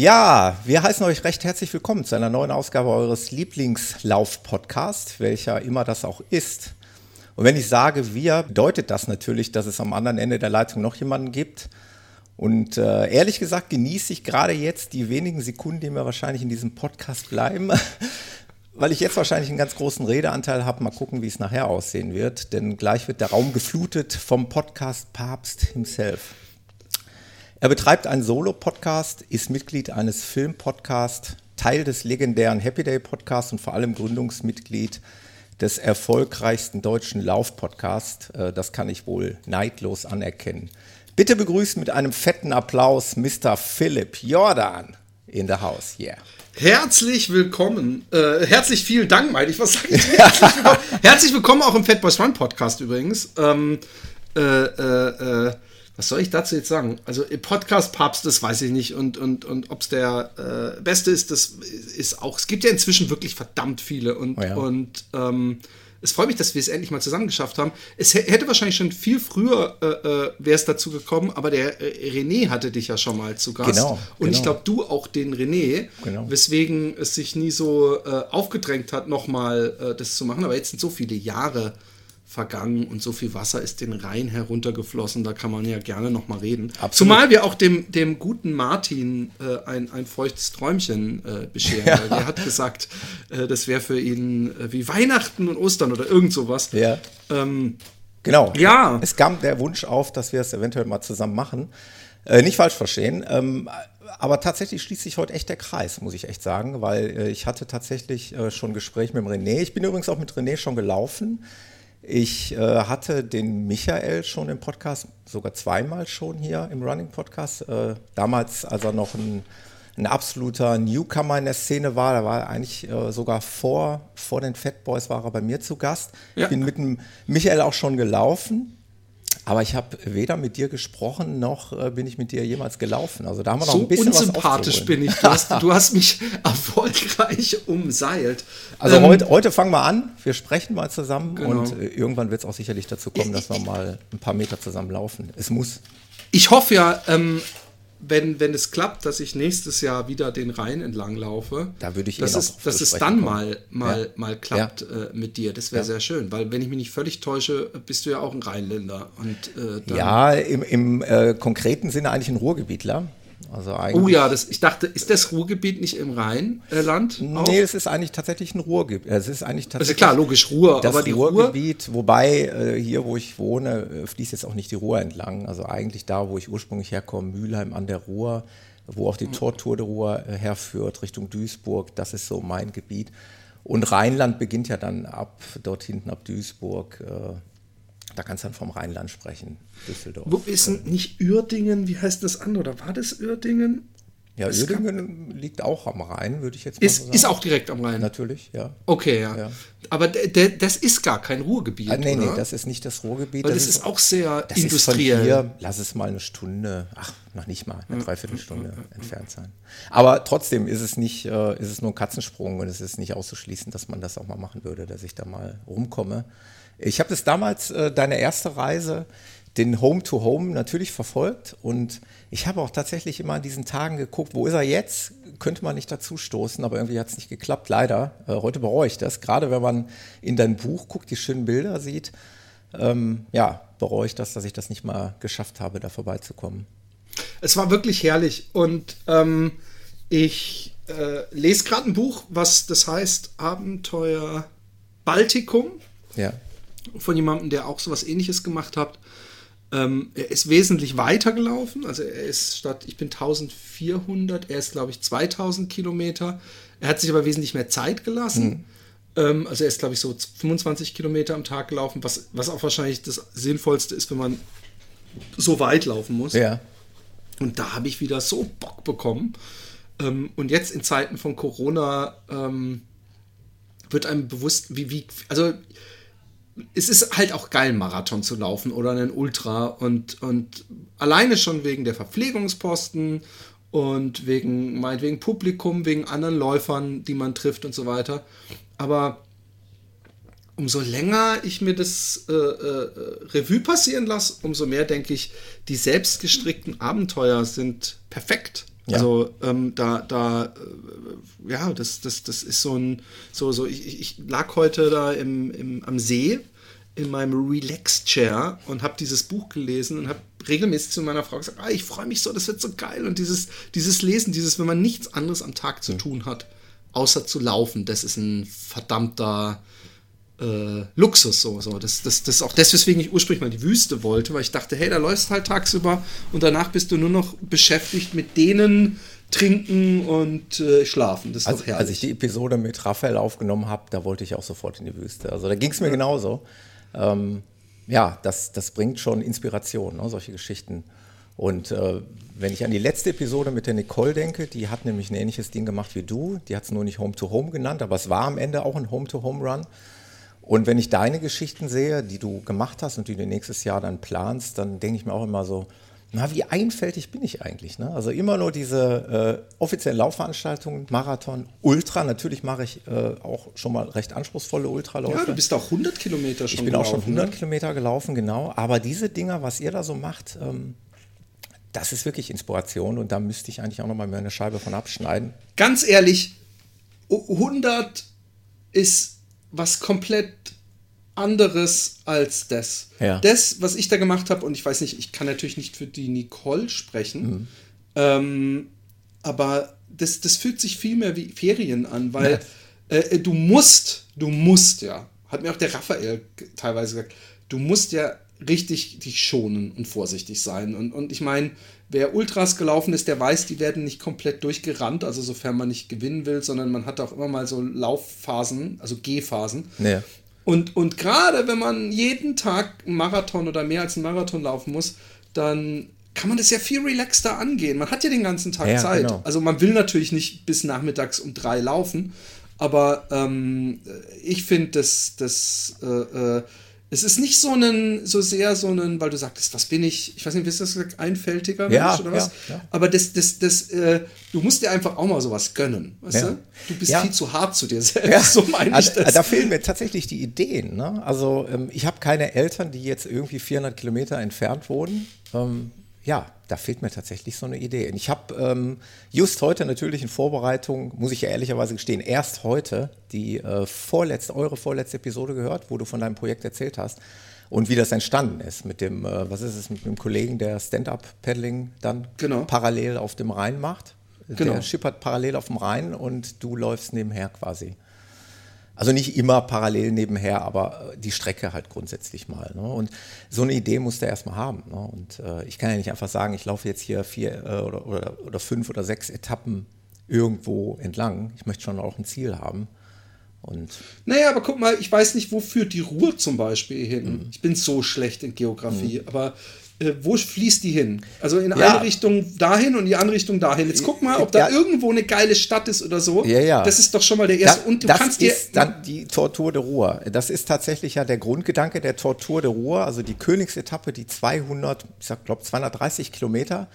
Ja, wir heißen euch recht herzlich willkommen zu einer neuen Ausgabe eures Lieblingslauf-Podcasts, welcher immer das auch ist. Und wenn ich sage wir, bedeutet das natürlich, dass es am anderen Ende der Leitung noch jemanden gibt. Und äh, ehrlich gesagt genieße ich gerade jetzt die wenigen Sekunden, die mir wahrscheinlich in diesem Podcast bleiben, weil ich jetzt wahrscheinlich einen ganz großen Redeanteil habe. Mal gucken, wie es nachher aussehen wird. Denn gleich wird der Raum geflutet vom Podcast Papst himself. Er betreibt einen Solo-Podcast, ist Mitglied eines Film-Podcasts, Teil des legendären Happy Day Podcasts und vor allem Gründungsmitglied des erfolgreichsten deutschen Lauf-Podcasts. Äh, das kann ich wohl neidlos anerkennen. Bitte begrüßen mit einem fetten Applaus Mr. Philipp Jordan in the house. Yeah. Herzlich willkommen. Äh, herzlich vielen Dank, meine ich. Was sage ich? Herzlich willkommen. herzlich willkommen auch im Fat Boys Run Podcast übrigens. Ähm, äh, äh, äh was soll ich dazu jetzt sagen? Also Podcast Papst, das weiß ich nicht. Und, und, und ob es der äh, beste ist, das ist auch. Es gibt ja inzwischen wirklich verdammt viele. Und, oh ja. und ähm, es freut mich, dass wir es endlich mal zusammen geschafft haben. Es hätte wahrscheinlich schon viel früher äh, äh wäre es dazu gekommen, aber der äh, René hatte dich ja schon mal zu Gast. Genau. Und genau. ich glaube, du auch den René, genau. weswegen es sich nie so äh, aufgedrängt hat, nochmal äh, das zu machen. Aber jetzt sind so viele Jahre vergangen und so viel Wasser ist den Rhein heruntergeflossen, da kann man ja gerne noch mal reden. Absolut. Zumal wir auch dem, dem guten Martin äh, ein, ein feuchtes Träumchen äh, bescheren. Ja. Der hat gesagt, äh, das wäre für ihn äh, wie Weihnachten und Ostern oder irgend sowas. Ja. Ähm, genau. Ja. Es kam der Wunsch auf, dass wir es eventuell mal zusammen machen. Äh, nicht falsch verstehen. Ähm, aber tatsächlich schließt sich heute echt der Kreis, muss ich echt sagen, weil äh, ich hatte tatsächlich schon Gespräch mit dem René. Ich bin übrigens auch mit René schon gelaufen. Ich äh, hatte den Michael schon im Podcast, sogar zweimal schon hier im Running Podcast. Äh, damals, als er noch ein, ein, absoluter Newcomer in der Szene war, da war er eigentlich äh, sogar vor, vor den Fat Boys war er bei mir zu Gast. Ja. Ich bin mit dem Michael auch schon gelaufen. Aber ich habe weder mit dir gesprochen, noch äh, bin ich mit dir jemals gelaufen. Also da haben wir noch so ein bisschen unsympathisch bin ich. Du hast, du hast, mich erfolgreich umseilt. Also ähm, heute, heute fangen wir an. Wir sprechen mal zusammen genau. und äh, irgendwann wird es auch sicherlich dazu kommen, dass wir mal ein paar Meter zusammen laufen. Es muss. Ich hoffe ja, ähm, wenn, wenn es klappt, dass ich nächstes Jahr wieder den Rhein entlang laufe, da würde ich dass, eh es, dass es dann mal, mal, ja. mal klappt ja. äh, mit dir. Das wäre ja. sehr schön, weil wenn ich mich nicht völlig täusche, bist du ja auch ein Rheinländer. Und, äh, ja, im, im äh, konkreten Sinne eigentlich ein Ruhrgebietler. Also oh ja, das, ich dachte, ist das Ruhrgebiet nicht im Rheinland? nee, es ist eigentlich tatsächlich ein Ruhrgebiet. Es ist eigentlich tatsächlich. Also klar, logisch, Ruhr, das aber die Ruhrgebiet, Ruhr wobei äh, hier, wo ich wohne, äh, fließt jetzt auch nicht die Ruhr entlang. Also eigentlich da, wo ich ursprünglich herkomme, Mülheim an der Ruhr, wo auch die mhm. Tortur der Ruhr äh, herführt, Richtung Duisburg, das ist so mein Gebiet. Und Rheinland beginnt ja dann ab dort hinten ab Duisburg. Äh, da kannst du dann vom Rheinland sprechen, Düsseldorf. Wo ist denn nicht Uerdingen? Wie heißt das an? Oder war das Uerdingen? Ja, es Uerdingen liegt auch am Rhein, würde ich jetzt mal ist, so sagen. Ist auch direkt am Rhein? Natürlich, ja. Okay, ja. ja. Aber das ist gar kein Ruhrgebiet, ah, Nee, oder? nee, das ist nicht das Ruhrgebiet. Weil das, das ist, auch sehr das industriell. Ist von hier, lass es mal eine Stunde, ach, noch nicht mal, eine. Dreiviertelstunde entfernt sein. Aber trotzdem ist es nicht, äh, ist es nur ein Katzensprung und es ist nicht auszuschließen, dass man das auch mal machen würde, dass ich da mal rumkomme. Ich habe das damals, äh, deine erste Reise, den Home to Home natürlich verfolgt und ich habe auch tatsächlich immer an diesen Tagen geguckt, wo ist er jetzt? Könnte man nicht dazu stoßen, aber irgendwie hat es nicht geklappt, leider. Äh, heute bereue ich das, gerade wenn man in dein Buch guckt, die schönen Bilder sieht. Ähm, ja, bereue ich das, dass ich das nicht mal geschafft habe, da vorbeizukommen. Es war wirklich herrlich und ähm, ich äh, lese gerade ein Buch, was das heißt Abenteuer Baltikum. Ja von jemandem, der auch sowas ähnliches gemacht hat. Ähm, er ist wesentlich weiter gelaufen. Also er ist statt, ich bin 1400, er ist glaube ich 2000 Kilometer. Er hat sich aber wesentlich mehr Zeit gelassen. Mhm. Ähm, also er ist glaube ich so 25 Kilometer am Tag gelaufen, was, was auch wahrscheinlich das Sinnvollste ist, wenn man so weit laufen muss. Ja. Und da habe ich wieder so Bock bekommen. Ähm, und jetzt in Zeiten von Corona ähm, wird einem bewusst, wie, wie, also es ist halt auch geil, Marathon zu laufen oder einen Ultra und, und alleine schon wegen der Verpflegungsposten und wegen, meinetwegen Publikum, wegen anderen Läufern, die man trifft und so weiter. Aber umso länger ich mir das äh, äh, Revue passieren lasse, umso mehr denke ich, die selbstgestrickten Abenteuer sind perfekt. Ja. Also ähm, da, da, äh, ja, das, das, das ist so ein, so, so, ich, ich lag heute da im, im, am See in meinem Relax-Chair und habe dieses Buch gelesen und habe regelmäßig zu meiner Frau gesagt, ah, ich freue mich so, das wird so geil. Und dieses, dieses Lesen, dieses, wenn man nichts anderes am Tag zu tun hat, außer zu laufen, das ist ein verdammter äh, Luxus. So, so. Das, das, das ist auch das, weswegen ich ursprünglich mal die Wüste wollte, weil ich dachte, hey, da läufst halt tagsüber und danach bist du nur noch beschäftigt mit denen, trinken und äh, schlafen. Das ist also, als ich die Episode mit Raphael aufgenommen habe, da wollte ich auch sofort in die Wüste. Also da ging es mir genauso. Ähm, ja, das, das bringt schon Inspiration, ne, solche Geschichten. Und äh, wenn ich an die letzte Episode mit der Nicole denke, die hat nämlich ein ähnliches Ding gemacht wie du. Die hat es nur nicht Home to Home genannt, aber es war am Ende auch ein Home to Home Run. Und wenn ich deine Geschichten sehe, die du gemacht hast und die du nächstes Jahr dann planst, dann denke ich mir auch immer so, na, wie einfältig bin ich eigentlich? Ne? Also immer nur diese äh, offiziellen Laufveranstaltungen, Marathon, Ultra. Natürlich mache ich äh, auch schon mal recht anspruchsvolle Ultraläufe. Ja, du bist auch 100 Kilometer schon Ich bin gelaufen, auch schon 100 ne? Kilometer gelaufen, genau. Aber diese Dinger, was ihr da so macht, ähm, das ist wirklich Inspiration und da müsste ich eigentlich auch noch mal eine Scheibe von abschneiden. Ganz ehrlich, 100 ist was komplett anderes als das. Ja. Das, was ich da gemacht habe, und ich weiß nicht, ich kann natürlich nicht für die Nicole sprechen, mhm. ähm, aber das, das fühlt sich viel mehr wie Ferien an, weil ja. äh, du musst, du musst ja, hat mir auch der Raphael teilweise gesagt, du musst ja richtig dich schonen und vorsichtig sein. Und, und ich meine, wer Ultras gelaufen ist, der weiß, die werden nicht komplett durchgerannt, also sofern man nicht gewinnen will, sondern man hat auch immer mal so Laufphasen, also Gehphasen. Ja. Und, und gerade wenn man jeden Tag einen Marathon oder mehr als einen Marathon laufen muss, dann kann man das ja viel relaxter angehen. Man hat ja den ganzen Tag ja, Zeit. Genau. Also man will natürlich nicht bis nachmittags um drei laufen, aber ähm, ich finde, das, das äh, äh, es ist nicht so ein, so sehr so ein, weil du sagtest, was bin ich, ich weiß nicht, wie ist das gesagt, einfältiger Mensch ja, oder was? Ja, ja. Aber das, das, das, äh, du musst dir einfach auch mal sowas gönnen, weißt du? Du bist viel zu hart zu dir selbst, so meine ich also, das. Da fehlen mir tatsächlich die Ideen, ne? Also ähm, ich habe keine Eltern, die jetzt irgendwie 400 Kilometer entfernt wohnen. Ähm, ja, da fehlt mir tatsächlich so eine Idee. Und ich habe ähm, just heute natürlich in Vorbereitung, muss ich ja ehrlicherweise gestehen, erst heute die äh, vorletzte, eure vorletzte Episode gehört, wo du von deinem Projekt erzählt hast und wie das entstanden ist mit dem, äh, was ist es, mit einem Kollegen, der Stand-Up-Paddling dann genau. parallel auf dem Rhein macht. Genau. Der schippert parallel auf dem Rhein und du läufst nebenher quasi. Also nicht immer parallel nebenher, aber äh, die Strecke halt grundsätzlich mal. Ne? Und so eine Idee muss der erstmal haben. Ne? Und äh, ich kann ja nicht einfach sagen, ich laufe jetzt hier vier äh, oder, oder, oder fünf oder sechs Etappen irgendwo entlang. Ich möchte schon auch ein Ziel haben. Und naja, aber guck mal, ich weiß nicht, wo führt die Ruhr zum Beispiel hin. Mhm. Ich bin so schlecht in Geografie, mhm. aber äh, wo fließt die hin? Also in ja. eine Richtung dahin und in die andere Richtung dahin. Jetzt guck mal, ob da ja. irgendwo eine geile Stadt ist oder so. Ja, ja. Das ist doch schon mal der erste. Da, und du das kannst ist dir dann die Tortur de Ruhr. Das ist tatsächlich ja der Grundgedanke der Tortur de Ruhr, also die Königsetappe, die 200, ich glaube 230 Kilometer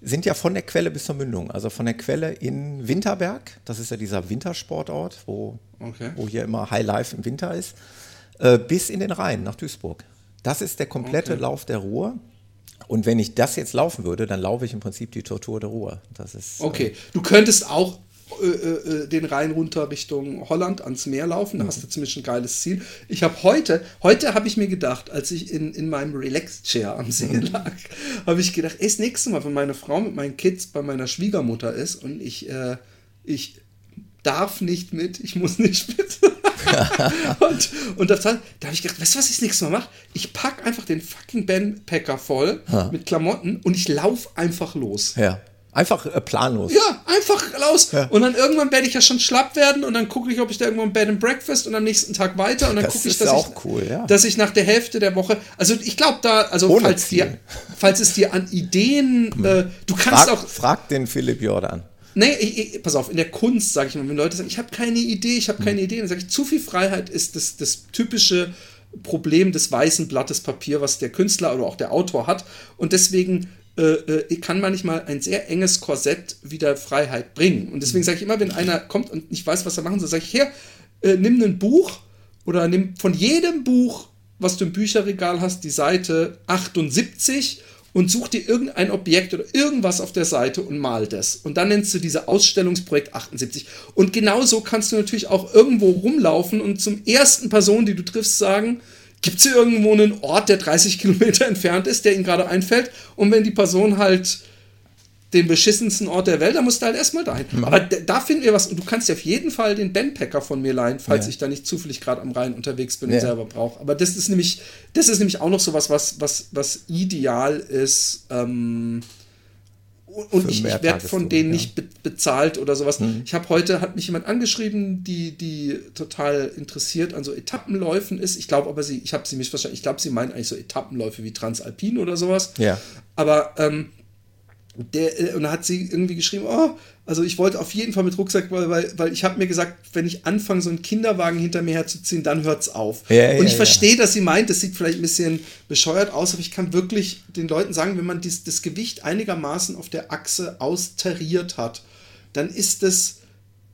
sind ja von der Quelle bis zur Mündung. Also von der Quelle in Winterberg, das ist ja dieser Wintersportort, wo, okay. wo hier immer High Life im Winter ist, äh, bis in den Rhein nach Duisburg. Das ist der komplette okay. Lauf der Ruhr. Und wenn ich das jetzt laufen würde, dann laufe ich im Prinzip die Tortur der Ruhr. Das ist, okay, äh, du könntest auch äh, äh, den Rhein runter Richtung Holland ans Meer laufen. Da mhm. hast du ziemlich ein geiles Ziel. Ich habe heute, heute habe ich mir gedacht, als ich in, in meinem Relax-Chair am See mhm. lag, habe ich gedacht, ey, das nächste Mal, wenn meine Frau mit meinen Kids bei meiner Schwiegermutter ist und ich, äh, ich darf nicht mit, ich muss nicht mit. und und da, da habe ich gedacht, weißt du, was ich das nächste Mal mache? Ich packe einfach den fucking Bandpacker voll ha. mit Klamotten und ich laufe einfach los. Ja. Einfach äh, planlos. Ja, einfach los. Ja. Und dann irgendwann werde ich ja schon schlapp werden und dann gucke ich, ob ich da irgendwann Bed and Breakfast und am nächsten Tag weiter und dann gucke ich, dass auch ich, cool, ja. dass ich nach der Hälfte der Woche, also ich glaube da, also falls dir, falls es dir an Ideen, hm. äh, du kannst frag, auch. Frag den Philipp Jordan. Nee, ich, ich, pass auf, in der Kunst sage ich mal, wenn Leute sagen, ich habe keine Idee, ich habe keine mhm. Idee, dann sage ich, zu viel Freiheit ist das, das typische Problem des weißen Blattes Papier, was der Künstler oder auch der Autor hat. Und deswegen äh, äh, kann manchmal ein sehr enges Korsett wieder Freiheit bringen. Und deswegen mhm. sage ich immer, wenn einer kommt und nicht weiß, was er machen soll, sage ich, her, äh, nimm ein Buch oder nimm von jedem Buch, was du im Bücherregal hast, die Seite 78 und such dir irgendein Objekt oder irgendwas auf der Seite und mal das. Und dann nennst du diese Ausstellungsprojekt 78. Und genauso kannst du natürlich auch irgendwo rumlaufen und zum ersten Person, die du triffst, sagen, gibt es hier irgendwo einen Ort, der 30 Kilometer entfernt ist, der ihnen gerade einfällt? Und wenn die Person halt den beschissensten Ort der Welt, da musst du halt erstmal dahin. Mhm. Aber da finden wir was. Und du kannst dir auf jeden Fall den Bandpacker von mir leihen, falls ja. ich da nicht zufällig gerade am Rhein unterwegs bin ja. und selber brauche. Aber das ist nämlich, das ist nämlich auch noch so was, was, was, ideal ist. Ähm, und ich, ich werde von denen ja. nicht be bezahlt oder sowas. Mhm. Ich habe heute, hat mich jemand angeschrieben, die, die total interessiert an so Etappenläufen ist. Ich glaube aber sie, ich habe sie missverstanden, ich glaube, sie meint eigentlich so Etappenläufe wie Transalpin oder sowas. Ja. Aber ähm, der, äh, und da hat sie irgendwie geschrieben, oh, also ich wollte auf jeden Fall mit Rucksack, weil, weil ich habe mir gesagt, wenn ich anfange, so einen Kinderwagen hinter mir herzuziehen, dann hört es auf. Ja, und ich ja, verstehe, ja. dass sie meint, das sieht vielleicht ein bisschen bescheuert aus, aber ich kann wirklich den Leuten sagen, wenn man dies, das Gewicht einigermaßen auf der Achse austariert hat, dann ist es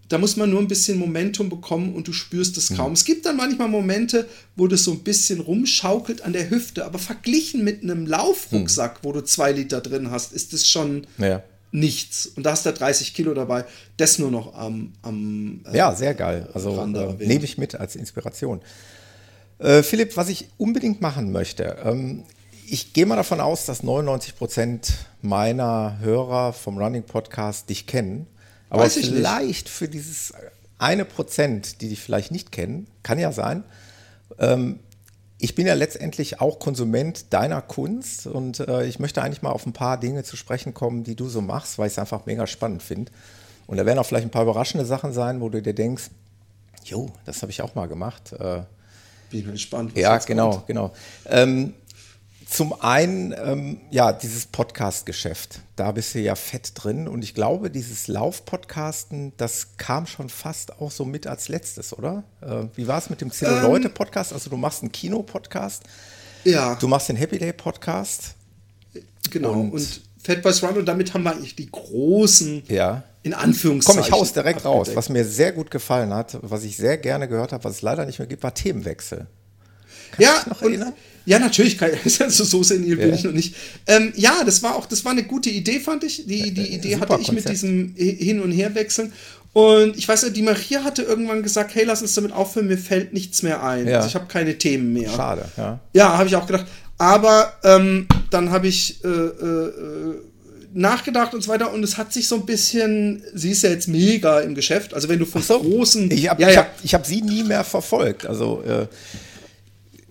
da muss man nur ein bisschen Momentum bekommen und du spürst es kaum. Mhm. Es gibt dann manchmal Momente, wo das so ein bisschen rumschaukelt an der Hüfte, aber verglichen mit einem Laufrucksack, mhm. wo du zwei Liter drin hast, ist es schon ja. nichts. Und da hast du 30 Kilo dabei. Das nur noch am. am äh, ja, sehr geil. Also äh, nehme ich mit als Inspiration. Äh, Philipp, was ich unbedingt machen möchte, ähm, ich gehe mal davon aus, dass 99 Prozent meiner Hörer vom Running Podcast dich kennen. Aber Weiß vielleicht für dieses eine Prozent, die dich vielleicht nicht kennen, kann ja sein. Ähm, ich bin ja letztendlich auch Konsument deiner Kunst und äh, ich möchte eigentlich mal auf ein paar Dinge zu sprechen kommen, die du so machst, weil ich es einfach mega spannend finde. Und da werden auch vielleicht ein paar überraschende Sachen sein, wo du dir denkst, jo, das habe ich auch mal gemacht. Äh, bin gespannt. Was ja, genau, kommt. genau. Ähm, zum einen, ähm, ja, dieses Podcast-Geschäft. Da bist du ja fett drin. Und ich glaube, dieses Lauf-Podcasten, das kam schon fast auch so mit als letztes, oder? Äh, wie war es mit dem Zero-Leute-Podcast? Also, du machst einen Kino-Podcast. Ja. Du machst den Happy Day-Podcast. Genau. Und, und Fat Boys Run. Und damit haben wir eigentlich die großen. Ja. In Anführungszeichen. Komm, ich hau's direkt raus. Was mir sehr gut gefallen hat, was ich sehr gerne gehört habe, was es leider nicht mehr gibt, war Themenwechsel. Kannst ja, noch erinnern? Ja, natürlich, kann, so senil bin ja. ich noch nicht. Ähm, ja, das war auch, das war eine gute Idee, fand ich. Die, die Idee Super hatte ich Konzept. mit diesem Hin- und Herwechseln. Und ich weiß ja, die Maria hatte irgendwann gesagt, hey, lass uns damit aufhören, mir fällt nichts mehr ein. Ja. Also ich habe keine Themen mehr. Schade, ja. Ja, habe ich auch gedacht. Aber ähm, dann habe ich äh, äh, nachgedacht und so weiter und es hat sich so ein bisschen, sie ist ja jetzt mega im Geschäft, also wenn du von so, großen... Ich habe ja, ja. hab, hab sie nie mehr verfolgt, also... Äh,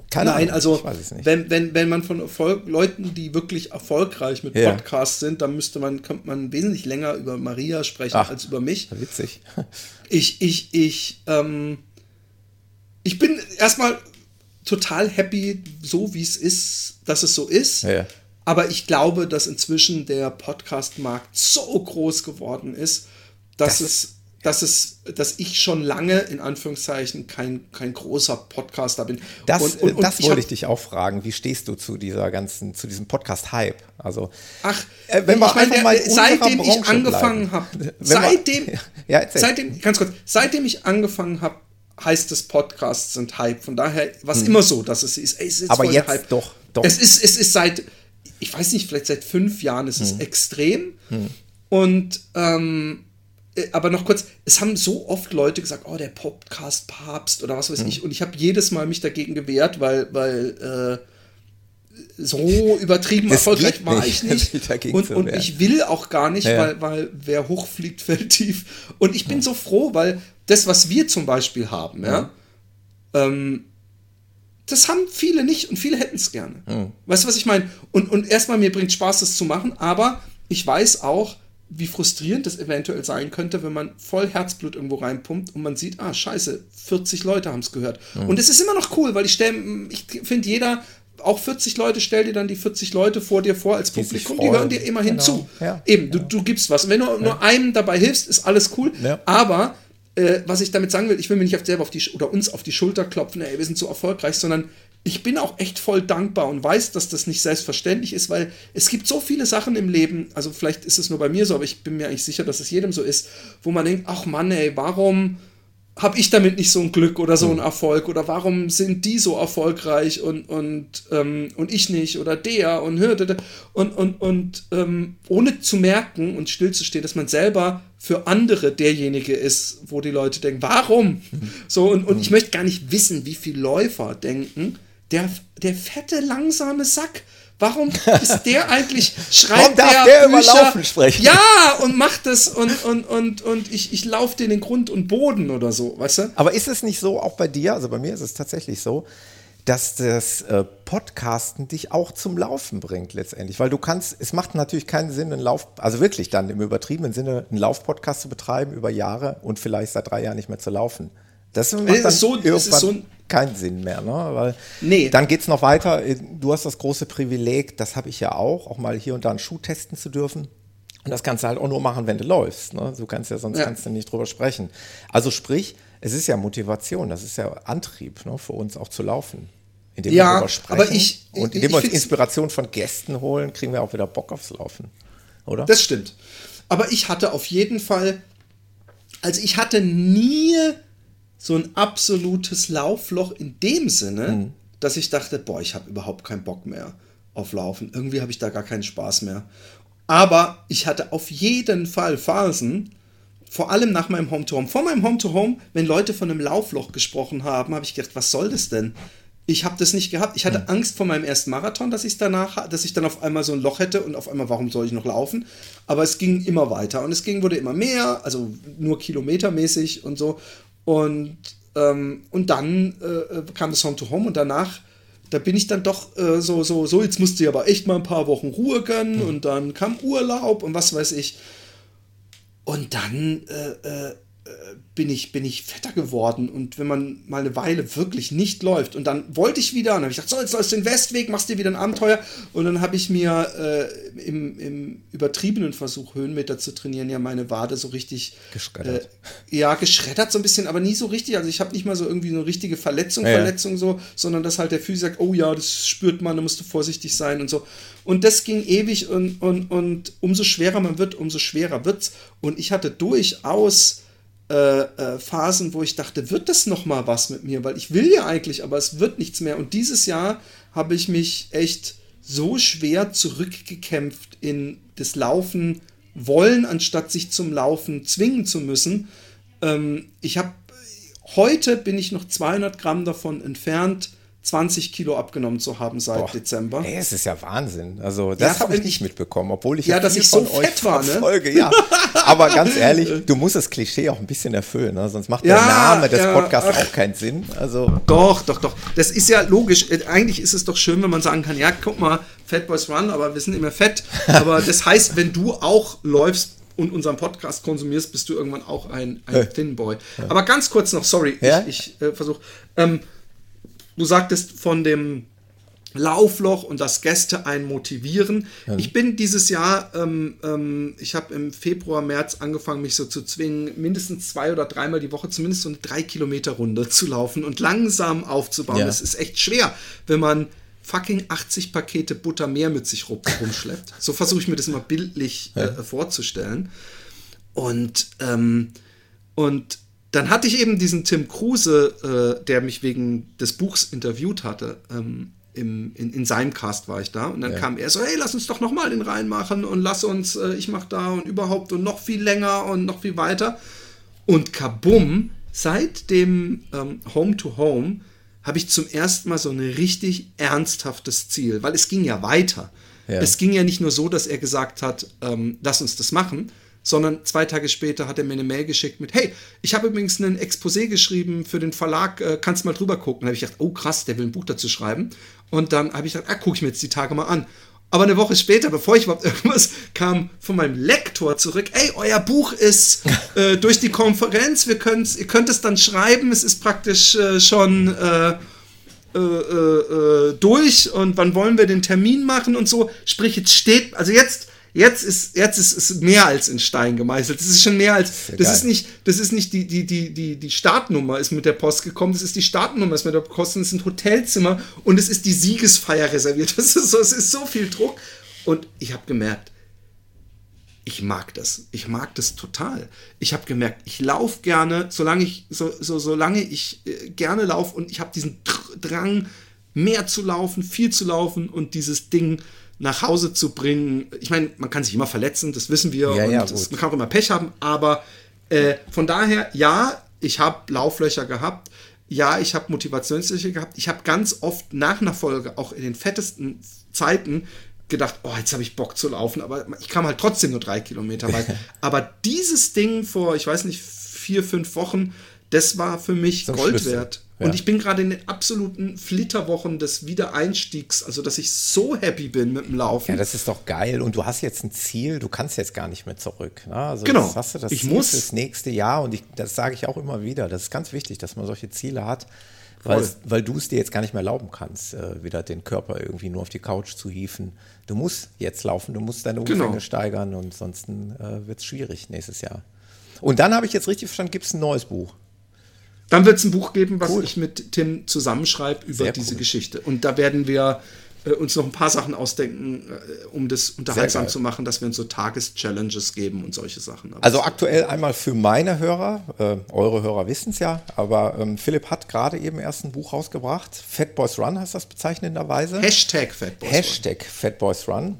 keine Nein, Ahnung, also wenn, wenn, wenn man von Erfolg, Leuten, die wirklich erfolgreich mit ja. Podcasts sind, dann müsste man, könnte man wesentlich länger über Maria sprechen Ach, als über mich. Witzig. Ich, ich, ich, ähm, ich bin erstmal total happy, so wie es ist, dass es so ist. Ja. Aber ich glaube, dass inzwischen der Podcast-Markt so groß geworden ist, dass das es dass es, dass ich schon lange in Anführungszeichen kein, kein großer Podcaster bin. Das, und, und, und das wollte ich dich auch fragen. Wie stehst du zu dieser ganzen, zu diesem Podcast-Hype? Also, ach, äh, wenn wir einfach mal seitdem ich angefangen habe, seitdem, ja, seitdem, ganz kurz, seitdem ich angefangen habe, heißt es Podcasts sind Hype. Von daher war es hm. immer so, dass es ist. Es ist Aber jetzt Hype. doch, doch. Es ist, es ist seit, ich weiß nicht, vielleicht seit fünf Jahren ist es hm. extrem. Hm. Und ähm, äh, aber noch kurz, es haben so oft Leute gesagt, oh, der Podcast-Papst oder was weiß mhm. ich. Und ich habe jedes Mal mich dagegen gewehrt, weil, weil äh, so übertrieben das erfolgreich war ich nicht. und, und ich will auch gar nicht, ja. weil, weil wer hochfliegt, fällt tief. Und ich bin ja. so froh, weil das, was wir zum Beispiel haben, ja, ja ähm, das haben viele nicht und viele hätten es gerne. Weißt du, was ich meine? Und, und erstmal, mir bringt Spaß, das zu machen, aber ich weiß auch, wie frustrierend das eventuell sein könnte, wenn man voll Herzblut irgendwo reinpumpt und man sieht, ah, scheiße, 40 Leute haben es gehört. Mhm. Und es ist immer noch cool, weil ich stelle, ich finde, jeder, auch 40 Leute, stell dir dann die 40 Leute vor dir vor als Publikum, die hören dir immerhin genau. zu. Ja. Eben, du, du gibst was. Und wenn du ja. nur einem dabei hilfst, ist alles cool. Ja. Aber äh, was ich damit sagen will, ich will mir nicht selber auf die oder uns auf die Schulter klopfen, ey, wir sind so erfolgreich, sondern ich bin auch echt voll dankbar und weiß, dass das nicht selbstverständlich ist, weil es gibt so viele Sachen im Leben, also vielleicht ist es nur bei mir so, aber ich bin mir eigentlich sicher, dass es jedem so ist, wo man denkt, ach Mann, ey, warum habe ich damit nicht so ein Glück oder so ein Erfolg? Oder warum sind die so erfolgreich und, und, ähm, und ich nicht? Oder der und hörte und, und, und ähm, ohne zu merken und stillzustehen, dass man selber für andere derjenige ist, wo die Leute denken, warum? So, und, und ich möchte gar nicht wissen, wie viele Läufer denken, der, der fette, langsame Sack, Warum ist der eigentlich, schreibt Warum darf der, der Bücher? über Laufen sprechen? Ja, und macht das und, und, und, und ich, ich laufe den in Grund und Boden oder so, weißt du? Aber ist es nicht so, auch bei dir, also bei mir ist es tatsächlich so, dass das äh, Podcasten dich auch zum Laufen bringt letztendlich, weil du kannst, es macht natürlich keinen Sinn, einen Lauf, also wirklich dann im übertriebenen Sinne einen Laufpodcast zu betreiben über Jahre und vielleicht seit drei Jahren nicht mehr zu laufen. Das macht Es dann ist so- es ist so ein- keinen Sinn mehr, ne? Weil Nee. dann geht es noch weiter. Du hast das große Privileg, das habe ich ja auch, auch mal hier und da einen Schuh testen zu dürfen. Und das kannst du halt auch nur machen, wenn du läufst. Ne? Du kannst ja sonst Ja. kannst du nicht drüber sprechen. Also sprich, es ist ja Motivation, das ist ja Antrieb ne, für uns auch zu laufen. Indem Ja, wir darüber sprechen ich- und ich- indem ich wir uns Inspiration von Gästen holen, kriegen wir auch wieder Bock aufs Laufen. Oder? Das stimmt. Aber ich hatte auf jeden Fall, also ich hatte nie so ein absolutes Laufloch in dem Sinne, Mhm. dass ich dachte, boah, ich habe überhaupt keinen Bock mehr auf Laufen. Irgendwie habe ich da gar keinen Spaß mehr. Aber ich hatte auf jeden Fall Phasen, vor allem nach meinem Home-to-Home. Vor meinem Home-to-Home, wenn Leute von einem Laufloch gesprochen haben, habe ich gedacht, was soll das denn? Ich habe das nicht gehabt. Ich hatte Angst vor meinem ersten Marathon, dass ich danach, dass ich dann auf einmal so ein Loch hätte und auf einmal, warum soll ich noch laufen? Aber es ging immer weiter und es ging, wurde immer mehr, also nur kilometermäßig und so. Und, ähm, und dann äh, kam das Home-to-Home und danach da bin ich dann doch äh, so, so, so, jetzt musste ich aber echt mal ein paar Wochen Ruhe gönnen und dann kam Urlaub und was weiß ich. Und dann äh, äh, bin, ich, bin ich fetter geworden. Und wenn man mal eine Weile wirklich nicht läuft, und dann wollte ich wieder, und dann habe ich gedacht, so, jetzt läufst du den Westweg, machst dir wieder ein Abenteuer. Und dann habe ich mir äh, im, im übertriebenen Versuch, Höhenmeter zu trainieren, ja meine Wade so richtig Geschreddert. Äh, ja, geschreddert so ein bisschen, aber nie so richtig. Also ich habe nicht mal so irgendwie eine richtige Verletzung, ja. Verletzung so, sondern dass halt der Physik sagt, oh ja, das spürt man, da musst du vorsichtig sein und so. Und das ging ewig und, und, und umso schwerer man wird, umso schwerer wird's. Und ich hatte durchaus äh, äh, Phasen, wo ich dachte, wird das noch mal was mit mir? Weil ich will ja eigentlich, aber es wird nichts mehr. Und dieses Jahr habe ich mich echt so schwer zurückgekämpft in das Laufen wollen, anstatt sich zum Laufen zwingen zu müssen. Ähm, ich habe heute bin ich noch 200 Gramm davon entfernt, 20 Kilo abgenommen zu haben seit Boah. Dezember. Ey, es ist ja Wahnsinn. Also das Ja, habe ich nicht ich- mitbekommen, obwohl ich Ja, dass viel ich so von euch fett war, ne? verfolge. Ja, aber ganz ehrlich, du musst das Klischee auch ein bisschen erfüllen, ne? sonst macht der Ja, Name des ja, Podcasts auch keinen Sinn. Also Doch, doch, doch. Das ist ja logisch. Äh, Eigentlich ist es doch schön, wenn man sagen kann, ja, guck mal, Fat Boys Run, aber wir sind immer fett. Aber das heißt, wenn du auch läufst und unseren Podcast konsumierst, bist du irgendwann auch ein, ein Thin Boy. Aber ganz kurz noch, sorry, Ja? ich, ich äh, versuche. Ähm, du sagtest von dem Laufloch und dass Gäste einen motivieren. Ich bin dieses Jahr, ähm, ähm, ich habe im Februar, März angefangen, mich so zu zwingen, mindestens zwei oder dreimal die Woche zumindest so eine drei Kilometer Runde zu laufen und langsam aufzubauen. Ja. Das ist echt schwer, wenn man fucking 80 Pakete Butter mehr mit sich rum- rumschleppt. so versuche ich mir das immer bildlich äh, vorzustellen. Und, ähm, und dann hatte ich eben diesen Tim Kruse, äh, der mich wegen des Buchs interviewt hatte. Ähm, im, in, in seinem Cast war ich da. Und dann kam er so, hey, lass uns doch nochmal den reinmachen und lass uns, äh, ich mach da und überhaupt und noch viel länger und noch viel weiter. Und kabum, seit dem ähm, Home to Home habe ich zum ersten Mal so ein richtig ernsthaftes Ziel, weil es ging ja weiter. Ja. Es ging ja nicht nur so, dass er gesagt hat, ähm, lass uns das machen, sondern zwei Tage später hat er mir eine Mail geschickt mit, hey, ich habe übrigens ein Exposé geschrieben für den Verlag, äh, kannst mal drüber gucken. Da habe ich gedacht, oh krass, der will ein Buch dazu schreiben. Und dann habe ich gedacht, ah, gucke ich mir jetzt die Tage mal an. Aber eine Woche später, bevor ich überhaupt irgendwas kam von meinem Lektor zurück, ey, euer Buch ist äh, durch die Konferenz, wir ihr könnt es dann schreiben, es ist praktisch äh, schon äh, äh, äh, durch und wann wollen wir den Termin machen und so. Sprich, jetzt steht, also jetzt, jetzt ist, jetzt ist es mehr als in Stein gemeißelt. Das ist schon mehr als, ja das ist nicht, das ist nicht die, die, die, die, die Startnummer ist mit der Post gekommen, das ist die Startnummer ist mit der Post, es sind Hotelzimmer und es ist die Siegesfeier reserviert. Das ist so, es ist so viel Druck. Und ich habe gemerkt, ich mag das. Ich mag das total. Ich habe gemerkt, ich laufe gerne, solange ich, so, so, solange ich äh, gerne laufe und ich habe diesen Drang, mehr zu laufen, viel zu laufen und dieses Ding nach Hause zu bringen. Ich meine, man kann sich immer verletzen, das wissen wir. Ja, und ja, das, man kann auch immer Pech haben, aber äh, von daher, ja, ich habe Lauflöcher gehabt. Ja, ich habe Motivationslöcher gehabt. Ich habe ganz oft nach einer Folge, auch in den fettesten Zeiten, gedacht, oh, jetzt habe ich Bock zu laufen, aber ich kam halt trotzdem nur drei Kilometer weit. aber dieses Ding vor, ich weiß nicht, vier, fünf Wochen, das war für mich So Gold Schlüssel. wert. Ja. Und ich bin gerade in den absoluten Flitterwochen des Wiedereinstiegs, also dass ich so happy bin mit dem Laufen. Ja, das ist doch geil. Und du hast jetzt ein Ziel, du kannst jetzt gar nicht mehr zurück. Ne? Also Genau. Hast du das Ich Ziel muss. fürs nächste Jahr und ich, das sage ich auch immer wieder. Das ist ganz wichtig, dass man solche Ziele hat, weil, weil du es dir jetzt gar nicht mehr erlauben kannst, äh, wieder den Körper irgendwie nur auf die Couch zu hieven. Du musst jetzt laufen, du musst deine Genau. Umfänge steigern und sonst äh, wird es schwierig nächstes Jahr. Und dann habe ich jetzt richtig verstanden, gibt es ein neues Buch. Dann wird es ein Buch geben, was Cool. ich mit Tim zusammenschreibe über Sehr diese cool. Geschichte. Und da werden wir äh, uns noch ein paar Sachen ausdenken, äh, um das unterhaltsam zu machen, dass wir uns so Tages-Challenges geben und solche Sachen. Aber Also aktuell einmal für meine Hörer, äh, eure Hörer wissen es ja, aber ähm, Philipp hat gerade eben erst ein Buch rausgebracht. Fat Boys Run heißt das bezeichnenderweise. Hashtag Fatboys. Hashtag Fat Boys Run.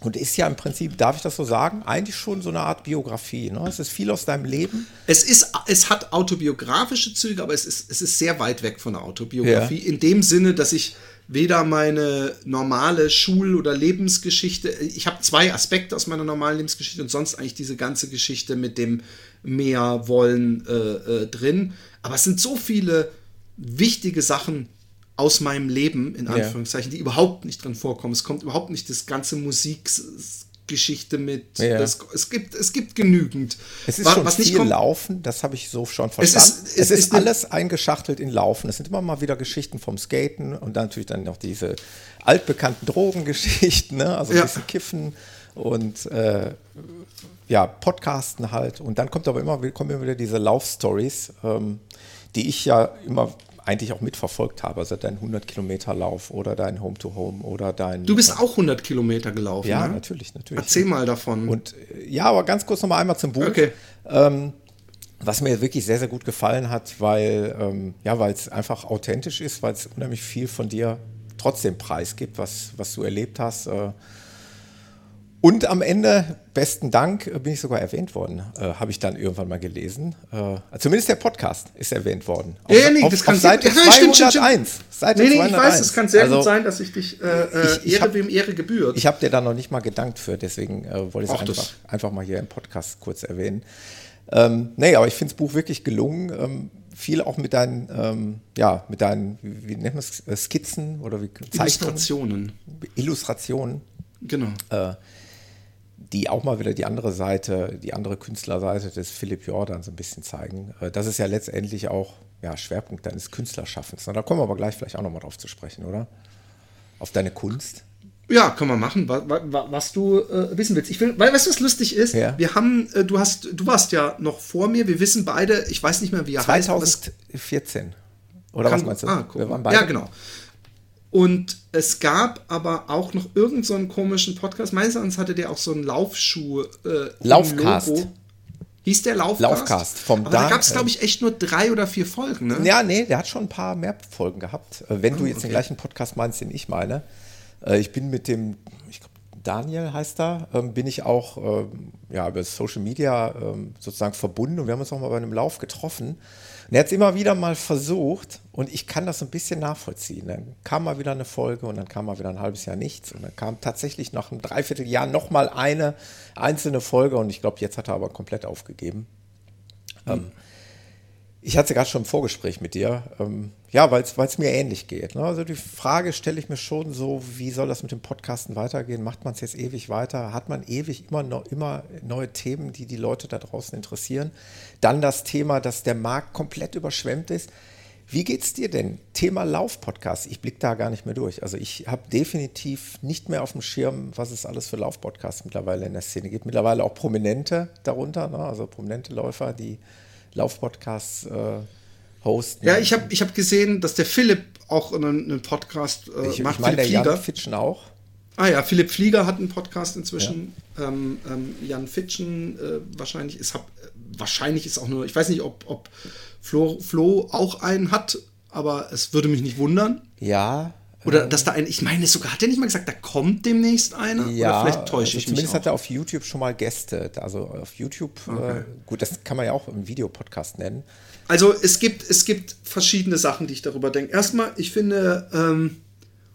Und ist ja im Prinzip, darf ich das so sagen, eigentlich schon so eine Art Biografie. Ne? Es ist viel aus deinem Leben. Es, ist, es hat autobiografische Züge, aber es ist, es ist sehr weit weg von der Autobiografie. In dem Sinne, dass ich weder meine normale Schul- oder Lebensgeschichte, ich habe zwei Aspekte aus meiner normalen Lebensgeschichte und sonst eigentlich diese ganze Geschichte mit dem mehr wollen äh, äh, drin. Aber es sind so viele wichtige Sachen aus meinem Leben, in Ja. Anführungszeichen, die überhaupt nicht drin vorkommen. Es kommt überhaupt nicht das ganze Musikgeschichte mit. Ja. Das, es, gibt, es gibt genügend. Es ist Wa- schon was nicht viel kommt, Laufen, das habe ich so schon ist- verstanden. es Es ist, ist eine- alles eingeschachtelt in Laufen. Es sind immer mal wieder Geschichten vom Skaten und dann natürlich dann noch diese altbekannten Drogengeschichten, ne? also ein Ja. bisschen Kiffen und äh, ja, Podcasten halt. Und dann kommt aber immer, kommen immer wieder diese Laufstories, ähm, die ich ja immer eigentlich auch mitverfolgt habe. Also dein 100-Kilometer-Lauf oder dein Home-to-Home oder dein... Du bist auch 100 Kilometer gelaufen, Ja, ne? natürlich, natürlich. Erzähl mal davon. Und äh, ja, aber ganz kurz noch mal einmal zum Buch. Okay. Ähm, was mir wirklich sehr, sehr gut gefallen hat, weil ähm, ja, es einfach authentisch ist, weil es unheimlich viel von dir trotzdem preisgibt, was, was du erlebt hast. Äh. Und am Ende, besten Dank, äh, bin ich sogar erwähnt worden, äh, habe ich dann irgendwann mal gelesen. Äh, zumindest der Podcast ist erwähnt worden. Auf, Ja, nee, auf, das kann auf Seite ja, stimmt, stimmt, 201. Seite nee, nee, ich 201. weiß, es kann sehr Also, gut sein, dass ich dich äh, äh, ich- ich Ehre hab- wem Ehre gebührt. Ich habe dir da noch nicht mal gedankt für, deswegen äh, wollte ich es einfach, einfach mal hier im Podcast kurz erwähnen. Ähm, nee, aber ich finde das Buch wirklich gelungen. Ähm, viel auch mit deinen, ähm, ja, mit deinen, wie, wie nennt man es, äh, Skizzen oder wie Zeichnungen, Illustrationen. Illustrationen, Genau. Die auch mal wieder die andere Seite, die andere Künstlerseite des Philipp Jordan so ein bisschen zeigen. Äh, das ist ja letztendlich auch ja, Schwerpunkt deines Künstlerschaffens. Na, da kommen wir aber gleich vielleicht auch nochmal drauf zu sprechen, oder? Auf deine Kunst. Ja, kann man machen, wa, wa, wa, was du äh, wissen willst. Ich will, weil, weißt du, was lustig ist? Ja. Wir haben, äh, du hast, du warst ja noch vor mir. Wir wissen beide, ich weiß nicht mehr, wie er heißt. aber es 2014. Oder was meinst du? Ah, guck Wir waren beide. ja, genau. Und es gab aber auch noch irgendeinen so einen komischen Podcast. Meines Erachtens hatte der auch so einen Laufschuh. Äh, Laufcast. Logo. Hieß der Laufcast? Laufcast vom aber da Dan- gab es, glaube ich, echt nur drei oder vier Folgen, ne? Ja, nee, der hat schon ein paar mehr Folgen gehabt. Äh, Wenn du jetzt den gleichen Podcast meinst, den ich meine. Äh, Ich bin mit dem, ich glaube, Daniel heißt da, ähm, bin ich auch ähm, ja, über Social Media ähm, sozusagen verbunden und wir haben uns auch mal bei einem Lauf getroffen. Und er hat es immer wieder mal versucht und ich kann das so ein bisschen nachvollziehen. Dann kam mal wieder eine Folge und dann kam mal wieder ein halbes Jahr nichts und dann kam tatsächlich nach einem Dreivierteljahr noch mal eine einzelne Folge und ich glaube, jetzt hat er aber komplett aufgegeben. Ähm, ich hatte gerade schon im Vorgespräch mit dir, ähm, ja, weil es mir ähnlich geht. Ne? Also die Frage stelle ich mir schon so, wie soll das mit dem Podcasten weitergehen? Macht man es jetzt ewig weiter? Hat man ewig immer, noch, immer neue Themen, die die Leute da draußen interessieren? Dann das Thema, dass der Markt komplett überschwemmt ist. Wie geht's dir denn? Thema Lauf-Podcast. Ich blicke da gar nicht mehr durch. Also ich habe definitiv nicht mehr auf dem Schirm, was es alles für Lauf-Podcasts mittlerweile in der Szene gibt. Mittlerweile auch Prominente darunter, ne? also prominente Läufer, die Laufpodcasts äh, hosten. Ja, ich habe ich hab gesehen, dass der Philipp auch einen, einen Podcast äh, ich, macht. ich meine, der Philipp Flieger. Jan Fitschen auch. Ah ja, Philipp Flieger hat einen Podcast inzwischen. Ja. Ähm, ähm, Jan Fitschen äh, wahrscheinlich ist hab, äh, wahrscheinlich ist auch nur, ich weiß nicht, ob, ob Flo, Flo auch einen hat, aber es würde mich nicht wundern. Ja. Oder dass da ein, ich meine sogar, hat er nicht mal gesagt, da kommt demnächst einer? Ja, Oder vielleicht täusche ich zumindest mich. Zumindest hat er auf YouTube schon mal Gäste. Also auf YouTube, äh, okay. äh, gut, das kann man ja auch im Videopodcast nennen. Also es gibt, es gibt verschiedene Sachen, die ich darüber denke. Erstmal, ich finde, ähm,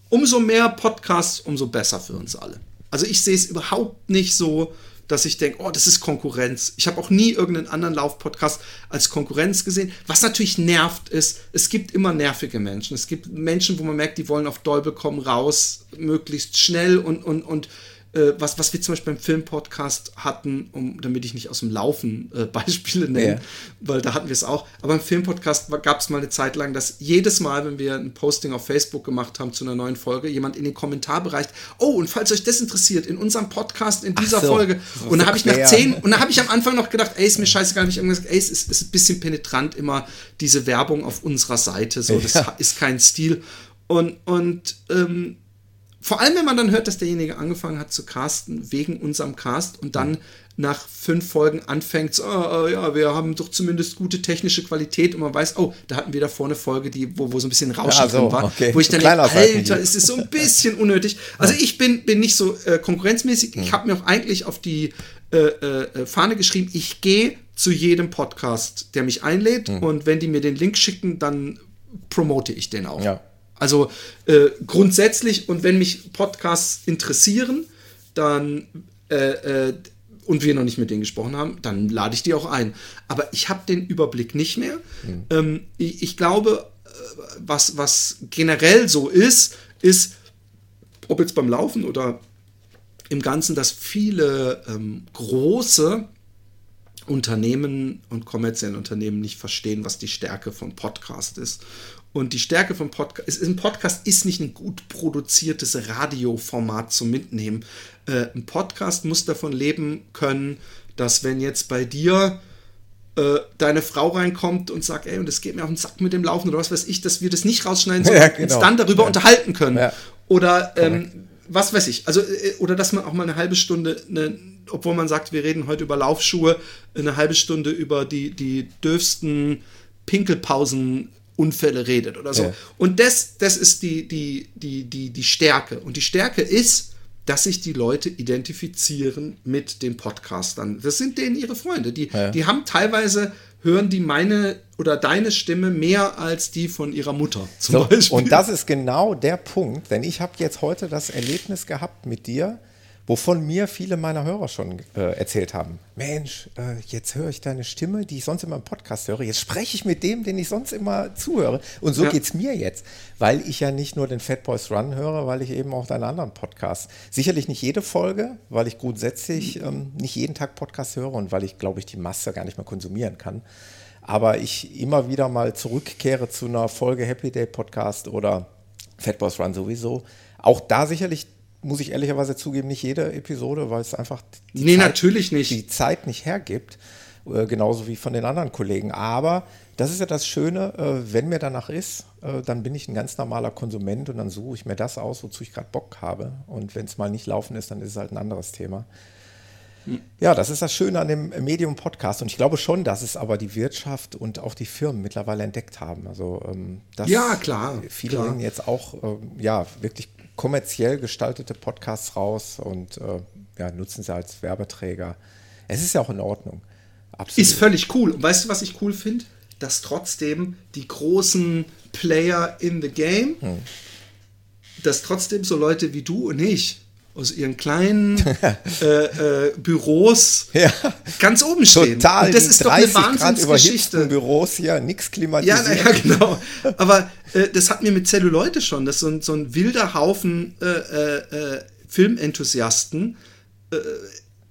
umso mehr Podcasts, umso besser für uns alle. Also ich sehe es überhaupt nicht so, dass ich denke, oh, das ist Konkurrenz. Ich habe auch nie irgendeinen anderen Lauf-Podcast als Konkurrenz gesehen. Was natürlich nervt ist, es gibt immer nervige Menschen. Es gibt Menschen, wo man merkt, die wollen auf Dolbe kommen raus, möglichst schnell und, und, und äh, was, was wir zum Beispiel beim Filmpodcast hatten, um, damit ich nicht aus dem Laufen äh, Beispiele nenne, ja. weil da hatten wir es auch. Aber im Filmpodcast gab es mal eine Zeit lang, dass jedes Mal, wenn wir ein Posting auf Facebook gemacht haben zu einer neuen Folge, jemand in den Kommentarbereich, oh, und falls euch das interessiert, in unserem Podcast, in dieser so, Folge, und da habe ich nach zehn, und da habe ich am Anfang noch gedacht, ey, ist mir scheißegal, habe ich irgendwas gesagt, ey, es ist, ist ein bisschen penetrant immer diese Werbung auf unserer Seite, so, das ja. ist kein Stil. Und, und ähm, vor allem, wenn man dann hört, dass derjenige angefangen hat zu casten wegen unserem Cast und dann nach fünf Folgen anfängt, so, oh, ja, wir haben doch zumindest gute technische Qualität und man weiß, oh, da hatten wir da vorne eine Folge, die, wo, wo so ein bisschen Rauschen ja, so, drin war, okay. wo ich dann denke, Alter, ist es so ein bisschen unnötig. Also ich bin, bin nicht so äh, konkurrenzmäßig, ich habe mir auch eigentlich auf die äh, äh, Fahne geschrieben, ich gehe zu jedem Podcast, der mich einlädt mhm. und wenn die mir den Link schicken, dann promote ich den auch. Ja. Also äh, grundsätzlich, und wenn mich Podcasts interessieren, dann äh, äh, und wir noch nicht mit denen gesprochen haben, dann lade ich die auch ein. Aber ich habe den Überblick nicht mehr. Mhm. Ähm, ich, ich, glaube, äh, was, was generell so ist, ist, ob jetzt beim Laufen oder im Ganzen, dass viele ähm, große Unternehmen und kommerzielle Unternehmen nicht verstehen, was die Stärke von Podcast ist und die Stärke vom Podcast, ein Podcast ist nicht ein gut produziertes Radioformat zum Mitnehmen. Äh, ein Podcast muss davon leben können, dass wenn jetzt bei dir äh, deine Frau reinkommt und sagt, ey, und es geht mir auf den Sack mit dem Laufen oder was weiß ich, dass wir das nicht rausschneiden, sondern ja, genau. uns dann darüber ja. unterhalten können. Ja. Oder ähm, was weiß ich, also äh, oder dass man auch mal eine halbe Stunde, eine, obwohl man sagt, wir reden heute über Laufschuhe, eine halbe Stunde über die, die dürfsten Pinkelpausen Unfälle redet oder so. Ja. Und das, das ist die, die, die, die, die Stärke. Und die Stärke ist, dass sich die Leute identifizieren mit den Podcastern. Das sind denen ihre Freunde. Die, ja. die haben teilweise, hören die meine oder deine Stimme mehr als die von ihrer Mutter zum so, Beispiel. Und das ist genau der Punkt, denn ich habe jetzt heute das Erlebnis gehabt mit dir, wovon mir viele meiner Hörer schon äh, erzählt haben. Mensch, äh, jetzt höre ich deine Stimme, die ich sonst immer im Podcast höre. Jetzt spreche ich mit dem, den ich sonst immer zuhöre. Und so ja. geht es mir jetzt, weil ich ja nicht nur den Fat Boys Run höre, weil ich eben auch deine anderen Podcasts. Sicherlich nicht jede Folge, weil ich grundsätzlich ähm, nicht jeden Tag Podcast höre und weil ich, glaube ich, die Masse gar nicht mehr konsumieren kann. Aber ich immer wieder mal zurückkehre zu einer Folge Happy Day Podcast oder Fat Boys Run sowieso. Auch da sicherlich muss ich ehrlicherweise zugeben, nicht jede Episode, weil es einfach die, nee, Zeit, natürlich nicht. die Zeit nicht hergibt. Äh, genauso wie von den anderen Kollegen. Aber das ist ja das Schöne, äh, wenn mir danach ist, äh, dann bin ich ein ganz normaler Konsument und dann suche ich mir das aus, wozu ich gerade Bock habe. Und wenn es mal nicht laufen ist, dann ist es halt ein anderes Thema. Hm. Ja, das ist das Schöne an dem Medium Podcast. Und ich glaube schon, dass es aber die Wirtschaft und auch die Firmen mittlerweile entdeckt haben. Also, ähm, dass ja, klar. Viele klar. jetzt auch ähm, ja, wirklich kommerziell gestaltete Podcasts raus und äh, ja, nutzen sie als Werbeträger. Es ist ja auch in Ordnung. Absolut. Ist völlig cool. Und weißt du, was ich cool finde? Dass trotzdem die großen Player in the Game, hm. dass trotzdem so Leute wie du und ich aus ihren kleinen äh, äh, Büros ja. ganz oben stehen. Total. Und das ist doch eine Wahnsinnsgeschichte. Büros hier, nichts klimatisiert. Ja, naja, genau. Aber äh, das hat mir mit Zelluleute schon, das ist so ein, so ein wilder Haufen äh, äh, äh, Filmenthusiasten,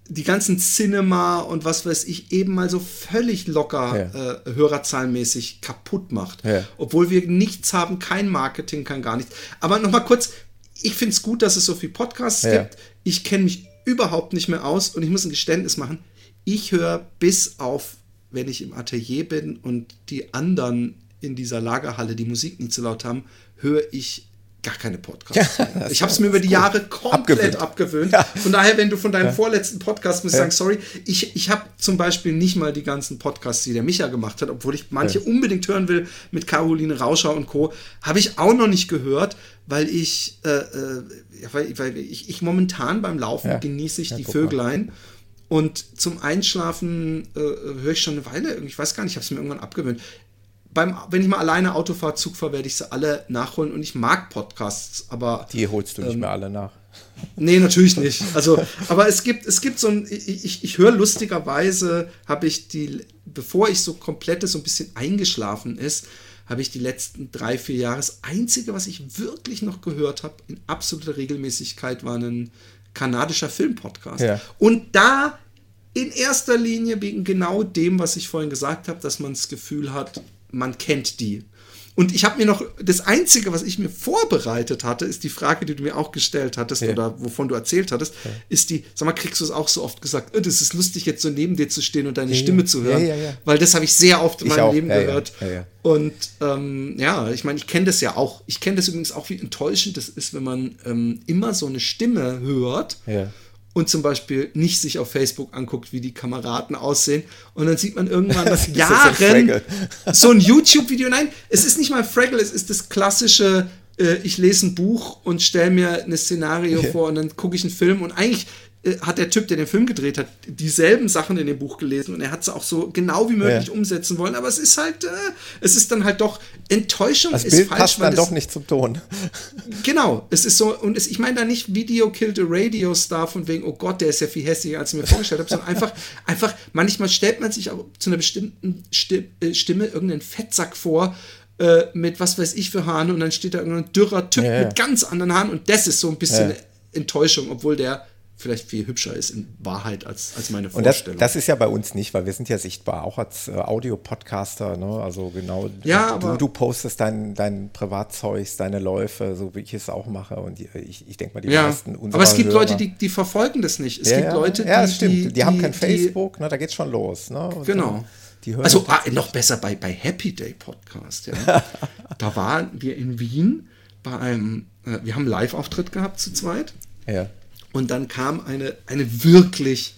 die ganzen Cinema und was weiß ich, eben mal so völlig locker ja. hörerzahlenmäßig kaputt macht. Ja. Obwohl wir nichts haben, kein Marketing, kein gar nichts. Aber nochmal kurz, ich finde es gut, dass es so viele Podcasts ja. gibt. Ich kenne mich überhaupt nicht mehr aus und ich muss ein Geständnis machen. Ich höre bis auf, wenn ich im Atelier bin und die anderen in dieser Lagerhalle die Musik nicht so laut haben, höre ich gar keine Podcasts mehr. ich habe es mir über die Jahre komplett abgewöhnt. abgewöhnt. Ja. Von daher, wenn du von deinem ja. vorletzten Podcast musst ja. sagen, sorry, ich, ich habe zum Beispiel nicht mal die ganzen Podcasts, die der Micha gemacht hat, obwohl ich manche unbedingt hören will mit Caroline Rauscher und Co., habe ich auch noch nicht gehört, weil ich, äh, äh, weil, weil ich, ich, momentan beim Laufen genieße ich die Vöglein. Und zum Einschlafen äh, höre ich schon eine Weile, ich weiß gar nicht, ich habe es mir irgendwann abgewöhnt beim, wenn ich mal alleine Auto fahre, Zug fahre, werde ich sie alle nachholen und ich mag Podcasts, aber. Die holst du nicht ähm, mehr alle nach. Nee, natürlich nicht. Also, aber es gibt, es gibt so ein, ich, ich, ich höre lustigerweise, habe ich die, bevor ich so komplett so ein bisschen eingeschlafen ist, habe ich die letzten drei, vier Jahre, das Einzige, was ich wirklich noch gehört habe, in absoluter Regelmäßigkeit, war ein kanadischer Filmpodcast. Ja. Und da in erster Linie wegen genau dem, was ich vorhin gesagt habe, dass man das Gefühl hat, man kennt die. Und ich habe mir noch, das Einzige, was ich mir vorbereitet hatte, ist die Frage, die du mir auch gestellt hattest ja. oder wovon du erzählt hattest, ja. ist die, sag mal, kriegst du es auch so oft gesagt, oh, das ist lustig, jetzt so neben dir zu stehen und deine ja, Stimme zu hören. Weil das habe ich sehr oft in meinem auch. Leben gehört. Und ähm, ja, ich meine, ich kenne das ja auch. Ich kenne das übrigens auch, wie enttäuschend das ist, wenn man ähm, immer so eine Stimme hört. Ja und zum Beispiel nicht sich auf Facebook anguckt, wie die Kameraden aussehen. Und dann sieht man irgendwann nach Jahren so ein YouTube-Video. Nein, es ist nicht mal Fraggle, es ist das klassische, äh, ich lese ein Buch und stelle mir ein Szenario okay. vor und dann gucke ich einen Film und eigentlich hat der Typ, der den Film gedreht hat, dieselben Sachen in dem Buch gelesen und er hat sie auch so genau wie möglich ja. umsetzen wollen. Aber es ist halt, äh, es ist dann halt doch Enttäuschung das ist Bild falsch. passt dann doch nicht zum Ton. Genau, es ist so und es, ich meine da nicht Video killed a Radio Star von wegen, oh Gott, der ist ja viel hässlicher, als ich mir vorgestellt habe, sondern einfach, einfach manchmal stellt man sich auch zu einer bestimmten äh, Stimme irgendeinen Fettsack vor äh, mit was weiß ich für Haaren und dann steht da irgendein dürrer Typ ja, ja. mit ganz anderen Haaren und das ist so ein bisschen Enttäuschung, obwohl der vielleicht viel hübscher ist in Wahrheit als, als meine Vorstellung. Und das, das ist ja bei uns nicht, weil wir sind ja sichtbar, auch als äh, Audio-Podcaster, ne? also genau, ja, du, du, postest dein, dein Privatzeugs, deine Läufe, so wie ich es auch mache und die, ich, ich denke mal, die ja, meisten unserer Aber es gibt Hörer, Leute, die, die verfolgen das nicht. Es ja, gibt Leute, ja, die, stimmt. Die, die, haben kein Facebook, ne? da es schon los. Ne? Und genau. also ah, noch besser bei, bei Happy Day Podcast, ja. da waren wir in Wien bei einem, äh, wir haben einen Live-Auftritt gehabt zu zweit. Ja. Und dann kam eine, eine wirklich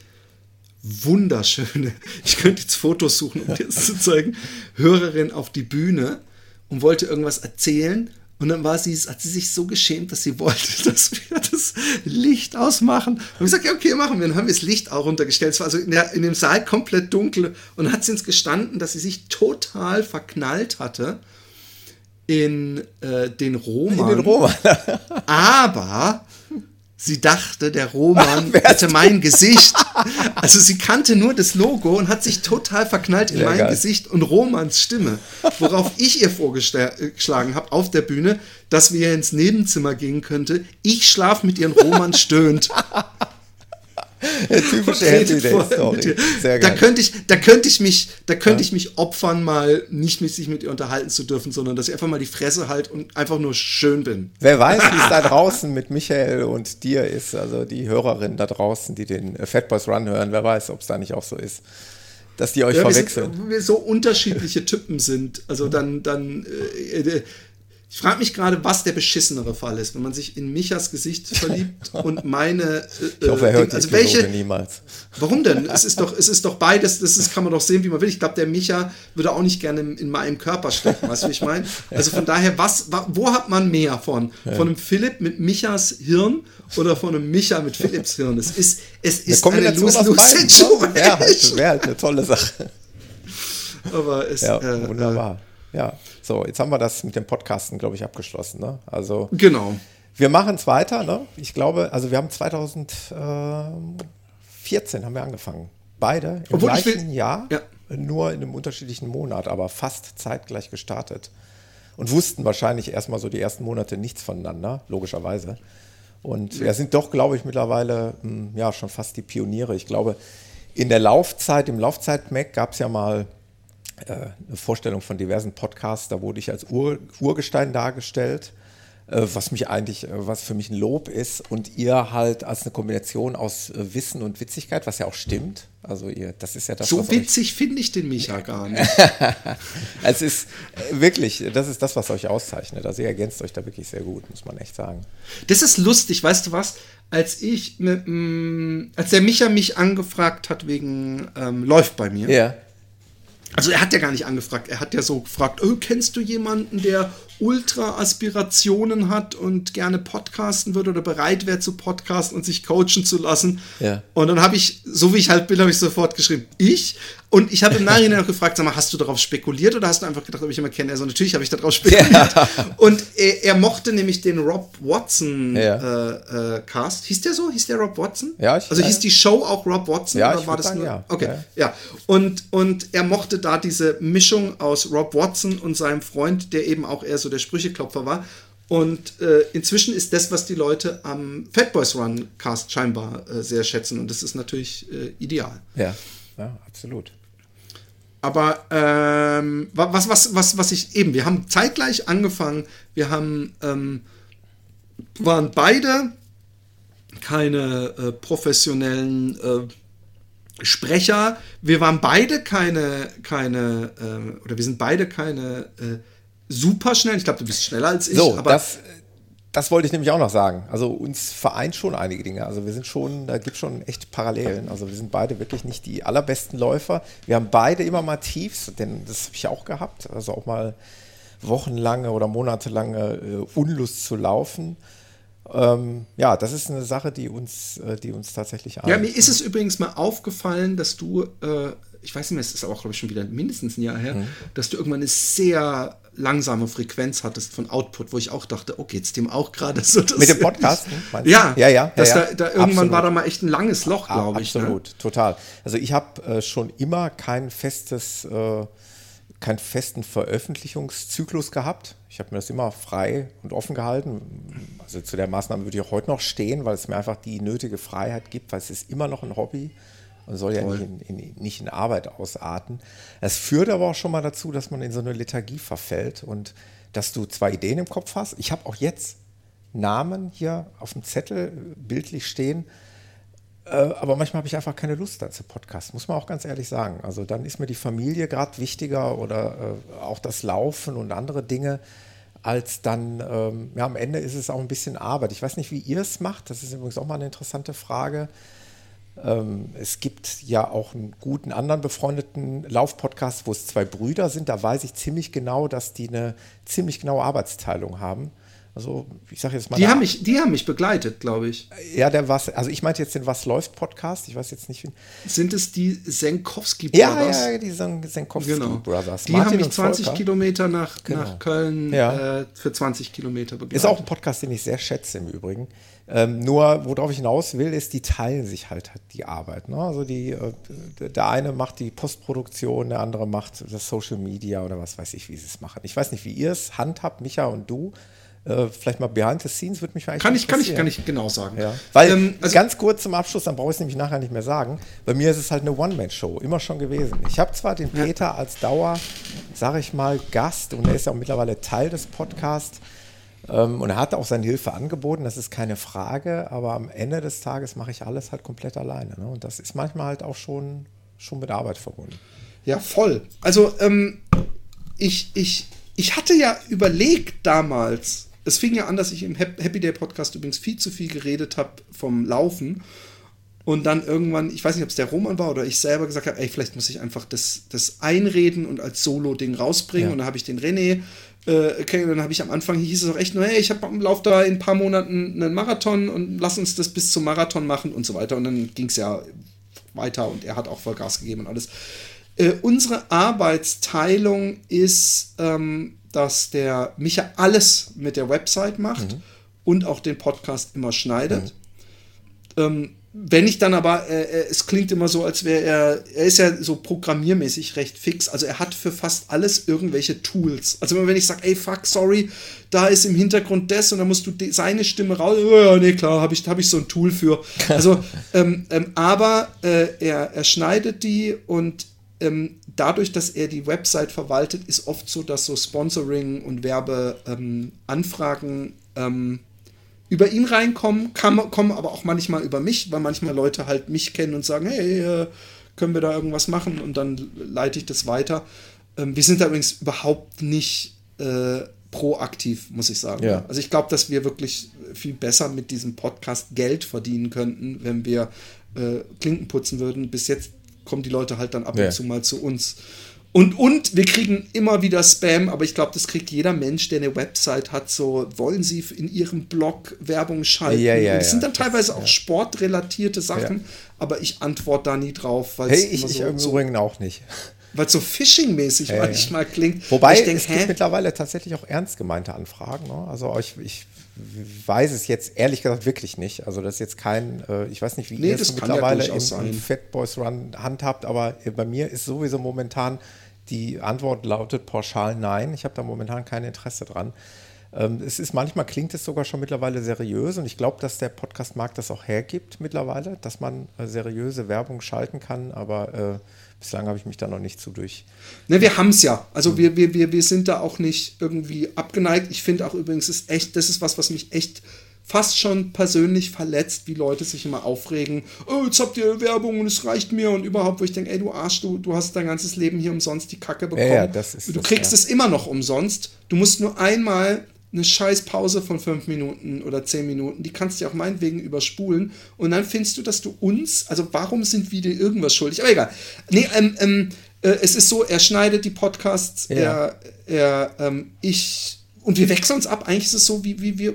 wunderschöne, ich könnte jetzt Fotos suchen, um dir das zu zeigen, Hörerin auf die Bühne und wollte irgendwas erzählen. Und dann war sie, hat sie sich so geschämt, dass sie wollte, dass wir das Licht ausmachen. Und ich gesagt, ja, okay, machen wir. Dann haben wir das Licht auch runtergestellt. Es war also in, der, in dem Saal komplett dunkel. Und dann hat sie uns gestanden, dass sie sich total verknallt hatte in äh, den Roman. In den Roman. aber Sie dachte, der Roman hätte mein Gesicht. Also sie kannte nur das Logo und hat sich total verknallt in Sehr mein geil. Gesicht und Romans Stimme. Worauf ich ihr vorgeschlagen habe auf der Bühne, dass wir ins Nebenzimmer gehen könnte. Ich schlaf mit ihren Roman stöhnt. Typische Happy Day Story. Sehr geil. Da könnte ich, da könnte ich mich, da könnte ja. ich mich opfern, mal nicht mit sich mit ihr unterhalten zu dürfen, sondern dass ich einfach mal die Fresse halt und einfach nur schön bin. Wer weiß, wie es da draußen mit Michael und dir ist, also die Hörerinnen da draußen, die den Fat Boys Run hören, wer weiß, ob es da nicht auch so ist dass die euch ja, verwechseln. Wir, sind, wir so unterschiedliche Typen sind. Also dann, dann äh, äh ich frage mich gerade, was der beschissenere Fall ist, wenn man sich in Michas Gesicht verliebt und meine. Äh, ich hoffe, er hört also welche, niemals. Warum denn? es ist doch, es ist doch beides, das ist, kann man doch sehen, wie man will. Ich glaube, der Micha würde auch nicht gerne in meinem Körper stecken, weißt du, wie ich meine? Also von daher, was, wo hat man mehr von? Von einem Philipp mit Michas Hirn oder von einem Micha mit Philipps Hirn? Es ist, es ist eine, Lose-Lose-Situation. Ja, das wäre halt eine tolle Sache. Aber es, ja, äh, wunderbar. Ja. So, jetzt haben wir das mit dem Podcasten, glaube ich, abgeschlossen. Ne? Also, genau. Wir machen es weiter. Ne? Ich glaube, also wir haben 2014 haben wir angefangen. Beide im Obwohl gleichen will, Jahr, ja. nur in einem unterschiedlichen Monat, aber fast zeitgleich gestartet. Und wussten wahrscheinlich erstmal so die ersten Monate nichts voneinander, logischerweise. Und wir sind doch, glaube ich, mittlerweile hm, ja schon fast die Pioniere. Ich glaube, in der Laufzeit, im Laufzeit-Mac gab es ja mal eine Vorstellung von diversen Podcasts, da wurde ich als Ur Urgestein dargestellt. äh, was mich eigentlich, äh, was für mich ein Lob ist und ihr halt als eine Kombination aus äh, Wissen und Witzigkeit, was ja auch stimmt. Also ihr, das ist ja das. So witzig finde ich den Micha gar nicht. es ist wirklich, das ist das, was euch auszeichnet. Also ihr ergänzt euch da wirklich sehr gut, muss man echt sagen. Das ist lustig, weißt du was? Als ich mit, mm, als der Micha mich angefragt hat wegen ähm, läuft bei mir. Ja. Also er hat ja gar nicht angefragt, er hat ja so gefragt, oh, kennst du jemanden, der Ultra-Aspirationen hat und gerne podcasten würde oder bereit wäre zu podcasten und sich coachen zu lassen. Ja. Und dann habe ich, so wie ich halt bin, habe ich sofort geschrieben, ich. Und ich habe im Nachhinein auch gefragt, sag mal, hast du darauf spekuliert oder hast du einfach gedacht, ob ich immer kenne? Also natürlich habe ich darauf spekuliert. Ja. Und er, er, mochte nämlich den Rob Watson ja. äh, äh, Cast. Hieß der so? Hieß der Rob Watson? Ja. Ich, also hieß die Show auch Rob Watson? Ja, oder war das sagen, nur? Ja. Okay, ja. Und, und er mochte da diese Mischung aus Rob Watson und seinem Freund, der eben auch eher so der Sprücheklopfer war. Und äh, inzwischen ist das, was die Leute am Fatboys Run Cast scheinbar äh, sehr schätzen. Und das ist natürlich äh, ideal. Ja, ja, absolut. Aber ähm, was, was, was, was ich eben, wir haben zeitgleich angefangen, wir haben, ähm, waren beide keine äh, professionellen äh, Sprecher, wir waren beide keine, keine, äh, oder wir sind beide keine super schnell. Ich glaube, du bist schneller als ich. So, aber das, das wollte ich nämlich auch noch sagen. Also uns vereint schon einige Dinge. Also wir sind schon, da gibt es schon echt Parallelen. Also wir sind beide wirklich nicht die allerbesten Läufer. Wir haben beide immer mal Tiefs, denn das habe ich auch gehabt. Also auch mal wochenlange oder monatelange äh, Unlust zu laufen. Ähm, ja, das ist eine Sache, die uns, äh, die uns tatsächlich eint. Ja, mir ist es übrigens mal aufgefallen, dass du, äh, ich weiß nicht mehr, es ist auch, glaube ich, schon wieder mindestens ein Jahr her, mhm. dass du irgendwann eine sehr langsame Frequenz hattest von Output, wo ich auch dachte, okay, jetzt dem auch gerade so. Mit dem Podcast? Ja, ja, ja. Dass ja, Da, da, irgendwann absolut. war da mal echt ein langes Loch, glaube ich. Ne? Absolut, ne? total. Also ich habe äh, schon immer kein festes, äh, keinen festen Veröffentlichungszyklus gehabt. Ich habe mir das immer frei und offen gehalten. Also zu der Maßnahme würde ich auch heute noch stehen, weil es mir einfach die nötige Freiheit gibt, weil es ist immer noch ein Hobby und soll ja nicht in, in, nicht in, Arbeit ausarten. Es führt aber auch schon mal dazu, dass man in so eine Lethargie verfällt und dass du zwei Ideen im Kopf hast. Ich habe auch jetzt Namen hier auf dem Zettel bildlich stehen, äh, aber manchmal habe ich einfach keine Lust dazu Podcast, muss man auch ganz ehrlich sagen. Also dann ist mir die Familie gerade wichtiger oder äh, auch das Laufen und andere Dinge als dann, ähm, ja, am Ende ist es auch ein bisschen Arbeit. Ich weiß nicht, wie ihr es macht. Das ist übrigens auch mal eine interessante Frage. Ähm, es gibt ja auch einen guten anderen befreundeten Laufpodcast, wo es zwei Brüder sind. Da weiß ich ziemlich genau, dass die eine ziemlich genaue Arbeitsteilung haben. Also, ich sage jetzt mal. Die haben, mich, die haben mich begleitet, glaube ich. Ja, der was, also ich meinte jetzt den Was läuft Podcast. Ich weiß jetzt nicht, wie. Sind es die Senkowski Brothers? Ja, ja, die Senkowski genau. Brothers. Die Martin haben mich 20 Volker. Kilometer nach, genau. nach Köln ja. äh, für 20 Kilometer begleitet. Ist auch ein Podcast, den ich sehr schätze im Übrigen. Ähm, nur, worauf ich hinaus will, ist, die teilen sich halt die Arbeit. Ne? Also die, äh, der eine macht die Postproduktion, der andere macht das Social Media oder was weiß ich, wie sie es machen. Ich weiß nicht, wie ihr es handhabt, Micha und du. Äh, vielleicht mal behind the scenes würde mich eigentlich kann ich kann ich kann ich genau sagen ja. weil ähm, also ganz kurz zum Abschluss dann brauche ich es nämlich nachher nicht mehr sagen bei mir ist es halt eine One Man Show immer schon gewesen ich habe zwar den Peter als Dauer sage ich mal Gast und er ist ja auch mittlerweile Teil des Podcasts ähm, und er hat auch seine Hilfe angeboten, das ist keine Frage, aber am Ende des Tages mache ich alles halt komplett alleine. Ne? Und das ist manchmal halt auch schon, schon mit Arbeit verbunden. Ja, voll. Also, ähm, ich, ich, ich hatte ja überlegt damals, es fing ja an, dass ich im Happy Day Podcast übrigens viel zu viel geredet habe vom Laufen. Und dann irgendwann, ich weiß nicht, ob es der Roman war oder ich selber gesagt habe, ey, vielleicht muss ich einfach das, das einreden und als Solo-Ding rausbringen. Ja. Und dann habe ich den René äh, okay, dann habe ich am Anfang hieß es auch echt nur, hey, ich habe am Lauf da in ein paar Monaten einen Marathon und lass uns das bis zum Marathon machen und so weiter. Und dann ging es ja weiter und er hat auch voll Gas gegeben und alles. Äh, unsere Arbeitsteilung ist, ähm, dass der Micha alles mit der Website macht mhm. und auch den Podcast immer schneidet. Mhm. Ähm, wenn ich dann aber, äh, äh, es klingt immer so, als wäre er, er ist ja so programmiermäßig recht fix. Also er hat für fast alles irgendwelche Tools. Also immer wenn ich sage, ey, fuck, sorry, da ist im Hintergrund das und dann musst du seine Stimme raus. Oh, ja, nee, klar, habe ich, hab ich so ein Tool für. Also, ähm, ähm, aber äh, er, er schneidet die und ähm, dadurch, dass er die Website verwaltet, ist oft so, dass so Sponsoring und Werbeanfragen ähm, über ihn reinkommen, kam, kommen aber auch manchmal über mich, weil manchmal Leute halt mich kennen und sagen, hey, äh, können wir da irgendwas machen? Und dann leite ich das weiter. Ähm, wir sind da übrigens überhaupt nicht äh, proaktiv, muss ich sagen. Ja. Also ich glaube, dass wir wirklich viel besser mit diesem Podcast Geld verdienen könnten, wenn wir äh, Klinken putzen würden. Bis jetzt kommen die Leute halt dann ab Ja. und zu mal zu uns. Und, und wir kriegen immer wieder Spam, aber ich glaube, das kriegt jeder Mensch, der eine Website hat. So, wollen sie in ihrem Blog Werbung schalten? Ja, ja, und es sind ja. dann teilweise auch sportrelatierte Sachen, Ja. aber ich antworte da nie drauf, weil Hey, es ich, immer ich so, im so, Übrigen auch nicht. weil's so phishing-mäßig Ja, ja. manchmal klingt. Wobei ich denk, es gibt hä? mittlerweile tatsächlich auch ernst gemeinte Anfragen. Ne? Also ich, ich weiß es jetzt ehrlich gesagt wirklich nicht. Also das ist jetzt kein, äh, ich weiß nicht, wie Nee, ihr das es kann ja mittlerweile im, im Fat Boys Run handhabt, aber bei mir ist sowieso momentan die Antwort lautet pauschal nein. Ich habe da momentan kein Interesse dran. Ähm, es ist manchmal klingt es sogar schon mittlerweile seriös und ich glaube, dass der Podcast-Markt das auch hergibt mittlerweile, dass man äh, seriöse Werbung schalten kann, aber äh, bislang habe ich mich da noch nicht zu durch. Ne, wir haben es ja. Also wir, wir, wir, wir sind da auch nicht irgendwie abgeneigt. Ich finde auch übrigens, ist echt, das ist was, was mich echt fast schon persönlich verletzt, wie Leute sich immer aufregen. Oh, jetzt habt ihr Werbung und es reicht mir und überhaupt, wo ich denke, ey, du Arsch, du, du hast dein ganzes Leben hier umsonst die Kacke bekommen. ja, das ist du das, kriegst ja. es immer noch umsonst. Du musst nur einmal eine scheiß Pause von fünf Minuten oder zehn Minuten, die kannst du ja auch meinetwegen überspulen und dann findest du, dass du uns, also warum sind wir dir irgendwas schuldig? Aber egal. Nee, ähm, ähm, äh, es ist so, er schneidet die Podcasts, Ja. er, er, ähm, ich, und wir wechseln uns ab. Eigentlich ist es so, wie, wie wir,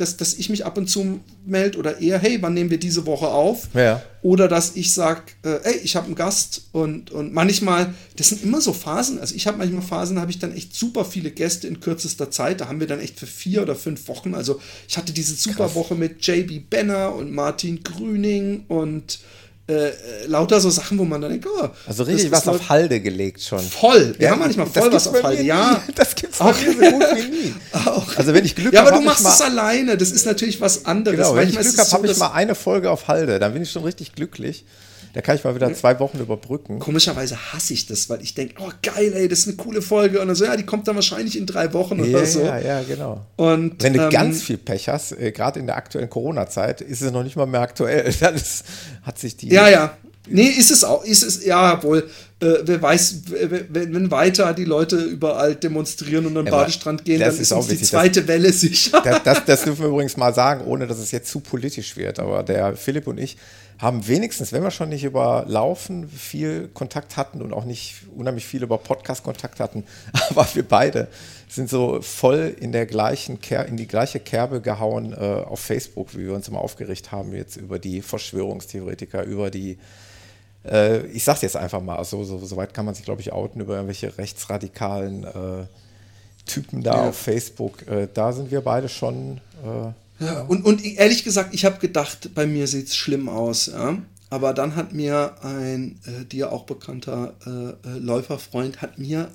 dass, dass ich mich ab und zu melde oder eher, hey, wann nehmen wir diese Woche auf? Ja. Oder dass ich sage, äh, ey, ich habe einen Gast und, und manchmal, das sind immer so Phasen, also ich habe manchmal Phasen, da habe ich dann echt super viele Gäste in kürzester Zeit, da haben wir dann echt für vier oder fünf Wochen, also ich hatte diese super Woche mit JB Benner und Martin Grüning und äh, äh, lauter so Sachen, wo man dann denkt, oh, Also richtig was auf Halde gelegt schon. Voll, wir Ja, haben manchmal voll was auf Halde, ja. Das gibt's bei Auch. mir so gut wie nie. Auch. Also wenn ich Glück Ja, habe, aber du hab ich machst es alleine, das ist natürlich was anderes. genau, wenn ich Glück habe, so, ich mal eine Folge auf Halde. Dann bin ich schon richtig glücklich. Da kann ich mal wieder zwei Wochen überbrücken. Komischerweise hasse ich das, weil ich denke, oh geil, ey, das ist eine coole Folge. Und dann so, ja, die kommt dann wahrscheinlich in drei Wochen Ja, oder so. ja, ja, genau. Und Wenn du ähm, ganz viel Pech hast, äh, gerade in der aktuellen Corona-Zeit, ist es noch nicht mal mehr aktuell. Dann ist, hat sich die. Ja, ja. Nee, ist es auch. Ist es, ja, wohl. Äh, wer weiß, wenn, wenn weiter die Leute überall demonstrieren und an den Badestrand gehen, das dann ist ist auch uns die wichtig, zweite Welle sicher. Das, das, das dürfen wir übrigens mal sagen, ohne dass es jetzt zu politisch wird. Aber der Philipp und ich haben wenigstens, wenn wir schon nicht über Laufen viel Kontakt hatten und auch nicht unheimlich viel über Podcast Kontakt hatten, aber wir beide sind so voll in der gleichen Ker in die gleiche Kerbe gehauen äh, auf Facebook, wie wir uns immer aufgeregt haben jetzt über die Verschwörungstheoretiker, über die äh, ich sag's jetzt einfach mal, so, so, so weit kann man sich, glaube ich, outen über irgendwelche rechtsradikalen äh, Typen da Ja. auf Facebook. Äh, da sind wir beide schon. Ja, und, und ehrlich gesagt, ich habe gedacht, bei mir sieht es schlimm aus. Ja? Aber dann hat mir ein äh, dir auch bekannter äh, äh, Läuferfreund hat mir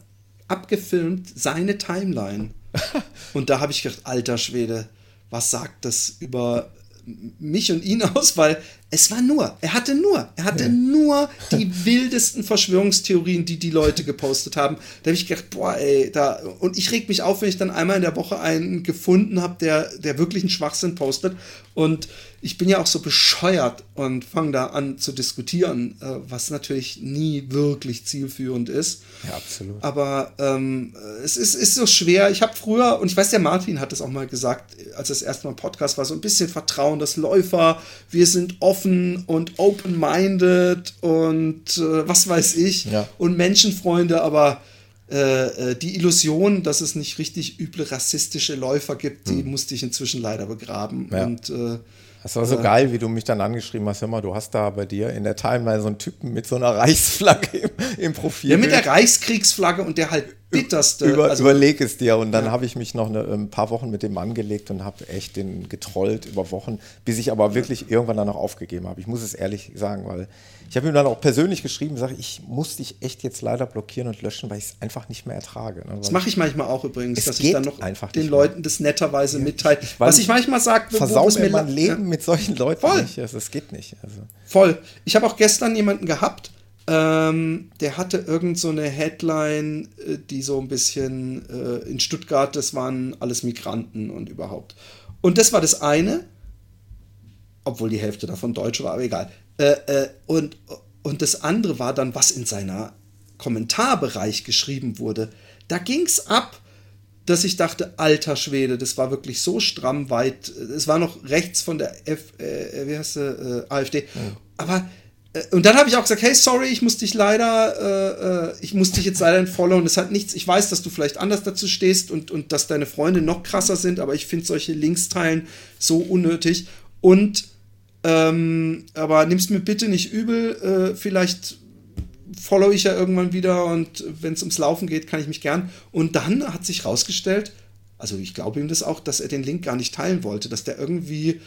abgefilmt seine Timeline. und da habe ich gedacht, alter Schwede, was sagt das über mich und ihn aus? Weil es war nur, er hatte nur, er hatte nur die wildesten Verschwörungstheorien, die die Leute gepostet haben. Da habe ich gedacht, boah, ey, da, und ich reg mich auf, wenn ich dann einmal in der Woche einen gefunden habe, der, der wirklich einen Schwachsinn postet. Und ich bin ja auch so bescheuert und fange da an zu diskutieren, äh, was natürlich nie wirklich zielführend ist. ja, absolut. Aber ähm, es ist, ist so schwer. Ich habe früher, und ich weiß, der Martin hat es auch mal gesagt, als es erstmal im Podcast war, so ein bisschen Vertrauen, dass Läufer, wir sind offen und open-minded und äh, was weiß ich Ja. und Menschenfreunde, aber äh, äh, die Illusion, dass es nicht richtig üble rassistische Läufer gibt, die musste ich inzwischen leider begraben. Ja. Und äh, Das war so geil, wie du mich dann angeschrieben hast. Hör mal, du hast da bei dir in der Timeline so einen Typen mit so einer Reichsflagge im, im Profil. ja, mit der Reichskriegsflagge und der halt bitterste. Über, also, überleg es dir. Und dann habe ich mich noch eine, ein paar Wochen mit dem angelegt und habe echt den getrollt über Wochen, bis ich aber wirklich irgendwann dann noch aufgegeben habe. Ich muss es ehrlich sagen, weil ich habe ihm dann auch persönlich geschrieben, sage ich muss dich echt jetzt leider blockieren und löschen, weil ich es einfach nicht mehr ertrage. Ne? Das mache ich manchmal auch übrigens, dass ich dann noch den. Leuten das netterweise mitteile. weil Was ich manchmal sage, Versau mir mein Leben Ja, mit solchen Leuten Voll. nicht. Das, das geht nicht. Also. voll. Ich habe auch gestern jemanden gehabt, Ähm, der hatte irgend so eine Headline, äh, die so ein bisschen äh, in Stuttgart, das waren alles Migranten und überhaupt. Und das war das eine, obwohl die Hälfte davon Deutsche war, aber egal. Äh, äh, und, und das andere war dann, was in seiner Kommentarbereich geschrieben wurde. Da ging es ab, dass ich dachte, alter Schwede, das war wirklich so stramm weit. Es war noch rechts von der F, äh, wie heißt sie, äh, AfD. Mhm. Aber äh, und dann habe ich auch gesagt, hey, sorry, ich muss dich leider, äh ich muss dich jetzt leider entfollowen. Das hat nichts. Ich weiß, dass du vielleicht anders dazu stehst und, und dass deine Freunde noch krasser sind, aber ich finde solche Links teilen so unnötig. Und ähm, aber nimm's mir bitte nicht übel. Äh, vielleicht follow ich ja irgendwann wieder und wenn es ums Laufen geht, kann ich mich gern. Und dann hat sich rausgestellt, also ich glaube ihm das auch, dass er den Link gar nicht teilen wollte, dass der irgendwie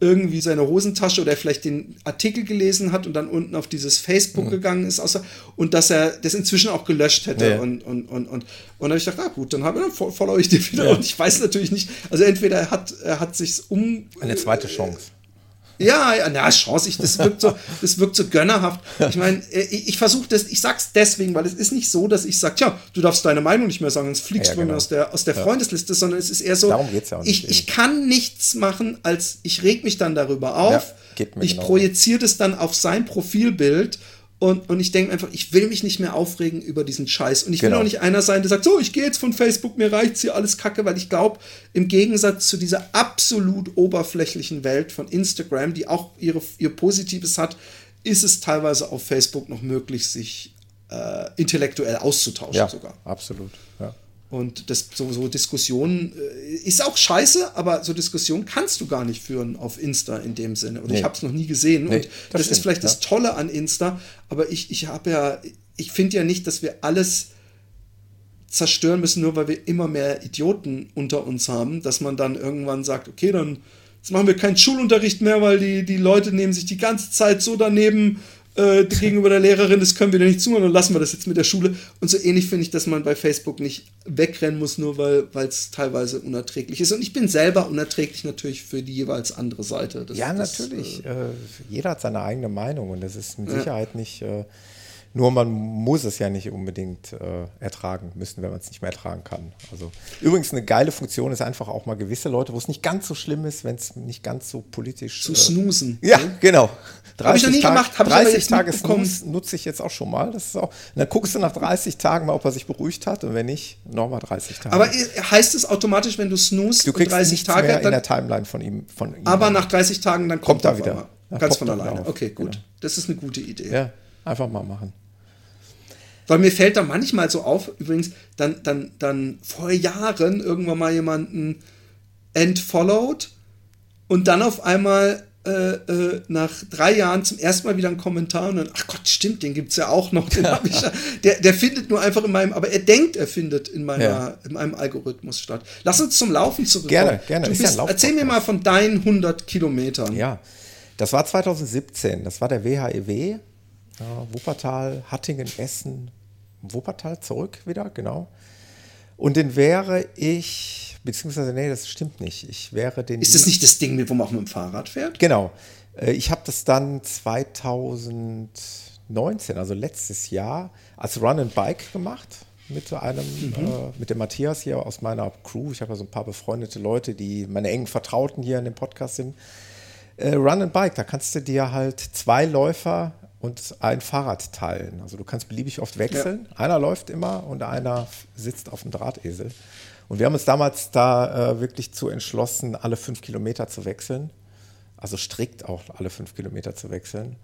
irgendwie seine Hosentasche oder vielleicht den Artikel gelesen hat und dann unten auf dieses Facebook mhm. gegangen ist außer, und dass er das inzwischen auch gelöscht hätte ja. und und und und und dann habe ich gedacht, ah gut, dann dann follow ich dir wieder ja. und ich weiß natürlich nicht, also entweder er hat er hat sich um eine zweite Chance ja, ja, na, Chance, ich, das wirkt so, das wirkt so gönnerhaft. Ich meine, äh, ich, ich versuche das, ich sag's deswegen, weil es ist nicht so, dass ich sage, ja, du darfst deine Meinung nicht mehr sagen, sonst fliegst ja, ja, du genau. aus der, aus der Freundesliste, sondern es ist eher so, Darum geht's ja auch nicht ich, ich kann nichts machen, als ich reg mich dann darüber auf, ich genau projiziere das dann auf sein Profilbild und, und ich denke einfach, ich will mich nicht mehr aufregen über diesen Scheiß. Und ich genau. will auch nicht einer sein, der sagt, so, ich gehe jetzt von Facebook, mir reicht's hier alles Kacke, weil ich glaube, im Gegensatz zu dieser absolut oberflächlichen Welt von Instagram, die auch ihre, ihr Positives hat, ist es teilweise auf Facebook noch möglich, sich äh, intellektuell auszutauschen ja, sogar. Absolut. Ja. Und das, so, so Diskussionen äh, ist auch scheiße, aber so Diskussionen kannst du gar nicht führen auf Insta in dem Sinne. Oder nee. ich habe es noch nie gesehen. Nee, und das, das ist vielleicht ja. das Tolle an Insta, aber ich, ich habe ja, ich finde ja nicht, dass wir alles zerstören müssen, nur weil wir immer mehr Idioten unter uns haben, dass man dann irgendwann sagt, okay, dann jetzt machen wir keinen Schulunterricht mehr, weil die, die Leute nehmen sich die ganze Zeit so daneben äh, gegenüber der Lehrerin, das können wir dir nicht zuhören, dann lassen wir das jetzt mit der Schule. Und so ähnlich finde ich, dass man bei Facebook nicht wegrennen muss, nur weil es teilweise unerträglich ist. Und ich bin selber unerträglich natürlich für die jeweils andere Seite. Das, ja, das, natürlich. Äh, äh, jeder hat seine eigene Meinung und das ist mit Sicherheit ja. nicht. Äh, nur man muss es ja nicht unbedingt äh, ertragen müssen, wenn man es nicht mehr ertragen kann. Also übrigens eine geile Funktion ist einfach auch mal gewisse Leute, wo es nicht ganz so schlimm ist, wenn es nicht ganz so politisch. Zu äh, snoosen. Ja, genau. Habe ich noch nie Tag, gemacht. Hab 30 Tage Snooze nutze ich jetzt auch schon mal. Das ist auch, dann guckst du nach 30 Tagen mal, ob er sich beruhigt hat und wenn nicht, nochmal 30 Tage. Aber heißt es automatisch, wenn du snoost du kriegst 30 Tage mehr in der Timeline von ihm, von ihm. Aber nach 30 Tagen dann kommt, kommt er wieder. Ganz von alleine. Okay, gut. Genau. Das ist eine gute Idee. Ja, einfach mal machen. Weil mir fällt da manchmal so auf, übrigens, dann, dann, dann vor Jahren irgendwann mal jemanden entfollowed und dann auf einmal äh, äh, nach drei Jahren zum ersten Mal wieder einen Kommentar und dann, ach Gott, stimmt, den gibt es ja auch noch. Den ich der, der findet nur einfach in meinem, aber er denkt, er findet in, meiner, ja. in meinem Algorithmus statt. Lass uns zum Laufen zurückkommen. Gerne, gerne. Bist, ja erzähl mir mal von deinen 100 Kilometern. Ja, das war 2017. Das war der WHEW ja, Wuppertal, Hattingen, Essen, Wuppertal zurück wieder, genau. Und den wäre ich, beziehungsweise, nee, das stimmt nicht. Ich wäre den. Ist das nicht das Ding, wo man auch mit dem Fahrrad fährt? Genau. Äh, ich habe das dann 2019, also letztes Jahr, als Run and Bike gemacht mit einem, mhm. äh, mit dem Matthias hier aus meiner Crew. Ich habe ja so ein paar befreundete Leute, die meine engen Vertrauten hier in dem Podcast sind. Äh, Run and Bike, da kannst du dir halt zwei Läufer und ein Fahrrad teilen. Also du kannst beliebig oft wechseln. Ja. Einer läuft immer und einer sitzt auf dem Drahtesel. Und wir haben uns damals da äh, wirklich zu entschlossen, alle fünf Kilometer zu wechseln. Also strikt auch alle fünf Kilometer zu wechseln.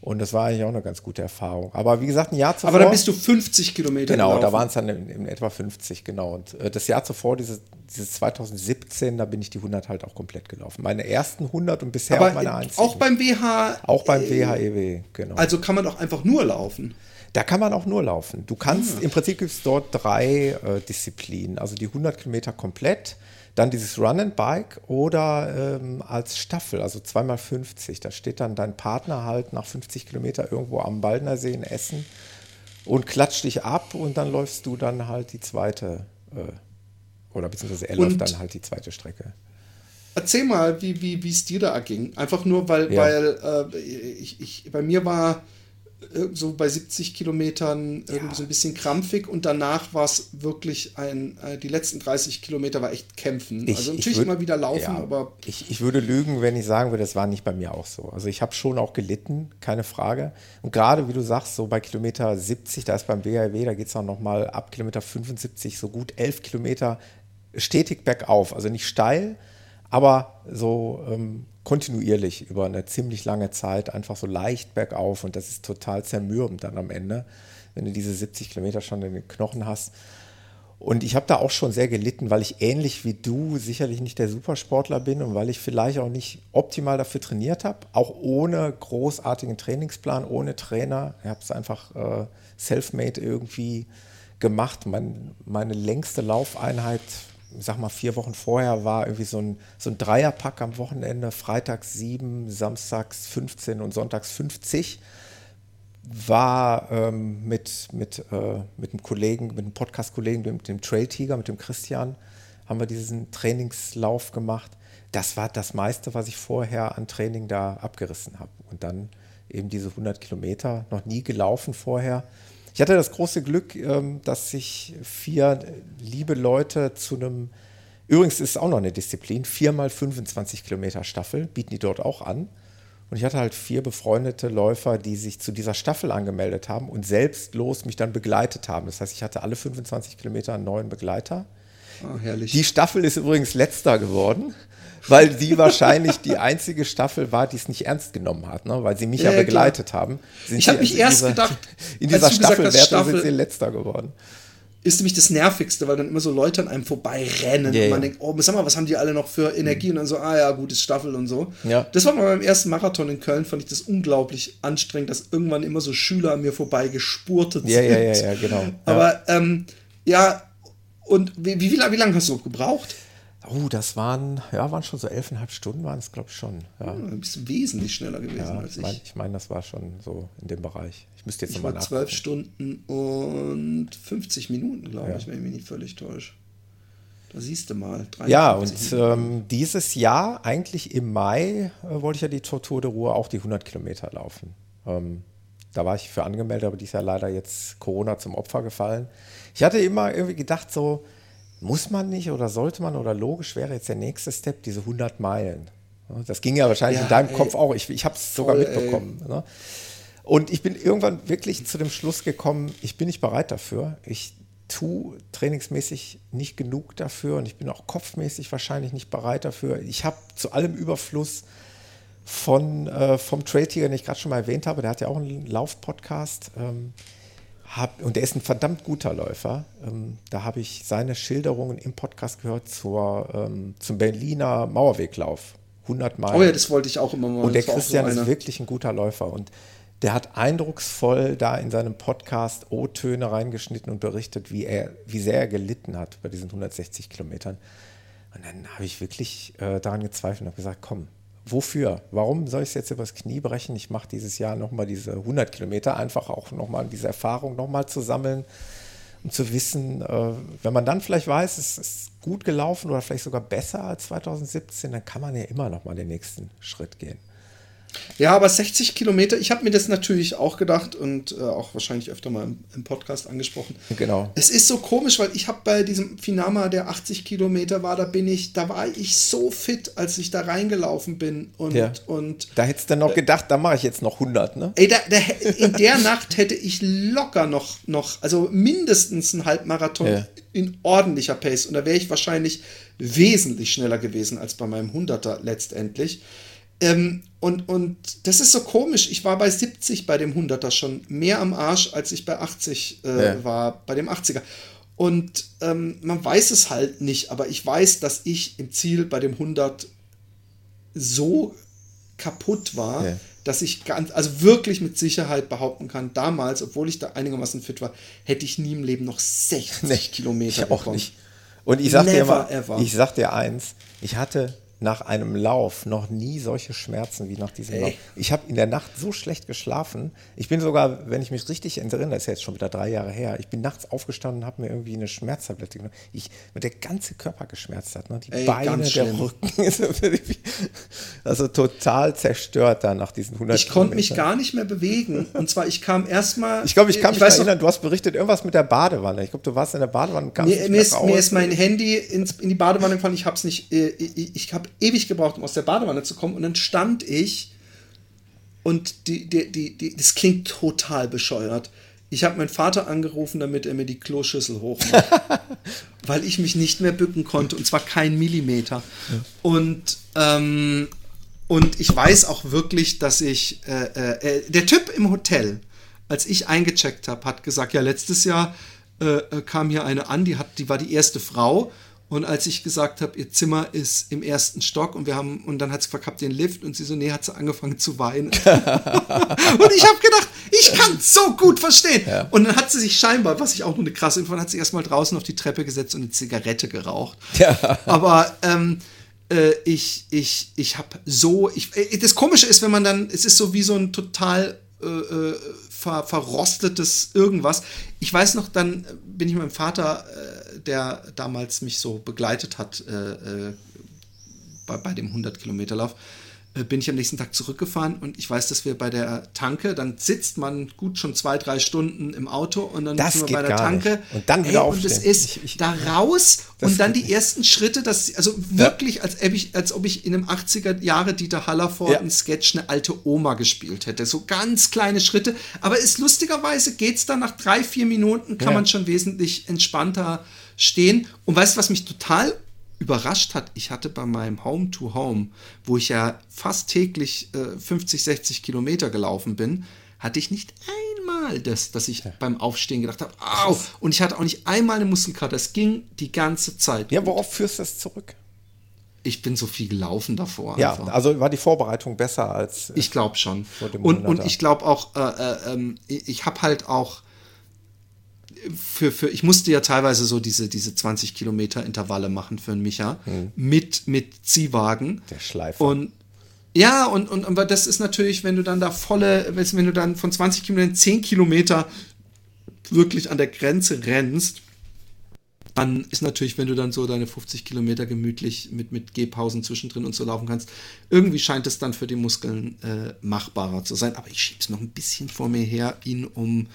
Und das war eigentlich auch eine ganz gute Erfahrung. Aber wie gesagt, ein Jahr zuvor. Aber dann bist du 50 Kilometer Genau, gelaufen. da waren es dann in, in, etwa 50, genau. Und äh, das Jahr zuvor, dieses, dieses 2017, da bin ich die 100 halt auch komplett gelaufen. Meine ersten 100 und bisher Aber auch meine einzigen. Auch beim WH. Auch beim WHEW, e genau. Also kann man auch einfach nur laufen. Da kann man auch nur laufen. Du kannst, ah. im Prinzip gibt es dort drei äh, Disziplinen. Also die 100 Kilometer komplett dann dieses Run and Bike oder ähm, als Staffel, also zweimal 50. Da steht dann dein Partner halt nach 50 Kilometer irgendwo am Baldner See in Essen und klatscht dich ab und dann läufst du dann halt die zweite, äh, oder beziehungsweise er und läuft dann halt die zweite Strecke. Erzähl mal, wie wie es dir da ging. Einfach nur, weil, ja. weil äh, ich, ich, bei mir war so bei 70 Kilometern irgendwie so ein bisschen krampfig und danach war es wirklich ein, äh, die letzten 30 Kilometer war echt kämpfen. Ich- also ich natürlich würd- immer wieder laufen, ja, aber ich, ich würde lügen, wenn ich sagen würde, das war nicht bei mir auch so. Also ich habe schon auch gelitten, keine Frage. Und gerade wie du sagst, so bei Kilometer 70, da ist beim BHW, da geht es auch nochmal ab Kilometer 75 so gut 11 Kilometer stetig bergauf. Also nicht steil, aber so ähm, kontinuierlich über eine ziemlich lange Zeit einfach so leicht bergauf. Und das ist total zermürbend dann am Ende, wenn du diese 70 Kilometer schon in den Knochen hast. Und ich habe da auch schon sehr gelitten, weil ich ähnlich wie du sicherlich nicht der Supersportler bin und weil ich vielleicht auch nicht optimal dafür trainiert habe, auch ohne großartigen Trainingsplan, ohne Trainer. Ich habe es einfach äh, self-made irgendwie gemacht. Mein, meine längste Laufeinheit, ich sag mal vier Wochen vorher, war irgendwie so ein, so ein Dreierpack am Wochenende, freitags sieben, samstags 15 und sonntags 50 war ähm, mit, mit, äh, mit einem Kollegen, mit einem Podcast-Kollegen, mit dem Trail Tiger, mit dem Christian, haben wir diesen Trainingslauf gemacht. Das war das meiste, was ich vorher an Training da abgerissen habe. Und dann eben diese 100 Kilometer, noch nie gelaufen vorher. Ich hatte das große Glück, ähm, dass sich vier liebe Leute zu einem, übrigens ist es auch noch eine Disziplin, viermal 25 Kilometer Staffel, bieten die dort auch an. Und ich hatte halt vier befreundete Läufer, die sich zu dieser Staffel angemeldet haben und selbstlos mich dann begleitet haben. Das heißt, ich hatte alle 25 Kilometer einen neuen Begleiter. ah, herrlich. Die Staffel ist übrigens letzter geworden, weil sie wahrscheinlich die einzige Staffel war, die es nicht ernst genommen hat, ne? weil sie mich ja, Ja, ja, begleitet haben. Sind Ich sie hab mich in erst dieser- gedacht, in dieser gesagt hast, Staffel- sind sie letzter geworden. ist nämlich das Nervigste, weil dann immer so Leute an einem vorbeirennen Ja, und man ja. denkt, oh, sag mal, was haben die alle noch für Energie? Und dann so, ah ja, gutes Staffel und so. Ja. Das war mal beim ersten Marathon in Köln, fand ich das unglaublich anstrengend, dass irgendwann immer so Schüler an mir vorbei gespurtet Ja, sind. ja, ja, ja, genau. Ja. Aber ähm, ja, und wie, wie, wie lange hast du gebraucht? Oh, das waren, ja, waren schon so elfeinhalb Stunden, waren es, glaube ich, schon. Ja. Du bist wesentlich schneller gewesen Ja, als ich meine, ich. ich mein, das war schon so in dem Bereich. Ich müsste jetzt nochmal war nach. zwölf Stunden und 50 Minuten, glaube Ja. ich, wenn ich mich nicht völlig täusche. Da siehst du mal. Ja, und 53 Minuten. ähm, dieses Jahr, eigentlich im Mai, äh, wollte ich ja die Tortur de Ruhr auch die 100 Kilometer laufen. Ähm, da war ich für angemeldet, aber die ist ja leider jetzt Corona zum Opfer gefallen. Ich hatte immer irgendwie gedacht, so, muss man nicht oder sollte man oder logisch wäre jetzt der nächste Step, diese 100 Meilen. Das ging ja wahrscheinlich Ja, in deinem ey. Kopf auch. Ich, ich habe es sogar mitbekommen. Ne? Und ich bin irgendwann wirklich zu dem Schluss gekommen, ich bin nicht bereit dafür. Ich tue trainingsmäßig nicht genug dafür und ich bin auch kopfmäßig wahrscheinlich nicht bereit dafür. Ich habe zu allem Überfluss von, äh, vom Trade Tiger, den ich gerade schon mal erwähnt habe, der hat ja auch einen Lauf-Podcast. Ähm, hab, und der ist ein verdammt guter Läufer. Ähm, da habe ich seine Schilderungen im Podcast gehört zur, ähm, zum Berliner Mauerweglauf. 100 Mal. Oh ja, das wollte ich auch immer mal. Und der Christian so ist wirklich ein guter Läufer. Und der hat eindrucksvoll da in seinem Podcast O-Töne reingeschnitten und berichtet, wie, er, wie sehr er gelitten hat bei diesen 160 Kilometern. Und dann habe ich wirklich äh, daran gezweifelt und habe gesagt, komm, wofür? Warum soll ich es jetzt übers Knie brechen? Ich mache dieses Jahr nochmal diese 100 Kilometer, einfach auch nochmal diese Erfahrung nochmal zu sammeln, um zu wissen, äh, wenn man dann vielleicht weiß, es ist gut gelaufen oder vielleicht sogar besser als 2017, dann kann man ja immer nochmal den nächsten Schritt gehen. Ja, aber 60 Kilometer, ich habe mir das natürlich auch gedacht und äh, auch wahrscheinlich öfter mal im, im Podcast angesprochen. Genau. Es ist so komisch, weil ich habe bei diesem Finama, der 80 Kilometer war, da bin ich, da war ich so fit, als ich da reingelaufen bin und, Ja. und Da hättest du dann noch gedacht, da mache ich jetzt noch 100, ne? Ey, da, da, in der Nacht hätte ich locker noch, noch also mindestens einen Halbmarathon Ja. in ordentlicher Pace. Und da wäre ich wahrscheinlich wesentlich schneller gewesen als bei meinem 100er letztendlich. Ähm, und, und das ist so komisch. Ich war bei 70 bei dem 100er schon mehr am Arsch, als ich bei 80 äh, Ja. war, bei dem 80er. Und ähm, man weiß es halt nicht, aber ich weiß, dass ich im Ziel bei dem 100 so kaputt war, Ja. dass ich ganz, also wirklich mit Sicherheit behaupten kann, damals, obwohl ich da einigermaßen fit war, hätte ich nie im Leben noch 60 Kilometer ich auch bekommen. nicht. Und ich sag dir mal, ever. ich sag dir eins, ich hatte nach einem Lauf noch nie solche Schmerzen wie nach diesem Ey. Lauf. Ich habe in der Nacht so schlecht geschlafen. Ich bin sogar, wenn ich mich richtig erinnere, das ist ja jetzt schon wieder drei Jahre her, ich bin nachts aufgestanden und habe mir irgendwie eine Schmerztablette genommen. Ich, mit der ganze Körper geschmerzt hat. Ne? Die Ey, Beine, der Rücken. also total zerstört dann nach diesen 100 Ich konnte mich gar nicht mehr bewegen. Und zwar, ich kam erstmal. Ich glaube, ich kann ich mich erinnern, du hast berichtet, irgendwas mit der Badewanne. Ich glaube, du warst in der Badewanne. Mir, mir, ist, mir ist mein Handy ins, in die Badewanne gefallen. Ich habe es nicht. Äh, ich, ich habe ewig gebraucht, um aus der Badewanne zu kommen. Und dann stand ich und die, die, die, die, das klingt total bescheuert. Ich habe meinen Vater angerufen, damit er mir die Kloschüssel hochmacht. weil ich mich nicht mehr bücken konnte. Und zwar kein Millimeter. Ja. Und, ähm, und ich weiß auch wirklich, dass ich. Äh, äh, äh der Typ im Hotel, als ich eingecheckt habe, hat gesagt: Ja, letztes Jahr äh, äh, kam hier eine an, die, hat, die war die erste Frau und als ich gesagt habe, ihr Zimmer ist im ersten Stock und wir haben, und dann hat sie verkappt den Lift und sie so, nee, hat sie angefangen zu weinen. und ich habe gedacht, ich kann so gut verstehen. Ja. Und dann hat sie sich scheinbar, was ich auch nur eine krasse Info, hat sie erstmal draußen auf die Treppe gesetzt und eine Zigarette geraucht. Ja. Aber ähm, äh, ich, ich, ich habe so, ich, äh, das Komische ist, wenn man dann, es ist so wie so ein total äh, äh ver, verrostetes irgendwas. Ich weiß noch, dann bin ich mit meinem Vater, äh, der damals mich so begleitet hat äh, äh bei, bei dem 100-Kilometer-Lauf, äh, bin ich am nächsten Tag zurückgefahren und ich weiß, dass wir bei der Tanke, dann sitzt man gut schon zwei, drei Stunden im Auto und dann das sind wir bei der Tanke nicht. und dann wieder ey, Und es ist ich, ich, da raus und dann die ersten Schritte, das, also wirklich, ja. als, ob ich, als ob ich in einem 80er Jahre Dieter Hallervorden ja. Sketch eine alte Oma gespielt hätte. So ganz kleine Schritte. Aber ist lustigerweise geht es dann nach drei, vier Minuten, kann ja. man schon wesentlich entspannter stehen. Und weißt du, was mich total überrascht hat, ich hatte bei meinem Home to Home, wo ich ja fast täglich äh, 50, 60 Kilometer gelaufen bin, hatte ich nicht einmal das, dass ich ja. beim Aufstehen gedacht habe, au! Und ich hatte auch nicht einmal eine Muskelkater. Das ging die ganze Zeit. Ja, worauf führst du das zurück? Ich bin so viel gelaufen davor. Ja, einfach. also war die Vorbereitung besser als. Äh, ich glaube schon. Und, und ich glaube auch, äh, äh, ähm, ich habe halt auch für, für, ich musste ja teilweise so diese, diese 20 Kilometer Intervalle machen für einen Micha mhm. mit, mit Ziehwagen. Der Schleifer. Und ja, und, und aber das ist natürlich, wenn du dann da volle, wenn du dann von 20 Kilometern 10 Kilometer wirklich an der Grenze rennst, dann ist natürlich, wenn du dann so deine 50 Kilometer gemütlich mit, mit Gehpausen zwischendrin und so laufen kannst, irgendwie scheint es dann für die Muskeln äh, machbarer zu sein. Aber ich schiebe es noch ein bisschen vor mir her, ihn um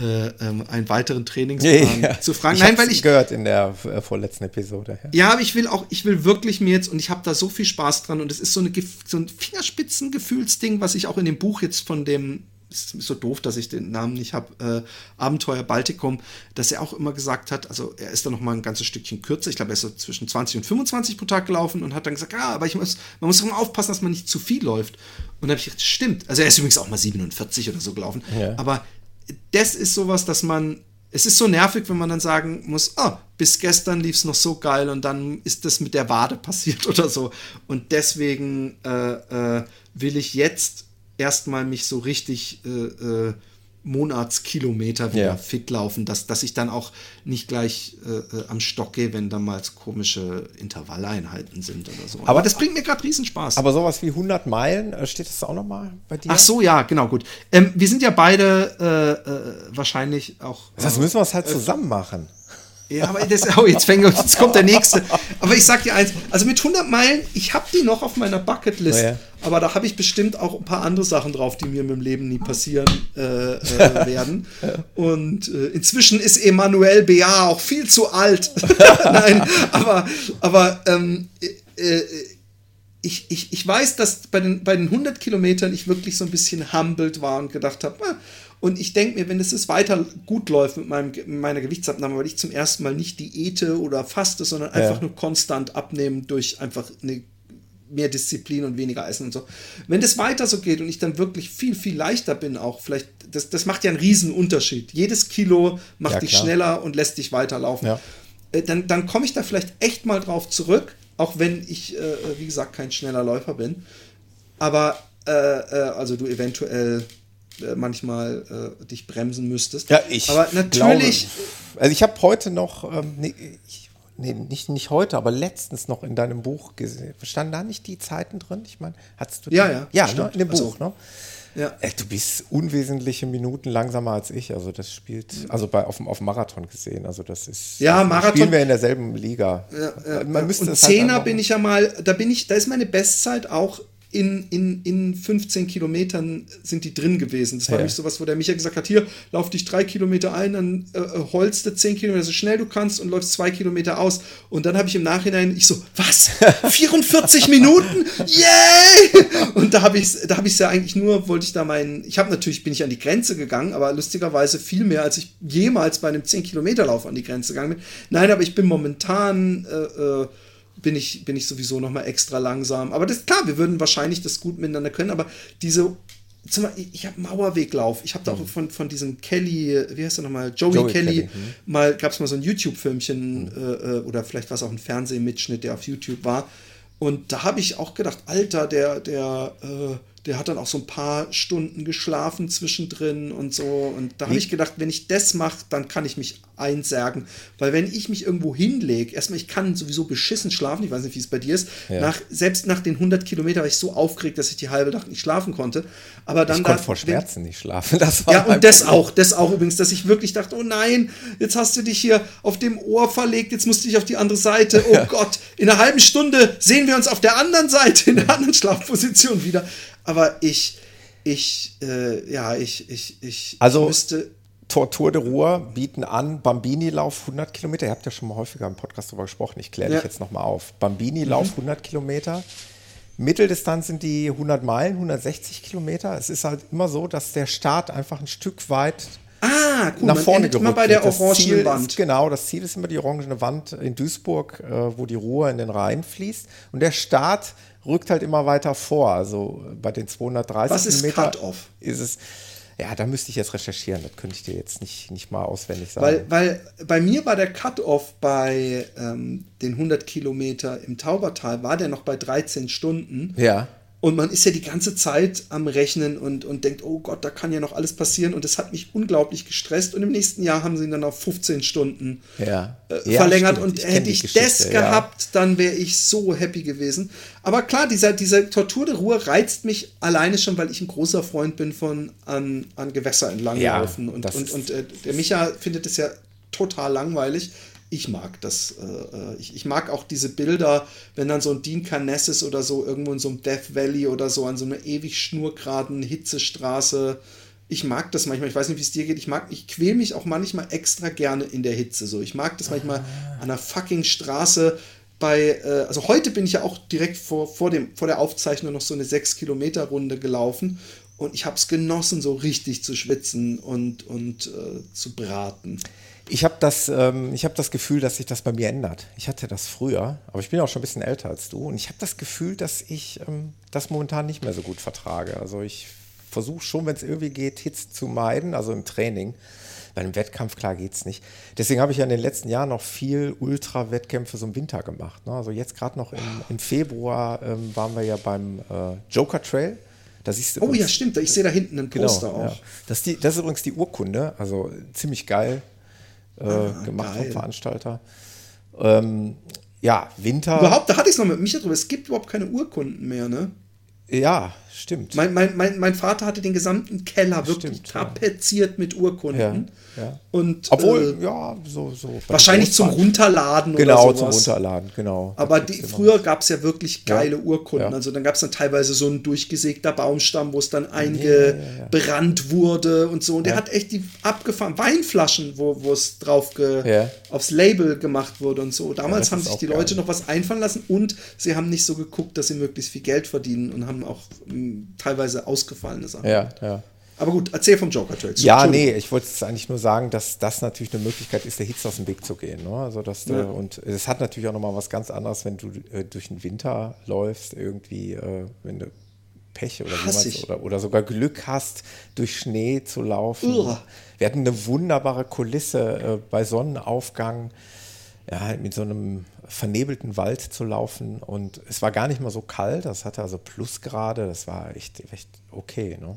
äh, ähm, einen weiteren Trainingsplan ja, zu fragen. Ich Nein, weil ich gehört in der äh, vorletzten Episode. Ja. ja, aber ich will auch, ich will wirklich mir jetzt und ich habe da so viel Spaß dran und es ist so, eine, so ein Fingerspitzengefühlsding, was ich auch in dem Buch jetzt von dem ist so doof, dass ich den Namen nicht habe, äh, Abenteuer Baltikum, dass er auch immer gesagt hat, also er ist da noch mal ein ganzes Stückchen kürzer, ich glaube, er ist so zwischen 20 und 25 pro Tag gelaufen und hat dann gesagt, ja, aber ich muss, man muss auch mal aufpassen, dass man nicht zu viel läuft. Und dann habe ich gedacht, stimmt. Also er ist übrigens auch mal 47 oder so gelaufen, ja. aber das ist sowas, dass man, es ist so nervig, wenn man dann sagen muss, oh, bis gestern lief es noch so geil und dann ist das mit der Wade passiert oder so. Und deswegen äh, äh, will ich jetzt erstmal mich so richtig äh, äh Monatskilometer wieder ja. fit laufen, dass, dass ich dann auch nicht gleich äh, äh am Stock gehe, wenn da mal komische Intervalleinheiten sind oder so. Aber, das bringt mir gerade Riesenspaß. Aber sowas wie 100 Meilen, äh, steht das auch noch mal bei dir? Ach so, ja, genau, gut. Ähm, wir sind ja beide äh, äh wahrscheinlich auch. Das müssen wir es halt zusammen machen. Ja, aber das, oh, jetzt, fängt, jetzt kommt der nächste. Aber ich sag dir eins, also mit 100 Meilen, ich habe die noch auf meiner Bucketlist, oh ja. aber da habe ich bestimmt auch ein paar andere Sachen drauf, die mir im Leben nie passieren äh, äh, werden. Und äh, inzwischen ist Emanuel B.A. auch viel zu alt. Nein, aber, aber ähm, äh, äh, ich, ich, ich weiß, dass bei den, bei den 100 Kilometern ich wirklich so ein bisschen humbled war und gedacht habe, ah, und ich denke mir, wenn es jetzt weiter gut läuft mit, meinem, meiner Gewichtsabnahme, weil ich zum ersten Mal nicht Diäte oder faste, sondern einfach ja. nur konstant abnehmen durch einfach eine mehr Disziplin und weniger Essen und so. Wenn das weiter so geht und ich dann wirklich viel, viel leichter bin, auch vielleicht, das, das macht ja einen riesen Unterschied. Jedes Kilo macht ja, dich schneller und lässt dich weiterlaufen. Ja. Äh, dann, dann komme ich da vielleicht echt mal drauf zurück, auch wenn ich, äh, wie gesagt, kein schneller Läufer bin. Aber, äh, äh also du eventuell äh, manchmal äh, dich bremsen müsstest. Ja, ich. Aber natürlich. Glaube, also ich habe heute noch, ähm, nee, ich, nee, nicht, nicht heute, aber letztens noch in deinem Buch gesehen. Standen da nicht die Zeiten drin? Ich meine, hattest du die? Ja, ja, Ja, ne, in dem Buch, Also, ne? Ja. Äh, Du bist unwesentliche Minuten langsamer als ich. Also das spielt, also bei auf dem, auf dem Marathon gesehen. Also das ist. Ja, das Marathon- Spielen wir in derselben Liga. Man müsste und halt Zehner einfach- bin ich ja mal, da bin ich, da ist meine Bestzeit auch in, in, in 15 Kilometern sind die drin gewesen. Das war Ja. nämlich sowas, wo der Micha gesagt hat, hier, lauf dich drei Kilometer ein, dann äh, äh, holst du 10 Kilometer so schnell du kannst und läufst zwei Kilometer aus. Und dann habe ich im Nachhinein, ich so, was? 44 Minuten? Yay! Und da habe ich da habe ich ja eigentlich nur, wollte ich da meinen, ich habe natürlich, bin ich an die Grenze gegangen, aber lustigerweise viel mehr, als ich jemals bei einem 10 Kilometer Lauf an die Grenze gegangen bin. Nein, aber ich bin momentan, äh, äh, bin ich, bin ich sowieso noch mal extra langsam. Aber das ist klar, wir würden wahrscheinlich das gut miteinander können, aber diese, zum Beispiel, ich habe Mauerweglauf. Ich habe da auch von, von diesem Kelly, wie heißt er nochmal, Joey, Mhm. Joey Kelly, Kelly, mhm. mal, gab es mal so ein YouTube-Filmchen äh, äh, oder vielleicht war es auch ein Fernsehmitschnitt, der auf YouTube war. Und da habe ich auch gedacht, Alter, der, der, äh, der hat dann auch so ein paar Stunden geschlafen zwischendrin und so. Und da habe ich gedacht, wenn ich das mache, dann kann ich mich einsärgen. Weil wenn ich mich irgendwo hinlege, erstmal, ich kann sowieso beschissen schlafen, ich weiß nicht, wie es bei dir ist. Ja. Nach, selbst nach den 100 Kilometern war ich so aufgeregt, dass ich die halbe Nacht nicht schlafen konnte. Aber dann Ich da, konnte vor Schmerzen nicht schlafen. Das war ja, und das Problem. auch, das auch übrigens, dass ich wirklich dachte, oh nein, jetzt hast du dich hier auf dem Ohr verlegt, jetzt musst du dich auf die andere Seite. Oh Gott, in einer halben Stunde sehen wir uns auf der anderen Seite, in der anderen Schlafposition wieder. Aber ich, ich, äh, ja, ich, ich, ich Also- müsste. Tortur de Ruhr bieten an, Bambini-Lauf 100 Kilometer. Ihr habt ja schon mal häufiger im Podcast darüber gesprochen. Ich kläre Ja. dich jetzt nochmal auf. Bambini-Lauf 100 Kilometer. Mitteldistanz sind die 100 Meilen, 160 Kilometer. Es ist halt immer so, dass der Start einfach ein Stück weit Ah, cool, nach vorne endet immer gerückt bei der orangenen Wand. Ist, genau, das Ziel ist immer die orangene Wand in Duisburg, äh, wo die Ruhr in den Rhein fließt. Und der Start rückt halt immer weiter vor. Also bei den 230 Was ist Kilometer Cut-Off? ist es. Ja, da müsste ich jetzt recherchieren. Das könnte ich dir jetzt nicht, nicht mal auswendig sagen. Weil, weil bei mir war der Cut-Off bei ähm, den 100 Kilometer im Taubertal, war der noch bei 13 Stunden. ja. Und man ist ja die ganze Zeit am Rechnen und, und denkt, oh Gott, da kann ja noch alles passieren. Und das hat mich unglaublich gestresst. Und im nächsten Jahr haben sie ihn dann auf 15 Stunden Ja. äh, Ja, verlängert. stimmt. Und Ich hätte ich das ja. gehabt, dann wäre ich so happy gewesen. Aber klar, dieser, dieser Tortur de Ruhe reizt mich alleine schon, weil ich ein großer Freund bin von an, an Gewässer entlanglaufen. Ja, und und, und äh, der Micha findet es ja total langweilig. Ich mag das. Äh, äh, ich, ich mag auch diese Bilder, wenn dann so ein Dean Carnessis oder so irgendwo in so einem Death Valley oder so an so einer ewig schnurgeraden Hitzestraße. Ich mag das manchmal. Ich weiß nicht, wie es dir geht. Ich mag, ich quäl mich auch manchmal extra gerne in der Hitze. So, ich mag das manchmal an einer fucking Straße. Bei, äh, also heute bin ich ja auch direkt vor, vor, dem, vor der Aufzeichnung noch so eine 6-Kilometer-Runde gelaufen und ich habe es genossen, so richtig zu schwitzen und, und äh, zu braten. Ich habe das, ähm, ich hab das Gefühl, dass sich das bei mir ändert. Ich hatte das früher, aber ich bin auch schon ein bisschen älter als du. Und ich habe das Gefühl, dass ich ähm, das momentan nicht mehr so gut vertrage. Also ich versuche schon, wenn es irgendwie geht, Hits zu meiden, also im Training. Bei einem Wettkampf, klar, geht es nicht. Deswegen habe ich ja in den letzten Jahren noch viel Ultra-Wettkämpfe so im Winter gemacht. Ne? Also jetzt gerade noch im, im Februar ähm, waren wir ja beim äh, Joker Trail. Da siehst du Oh ja, übrigens- stimmt. Ich sehe da hinten ein Poster Genau, auch. ja. Das, ist die, das ist übrigens die Urkunde, also ziemlich geil äh, gemacht Ah, geil. vom Veranstalter. Ähm, ja, Winter. Überhaupt, da hatte ich es noch mit Micha drüber. Es gibt überhaupt keine Urkunden mehr, ne? Ja, stimmt. Mein, mein, mein, mein Vater hatte den gesamten Keller wirklich Stimmt, ja. tapeziert mit Urkunden. Ja, ja. Und, Obwohl, äh, ja, so. so wahrscheinlich zum Runterladen Genau, oder zum sowas. Runterladen, genau. Aber die, früher gab es ja wirklich geile Ja, Urkunden. ja. Also dann gab es dann teilweise so ein durchgesägter Baumstamm, wo es dann eingebrannt wurde und so. Und der Ja. hat echt die abgefahren. Weinflaschen, wo, es drauf ge, Ja. aufs Label gemacht wurde und so. Damals haben sich die geil. Leute noch was einfallen lassen und sie haben nicht so geguckt, dass sie möglichst viel Geld verdienen und haben auch teilweise ausgefallene Sachen. Ja, ja. Aber gut, erzähl vom Joker Trail. Ja, nee, ich wollte eigentlich nur sagen, dass das natürlich eine Möglichkeit ist, der Hitze aus dem Weg zu gehen. Ne? Also dass du, Ja. Und es hat natürlich auch nochmal was ganz anderes, wenn du äh, durch den Winter läufst, irgendwie, äh, wenn du Pech oder, jemals, oder, oder sogar Glück hast, durch Schnee zu laufen. Uah. Wir hatten eine wunderbare Kulisse äh, bei Sonnenaufgang, ja, halt mit so einem vernebelten Wald zu laufen. Und es war gar nicht mal so kalt, das hatte also Plusgrade, das war echt, echt okay. Ne?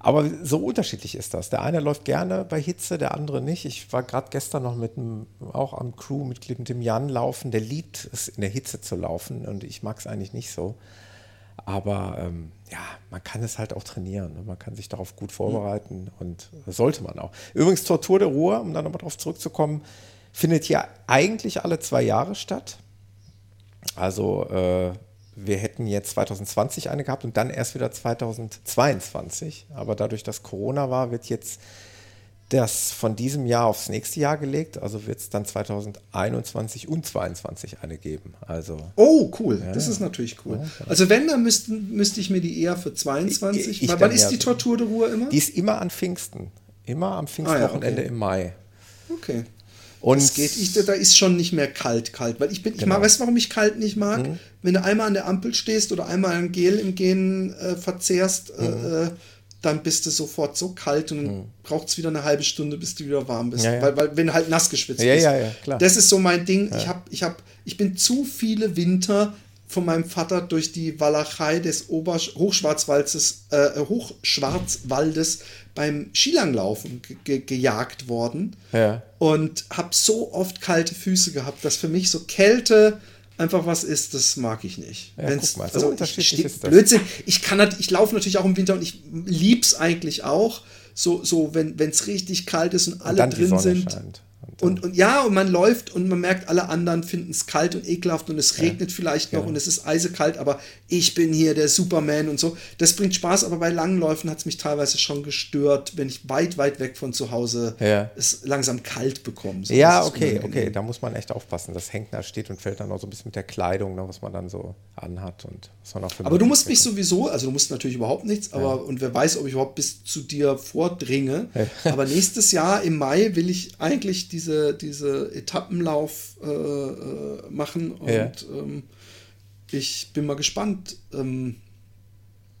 Aber so unterschiedlich ist das. Der eine läuft gerne bei Hitze, der andere nicht. Ich war gerade gestern noch mit einem, auch am Crewmitglied, mit dem Jan laufen. Der liebt es, in der Hitze zu laufen und ich mag es eigentlich nicht so. Aber ähm, ja, man kann es halt auch trainieren. Ne? Man kann sich darauf gut vorbereiten und sollte man auch. Übrigens, zur Tour de Ruhr, um dann nochmal darauf zurückzukommen, findet ja eigentlich alle zwei Jahre statt. Also äh, wir hätten jetzt 2020 eine gehabt und dann erst wieder 2022. Aber dadurch, dass Corona war, wird jetzt das von diesem Jahr aufs nächste Jahr gelegt. Also wird es dann 2021 und 2022 eine geben. Also, oh, cool. Ja, das ist natürlich cool. Genau. also wenn, dann müsste, müsste ich mir die eher für 22. Ich, ich wann ist die Tortur de Ruhe immer? Die ist immer an Pfingsten. Immer am Pfingstwochenende ah, ja, okay. im Mai. Okay. Und das geht. Ich, da ist schon nicht mehr kalt, kalt. Weil ich bin, genau. ich mag, weißt du, warum ich kalt nicht mag? Mhm. Wenn du einmal an der Ampel stehst oder einmal ein Gel im Gehen äh, verzehrst, äh, mhm. äh, dann bist du sofort so kalt und mhm. braucht es wieder eine halbe Stunde, bis du wieder warm bist. Ja, ja. Weil, weil, wenn du halt nass geschwitzt ja, bist. Ja, ja, klar. Das ist so mein Ding. Ich, hab, ich, hab, ich bin zu viele Winter von meinem Vater durch die Walachei des Ober Hochschwarzwaldes, äh, Hochschwarzwaldes beim Skilanglaufen ge gejagt worden ja. und habe so oft kalte Füße gehabt, dass für mich so Kälte einfach was ist, das mag ich nicht. Ja, Wenn's, mal, so also ich, ist das. Blödsinn. Ich kann ich laufe natürlich auch im Winter und ich lieb's eigentlich auch. So, so wenn es richtig kalt ist und alle und drin sind. Scheint. Und, und ja, und man läuft und man merkt, alle anderen finden es kalt und ekelhaft und es regnet ja, vielleicht noch ja. und es ist eisekalt, aber ich bin hier der Superman und so. Das bringt Spaß, aber bei langen Läufen hat es mich teilweise schon gestört, wenn ich weit, weit weg von zu Hause ja. es langsam kalt bekomme. So, ja, okay, okay, da muss man echt aufpassen. Das hängt da, steht und fällt dann auch so ein bisschen mit der Kleidung, ne, was man dann so anhat und was man auch für Aber du musst mich sowieso, also du musst natürlich überhaupt nichts, aber und wer weiß, ob ich überhaupt bis zu dir vordringe. aber nächstes Jahr im Mai will ich eigentlich diese, diese Etappenlauf äh, äh, machen und ja. ähm, ich bin mal gespannt. Ähm,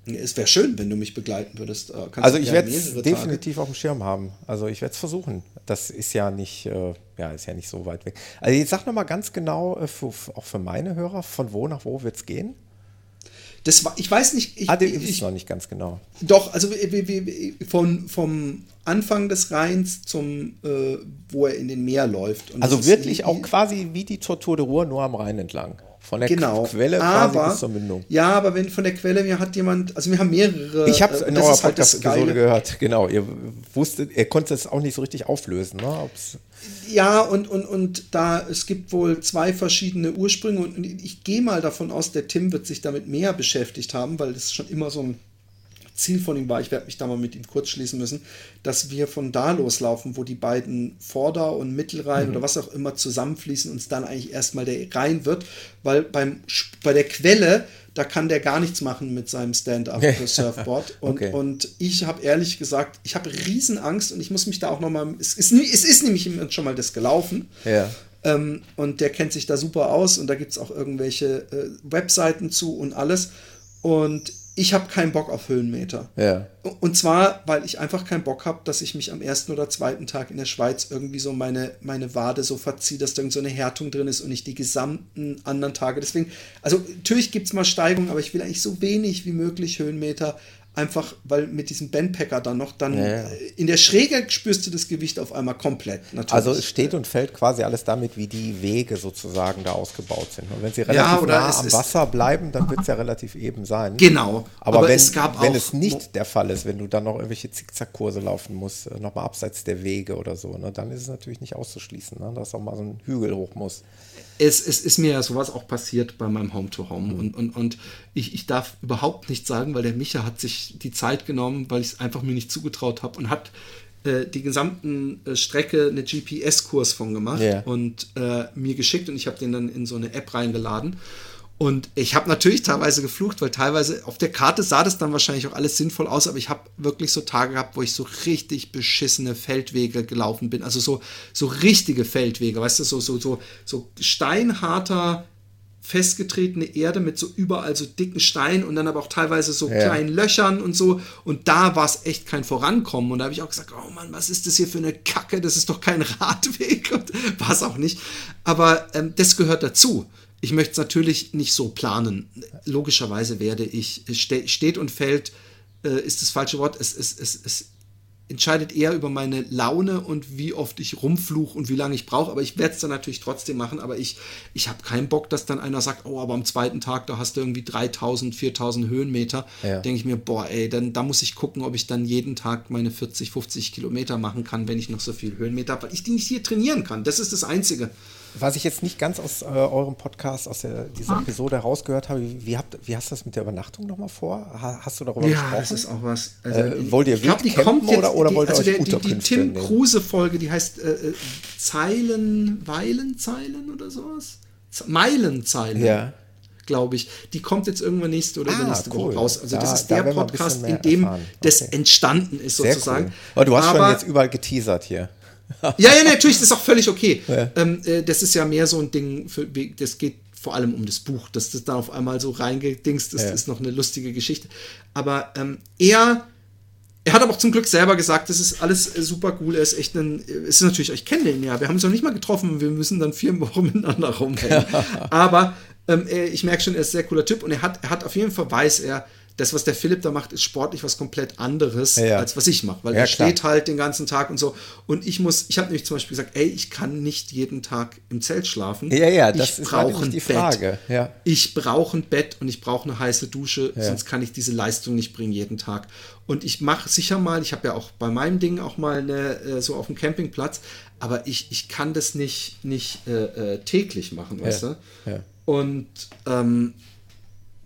es wäre schön, wenn du mich begleiten würdest. Äh, also ich werde es definitiv auf dem Schirm haben. Also ich werde es versuchen. Das ist ja nicht, äh, ja, ist ja nicht so weit weg. Also jetzt sag noch mal ganz genau, äh, für, auch für meine Hörer, von wo nach wo wird es gehen? Das war, ich weiß nicht. Ich, ah, den ich, noch nicht ganz genau. Doch, also von, vom Anfang des Rheins zum, äh, wo er in den Meer läuft. Und also wirklich auch quasi wie die Tortur de Ruhr, nur am Rhein entlang. Von der genau. Quelle aber, quasi bis zur Mündung. Ja, aber wenn von der Quelle, mir hat jemand, also wir haben mehrere. Ich habe es in eurer halt Podcast-Episode gehört, genau. Ihr wusstet, ihr konntet es auch nicht so richtig auflösen, ne? Ob's ja, und, und, und da, es gibt wohl zwei verschiedene Ursprünge und ich gehe mal davon aus, der Tim wird sich damit mehr beschäftigt haben, weil das schon immer so ein Ziel von ihm war, ich werde mich da mal mit ihm kurz schließen müssen, dass wir von da loslaufen, wo die beiden Vorder- und Mittelrhein mhm. oder was auch immer zusammenfließen und es dann eigentlich erstmal der Rhein wird, weil beim, bei der Quelle, da kann der gar nichts machen mit seinem Stand-Up-Surfboard. Und, okay. und ich habe ehrlich gesagt, ich habe Riesenangst und ich muss mich da auch nochmal, es ist, es ist nämlich schon mal das gelaufen. Ja. Ähm, und der kennt sich da super aus und da gibt es auch irgendwelche äh, Webseiten zu und alles. Und ich habe keinen Bock auf Höhenmeter. Ja. Und zwar, weil ich einfach keinen Bock habe, dass ich mich am ersten oder zweiten Tag in der Schweiz irgendwie so meine, meine Wade so verziehe, dass da irgend so eine Härtung drin ist und nicht die gesamten anderen Tage. Deswegen, also natürlich gibt es mal Steigungen, aber ich will eigentlich so wenig wie möglich Höhenmeter Einfach, weil mit diesem Bandpacker dann noch, dann ja, in der Schräge spürst du das Gewicht auf einmal komplett. Natürlich. Also es steht und fällt quasi alles damit, wie die Wege sozusagen da ausgebaut sind. Und wenn sie relativ ja, nah am Wasser bleiben, dann wird es ja relativ eben sein. Genau. Aber, Aber wenn, es, wenn es nicht der Fall ist, wenn du dann noch irgendwelche Zickzackkurse laufen musst, äh, nochmal abseits der Wege oder so, ne, dann ist es natürlich nicht auszuschließen, ne, dass auch mal so ein Hügel hoch muss es, es ist mir ja sowas auch passiert bei meinem Home-to-Home. -Home. Und, und, und ich, ich darf überhaupt nichts sagen, weil der Micha hat sich die Zeit genommen, weil ich es einfach mir nicht zugetraut habe und hat äh, die gesamten äh, Strecke eine GPS-Kurs von gemacht yeah. und äh, mir geschickt und ich habe den dann in so eine App reingeladen. Und ich habe natürlich teilweise geflucht, weil teilweise auf der Karte sah das dann wahrscheinlich auch alles sinnvoll aus, aber ich habe wirklich so Tage gehabt, wo ich so richtig beschissene Feldwege gelaufen bin. Also so, so richtige Feldwege, weißt du, so, so, so, so steinharter, festgetretene Erde mit so überall so dicken Steinen und dann aber auch teilweise so ja. kleinen Löchern und so. Und da war es echt kein Vorankommen. Und da habe ich auch gesagt, oh Mann, was ist das hier für eine Kacke? Das ist doch kein Radweg. Und war es auch nicht. Aber ähm, das gehört dazu. Ich möchte es natürlich nicht so planen. Logischerweise werde ich, steht und fällt äh, ist das falsche Wort. Es, es, es, es entscheidet eher über meine Laune und wie oft ich rumfluch und wie lange ich brauche. Aber ich werde es dann natürlich trotzdem machen. Aber ich, ich habe keinen Bock, dass dann einer sagt, oh, aber am zweiten Tag, da hast du irgendwie 3000, 4000 Höhenmeter. Ja. Denke ich mir, boah, ey, dann da muss ich gucken, ob ich dann jeden Tag meine 40, 50 Kilometer machen kann, wenn ich noch so viel Höhenmeter habe, weil ich die nicht hier trainieren kann. Das ist das Einzige. Was ich jetzt nicht ganz aus äh, eurem Podcast, aus der, dieser Episode herausgehört habe, wie, habt, wie hast du das mit der Übernachtung nochmal vor? Ha, hast du darüber Ja, gesprochen? das ist auch was. Äh, wollt ihr ich glaube, die kommt jetzt, oder- oder die, wollt ihr also euch der, die, die Tim nehmen? Kruse Folge, die heißt äh, äh, Zeilen, Weilen, Zeilen oder sowas? Meilenzeilen. Ja. Glaube ich. Die kommt jetzt irgendwann nächste oder Ah, übernächste cool. Woche raus. Also, Da- das ist der Podcast, in dem erfahren. das Okay. entstanden ist, sozusagen. cool. Aber du hast Aber- schon jetzt überall geteasert hier. Ja, ja, natürlich, das ist auch völlig okay. Ähm, äh, das ist ja mehr so ein Ding, für, das geht vor allem um das Buch, dass das dann auf einmal so reingedingst ist, Ja. ist noch eine lustige Geschichte. Aber ähm, er, er hat aber auch zum Glück selber gesagt, das ist alles äh, super cool, er ist echt ein, äh, es ist natürlich, ich kenne den ja, wir haben uns noch nicht mal getroffen und wir müssen dann vier Wochen miteinander rumhängen. aber ähm, äh, ich merke schon, er ist ein sehr cooler Typ und er hat, er hat auf jeden Fall, weiß er, das, was der Philipp da macht, ist sportlich was komplett anderes, Ja. als was ich mache. Weil Ja, er klar. steht halt den ganzen Tag und so. Und ich muss, ich habe nämlich zum Beispiel gesagt, ey, ich kann nicht jeden Tag im Zelt schlafen. Ja, ja, das ich ist brauche nämlich ein die Bett. Frage, ja. Ich brauche ein Bett und ich brauche eine heiße Dusche, sonst kann ich diese Leistung nicht bringen jeden Tag. Und ich mache sicher mal, ich habe ja auch bei meinem Ding auch mal eine, äh, so auf dem Campingplatz, aber ich, ich kann das nicht, nicht äh, äh, täglich machen, weißt du? ja. Und, ähm,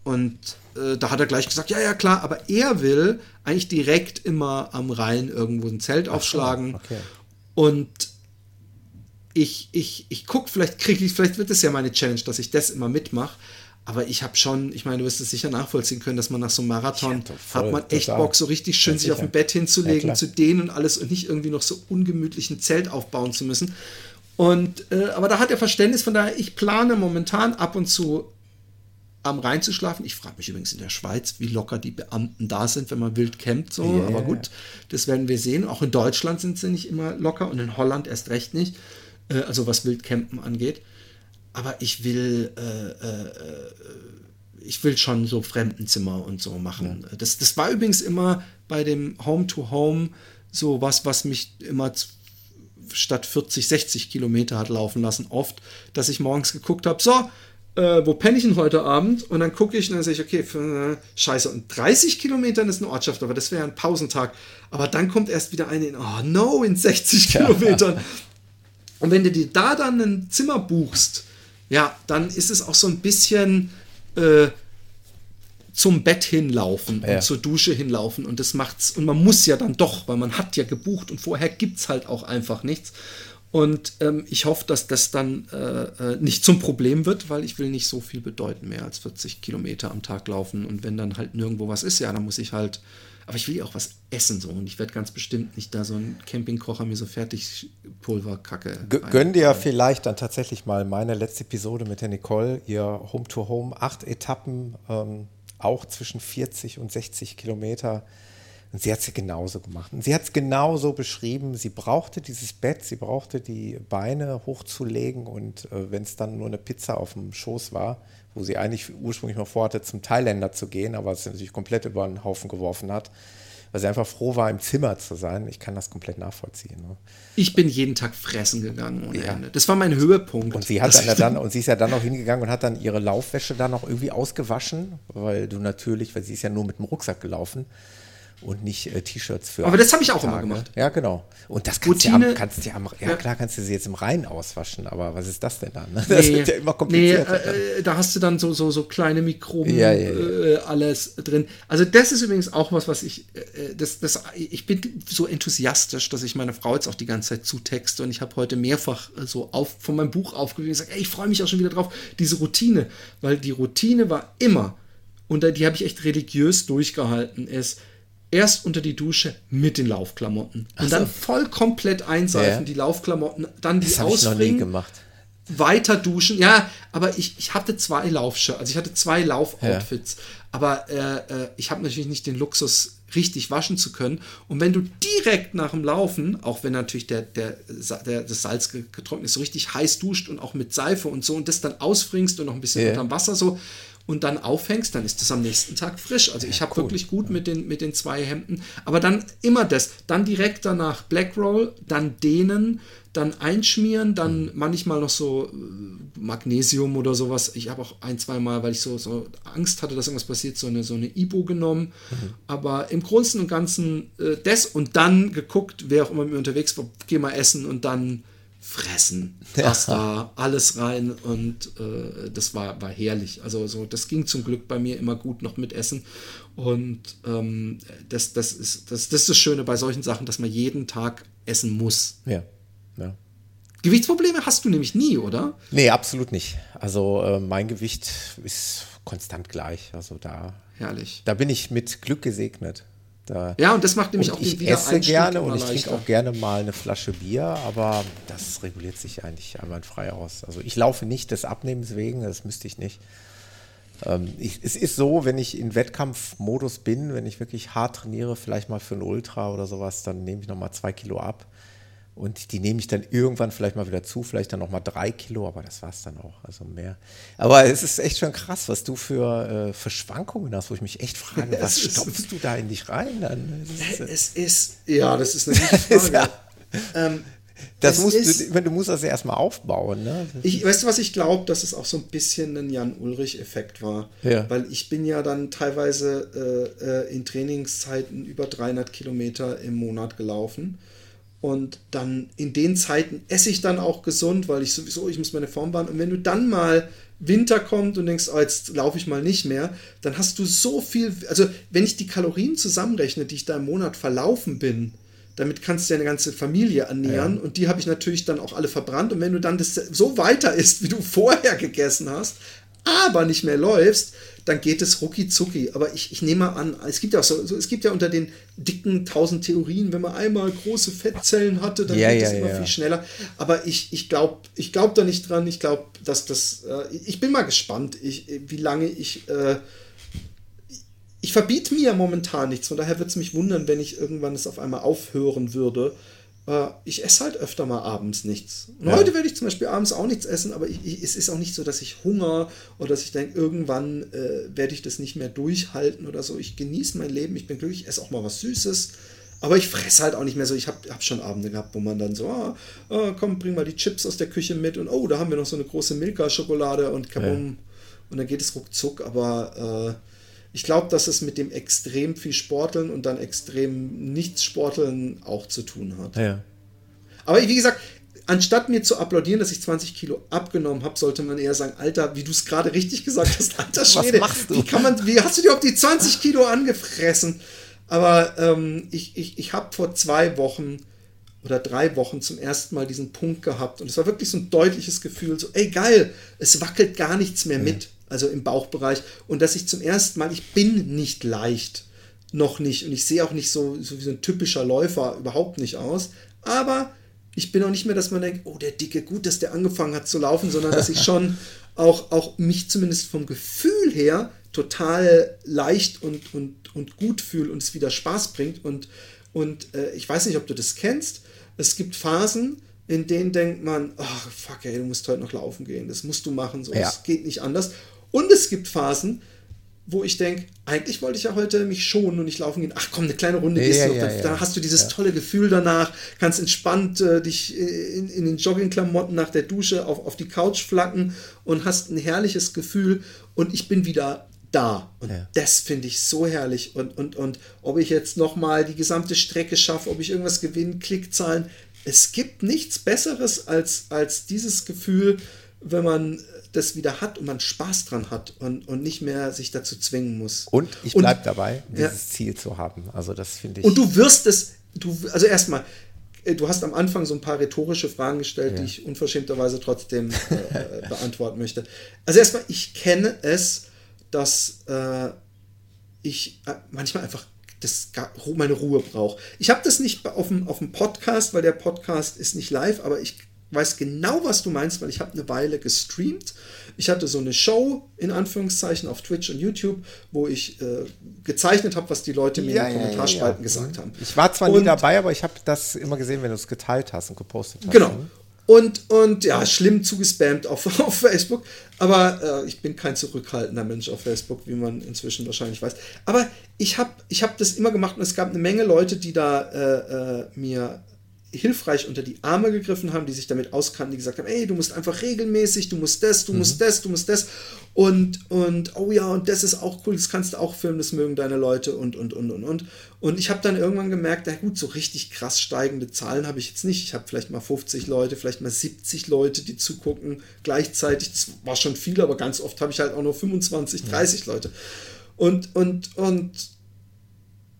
und äh, da hat er gleich gesagt, ja, ja, klar, aber er will eigentlich direkt immer am Rhein irgendwo ein Zelt aufschlagen. okay. Und ich, ich, ich gucke, vielleicht kriege ich, vielleicht wird es ja meine Challenge, dass ich das immer mitmache. Aber ich habe schon, ich meine, du wirst es sicher nachvollziehen können, dass man nach so einem Marathon Ja, voll, hat man echt total. Bock, so richtig schön Ja, sich auf dem Bett hinzulegen, Ja, zu dehnen und alles und nicht irgendwie noch so ungemütlich ein Zelt aufbauen zu müssen. Und äh, aber da hat er Verständnis, von daher, ich plane momentan ab und zu am Rhein zu schlafen. Ich frage mich übrigens in der Schweiz, wie locker die Beamten da sind, wenn man wild campt. So. Ja, aber ja, gut, das werden wir sehen. Auch in Deutschland sind sie nicht immer locker und in Holland erst recht nicht. Äh, also was Wildcampen angeht. Aber ich will, äh, äh, ich will schon so Fremdenzimmer und so machen. Das, das war übrigens immer bei dem Home-to-Home so was, was mich immer statt 40, 60 Kilometer hat laufen lassen. Oft, dass ich morgens geguckt habe, so, äh, wo penne ich denn heute Abend? Und dann gucke ich und dann sage ich, okay, für, scheiße, und 30 Kilometern ist eine Ortschaft, aber das wäre ein Pausentag. Aber dann kommt erst wieder eine in, oh no, in 60 Kilometern. Und wenn du dir da dann ein Zimmer buchst, ja, dann ist es auch so ein bisschen äh, zum Bett hinlaufen Ja. und zur Dusche hinlaufen und das macht's und man muss ja dann doch, weil man hat ja gebucht und vorher gibt's halt auch einfach nichts. Und ähm, ich hoffe, dass das dann äh, äh, nicht zum Problem wird, weil ich will nicht so viel bedeuten, mehr als 40 Kilometer am Tag laufen. Und wenn dann halt nirgendwo was ist, ja, dann muss ich halt. Aber ich will ja auch was essen so und ich werde ganz bestimmt nicht da so einen Campingkocher mir so fertig Pulverkacke. Gönn dir vielleicht dann tatsächlich mal meine letzte Episode mit der Nicole, ihr Home to Home, acht Etappen, ähm, auch zwischen 40 und 60 Kilometer. Und sie hat es ja genauso gemacht. Und sie hat es genauso beschrieben. Sie brauchte dieses Bett, sie brauchte die Beine hochzulegen und äh, wenn es dann nur eine Pizza auf dem Schoß war, wo sie eigentlich ursprünglich mal vorhatte, zum Thailänder zu gehen, aber es natürlich komplett über den Haufen geworfen hat, weil sie einfach froh war, im Zimmer zu sein. Ich kann das komplett nachvollziehen. Ne? Ich bin jeden Tag fressen gegangen ohne Ja. Ende. Das war mein Höhepunkt. Und sie hat dann, dann und sie ist ja dann noch hingegangen und hat dann ihre Laufwäsche da noch irgendwie ausgewaschen, weil du natürlich, weil sie ist ja nur mit dem Rucksack gelaufen und nicht äh, T-Shirts für. Aber das habe ich auch immer Tage. gemacht. Ja, genau. Und das kannst du Routine- ja, am- kannst du ja, ja, klar kannst du sie jetzt im Rhein auswaschen, aber was ist das denn dann? ne? Das Nee, wird ja immer nee komplizierter. äh, äh, da hast du dann so, so, so kleine Mikroben, Ja, ja. Äh, alles drin. Also das ist übrigens auch was, was ich, äh, das, das, ich bin so enthusiastisch, dass ich meine Frau jetzt auch die ganze Zeit zutexte und ich habe heute mehrfach äh, so auf, von meinem Buch aufgewiesen und gesagt, ey, ich freue mich auch schon wieder drauf, diese Routine, weil die Routine war immer, und die habe ich echt religiös durchgehalten, ist, erst unter die Dusche mit den Laufklamotten und dann voll komplett einseifen, Ja. die Laufklamotten, dann die das ich noch nie gemacht. weiter duschen. Ja, aber ich, ich hatte zwei Laufshirts, also ich hatte zwei Laufoutfits. Aber äh, äh, ich habe natürlich nicht den Luxus, richtig waschen zu können. Und wenn du direkt nach dem Laufen, auch wenn natürlich der, der, der, das Salz ge- getrocknet ist, so richtig heiß duscht und auch mit Seife und so und das dann ausbringst und noch ein bisschen Ja. unterm Wasser so und dann aufhängst, dann ist das am nächsten Tag frisch. Also ich habe cool. wirklich gut mit den, mit den zwei Hemden. Aber dann immer das. Dann direkt danach Black Roll, dann dehnen, dann einschmieren, dann mhm. manchmal noch so äh, Magnesium oder sowas. Ich habe auch ein, zwei Mal, weil ich so, so Angst hatte, dass irgendwas passiert, so eine, so eine Ibo genommen. Mhm. Aber im Großen und Ganzen äh, das und dann geguckt, wer auch immer mit mir unterwegs war, geh mal essen und dann fressen. Pasta, alles rein und äh, das war, war herrlich. Also so, das ging zum Glück bei mir immer gut noch mit Essen. Und ähm, das, das, ist, das, das ist das Schöne bei solchen Sachen, dass man jeden Tag essen muss. Ja. ja. Gewichtsprobleme hast du nämlich nie, oder? Nee, absolut nicht. Also äh, mein Gewicht ist konstant gleich. Also da, Herrlich. da bin ich mit Glück gesegnet. Da ja, und das macht nämlich und auch ich den esse gerne und ich trinke auch gerne mal eine Flasche Bier, aber das reguliert sich eigentlich einwandfrei aus. Also ich laufe nicht des Abnehmens wegen, das müsste ich nicht. Ähm, ich, es ist so, wenn ich in Wettkampfmodus bin, wenn ich wirklich hart trainiere, vielleicht mal für ein Ultra oder sowas, dann nehme ich nochmal zwei Kilo ab. Und die nehme ich dann irgendwann vielleicht mal wieder zu, vielleicht dann nochmal drei Kilo, aber das war es dann auch, also mehr. Aber es ist echt schon krass, was du für, äh, für Schwankungen hast, wo ich mich echt frage, was stopfst du da in dich rein? Dann? Ist, es ist, ja, das ist eine gute Frage. ja. ähm, das musst ist, du, du musst das ja erstmal aufbauen. Ne? Ich, weißt du, was ich glaube, dass es auch so ein bisschen ein Jan-Ulrich-Effekt war. Ja. Weil ich bin ja dann teilweise äh, äh in Trainingszeiten über 300 Kilometer im Monat gelaufen. Und dann in den Zeiten esse ich dann auch gesund, weil ich sowieso, ich muss meine Form wahren. Und wenn du dann mal Winter kommt und denkst, oh, jetzt laufe ich mal nicht mehr, dann hast du so viel, also wenn ich die Kalorien zusammenrechne, die ich da im Monat verlaufen bin, damit kannst du ja eine ganze Familie ernähren ja. und die habe ich natürlich dann auch alle verbrannt und wenn du dann das so weiter isst, wie du vorher gegessen hast, aber nicht mehr läufst, dann geht es rucki zucki. Aber ich, ich nehme mal an, es gibt ja auch so, so, es gibt ja unter den dicken tausend Theorien, wenn man einmal große Fettzellen hatte, dann ja, geht es ja, immer ja. viel schneller. Aber ich, ich glaube ich glaub da nicht dran. Ich glaube, dass das, äh, ich bin mal gespannt, ich, wie lange ich, äh, ich verbiete mir momentan nichts. Von daher würde es mich wundern, wenn ich irgendwann es auf einmal aufhören würde. Äh, ich esse halt öfter mal abends nichts. Und ja. heute werde ich zum Beispiel abends auch nichts essen, aber ich, ich, es ist auch nicht so, dass ich Hunger oder dass ich denke, irgendwann äh, werde ich das nicht mehr durchhalten oder so. Ich genieße mein Leben, ich bin glücklich, ich esse auch mal was Süßes. Aber ich fresse halt auch nicht mehr so. Ich habe hab schon Abende gehabt, wo man dann so, ah, ah, komm, bring mal die Chips aus der Küche mit und oh, da haben wir noch so eine große Milka-Schokolade und kabum. Ja. Und dann geht es ruckzuck, aber äh, ich glaube, dass es mit dem extrem viel Sporteln und dann extrem nichts Sporteln auch zu tun hat. Ja. Aber wie gesagt, anstatt mir zu applaudieren, dass ich 20 Kilo abgenommen habe, sollte man eher sagen, Alter, wie du es gerade richtig gesagt hast, alter Schwede, Was machst du? wie kann man, wie hast du dir auf die 20 Kilo angefressen? Aber ähm, ich, ich, ich habe vor zwei Wochen oder drei Wochen zum ersten Mal diesen Punkt gehabt und es war wirklich so ein deutliches Gefühl, so, ey geil, es wackelt gar nichts mehr mit also im Bauchbereich. Und dass ich zum ersten Mal, ich bin nicht leicht, noch nicht. Und ich sehe auch nicht so, so wie so ein typischer Läufer überhaupt nicht aus. Aber ich bin auch nicht mehr, dass man denkt, oh, der Dicke, gut, dass der angefangen hat zu laufen, sondern dass ich schon auch, auch mich zumindest vom Gefühl her total leicht und, und, und gut fühle und es wieder Spaß bringt. Und, und äh, ich weiß nicht, ob du das kennst. Es gibt Phasen, in denen denkt man, oh, fuck, ey, du musst heute noch laufen gehen. Das musst du machen, so, ja. es geht nicht anders. Und es gibt Phasen, wo ich denke, eigentlich wollte ich ja heute mich schonen und nicht laufen gehen. Ach komm, eine kleine Runde gehst ja, du. Ja, dann, dann, hast du dieses tolle Gefühl danach, kannst entspannt äh, dich in, in, den Joggingklamotten nach der Dusche auf, auf die Couch flacken und hast ein herrliches Gefühl und ich bin wieder da. Und das finde ich so herrlich. Und, und, und ob ich jetzt nochmal die gesamte Strecke schaffe, ob ich irgendwas gewinne, Klickzahlen, es gibt nichts Besseres als, als dieses Gefühl, wenn man das wieder hat und man Spaß dran hat und, und nicht mehr sich dazu zwingen muss. Und ich bleibe dabei, dieses ja. Ziel zu haben. Also das finde ich. Und du wirst es, du, also erstmal, äh, du hast am Anfang so ein paar rhetorische Fragen gestellt, ja. die ich unverschämterweise trotzdem äh, beantworten möchte. Also erstmal, ich kenne es, dass äh, ich äh, manchmal einfach das, meine Ruhe brauche. Ich habe das nicht auf dem, auf dem Podcast, weil der Podcast ist nicht live, aber ich weiß genau, was du meinst, weil ich habe eine Weile gestreamt. Ich hatte so eine Show, in Anführungszeichen, auf Twitch und YouTube, wo ich äh, gezeichnet habe, was die Leute mir ja, in den Kommentarspalten ja, ja. gesagt haben. Ich war zwar und, nie dabei, aber ich habe das immer gesehen, wenn du es geteilt hast und gepostet hast. Genau. Ne? Und, und ja, schlimm zugespammt auf, auf Facebook. Aber äh, ich bin kein zurückhaltender Mensch auf Facebook, wie man inzwischen wahrscheinlich weiß. Aber ich habe ich hab das immer gemacht und es gab eine Menge Leute, die da äh, äh, mir hilfreich unter die Arme gegriffen haben, die sich damit auskannten, die gesagt haben, ey, du musst einfach regelmäßig, du musst das, du mhm. musst das, du musst das und, und oh ja, und das ist auch cool, das kannst du auch filmen, das mögen deine Leute und, und, und, und, und. Und ich habe dann irgendwann gemerkt, na gut, so richtig krass steigende Zahlen habe ich jetzt nicht. Ich habe vielleicht mal 50 Leute, vielleicht mal 70 Leute, die zugucken gleichzeitig. Das war schon viel, aber ganz oft habe ich halt auch nur 25, 30 ja. Leute. Und, und, und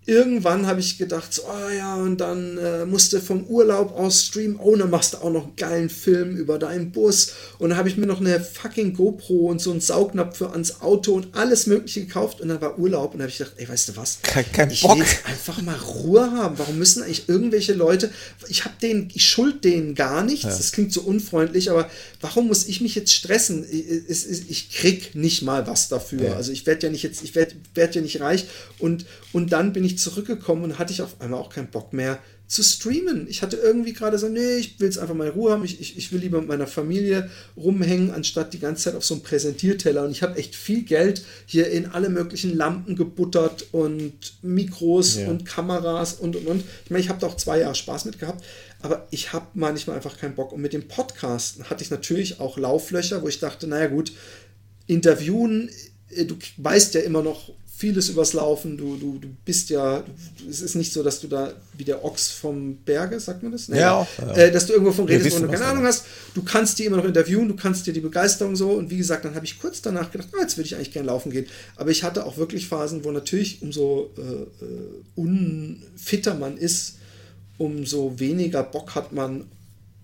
irgendwann habe ich gedacht, so, oh ja, und dann äh, musste vom Urlaub aus streamen, oh, dann machst du auch noch einen geilen Film über deinen Bus. Und dann habe ich mir noch eine fucking GoPro und so einen Saugnapf für ans Auto und alles mögliche gekauft. Und dann war Urlaub und habe ich gedacht, ey, weißt du was? Kein, kein ich Bock. will einfach mal Ruhe haben. Warum müssen eigentlich irgendwelche Leute, ich habe denen, ich schuld denen gar nichts, ja. das klingt so unfreundlich, aber warum muss ich mich jetzt stressen? Ich, ich, ich krieg nicht mal was dafür. Ja. Also ich werde ja nicht jetzt, ich werde werd ja nicht reich und, und dann bin ich ich zurückgekommen und hatte ich auf einmal auch keinen Bock mehr zu streamen. Ich hatte irgendwie gerade so, nee, ich will es einfach mal in Ruhe haben. Ich, ich, ich will lieber mit meiner Familie rumhängen, anstatt die ganze Zeit auf so einem Präsentierteller. Und ich habe echt viel Geld hier in alle möglichen Lampen gebuttert und Mikros ja. und Kameras und und und. Ich meine, ich habe da auch zwei Jahre Spaß mit gehabt, aber ich habe manchmal einfach keinen Bock. Und mit dem Podcasten hatte ich natürlich auch Lauflöcher, wo ich dachte, naja gut, interviewen, äh, du weißt ja immer noch vieles übers Laufen. Du, du, du bist ja, es ist nicht so, dass du da wie der Ochs vom Berge, sagt man das? Nee, ja, ja. Äh, dass du irgendwo von redest, wo du keine Ahnung hast. Du kannst die immer noch interviewen, du kannst dir die Begeisterung so. Und wie gesagt, dann habe ich kurz danach gedacht, ah, jetzt würde ich eigentlich gerne laufen gehen. Aber ich hatte auch wirklich Phasen, wo natürlich umso äh, äh unfitter man ist, umso weniger Bock hat man.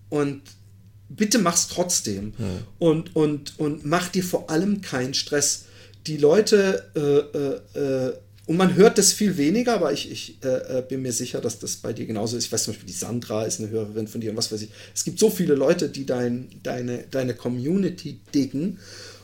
Und bitte mach's trotzdem. Hm. Und, und, und mach dir vor allem keinen Stress die Leute, äh, äh, äh, und man hört das viel weniger, aber ich, ich äh, äh, bin mir sicher, dass das bei dir genauso ist. Ich weiß zum Beispiel, die Sandra ist eine Hörerin von dir und was weiß ich. Es gibt so viele Leute, die dein, deine, deine Community diggen.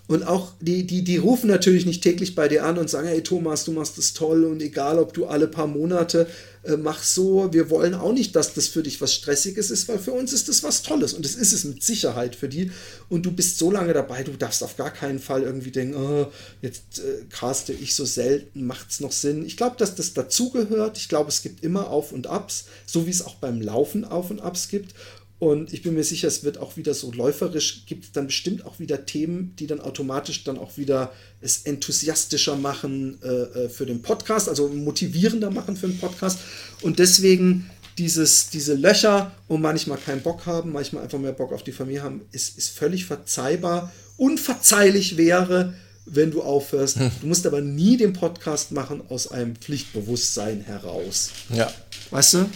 Und auch die, die, die rufen natürlich nicht täglich bei dir an und sagen, hey Thomas, du machst das toll und egal, ob du alle paar Monate äh, mach so, wir wollen auch nicht, dass das für dich was Stressiges ist, weil für uns ist das was Tolles und das ist es mit Sicherheit für die. Und du bist so lange dabei, du darfst auf gar keinen Fall irgendwie denken, oh, jetzt äh, caste ich so selten, macht es noch Sinn. Ich glaube, dass das dazugehört. Ich glaube, es gibt immer Auf und Abs, so wie es auch beim Laufen Auf und Abs gibt. Und ich bin mir sicher, es wird auch wieder so läuferisch, gibt es dann bestimmt auch wieder Themen, die dann automatisch dann auch wieder es enthusiastischer machen äh, äh, für den Podcast, also motivierender machen für den Podcast. Und deswegen dieses, diese Löcher und manchmal keinen Bock haben, manchmal einfach mehr Bock auf die Familie haben, ist, ist völlig verzeihbar. Unverzeihlich wäre, wenn du aufhörst. Hm. Du musst aber nie den Podcast machen aus einem Pflichtbewusstsein heraus. Ja. Weißt du?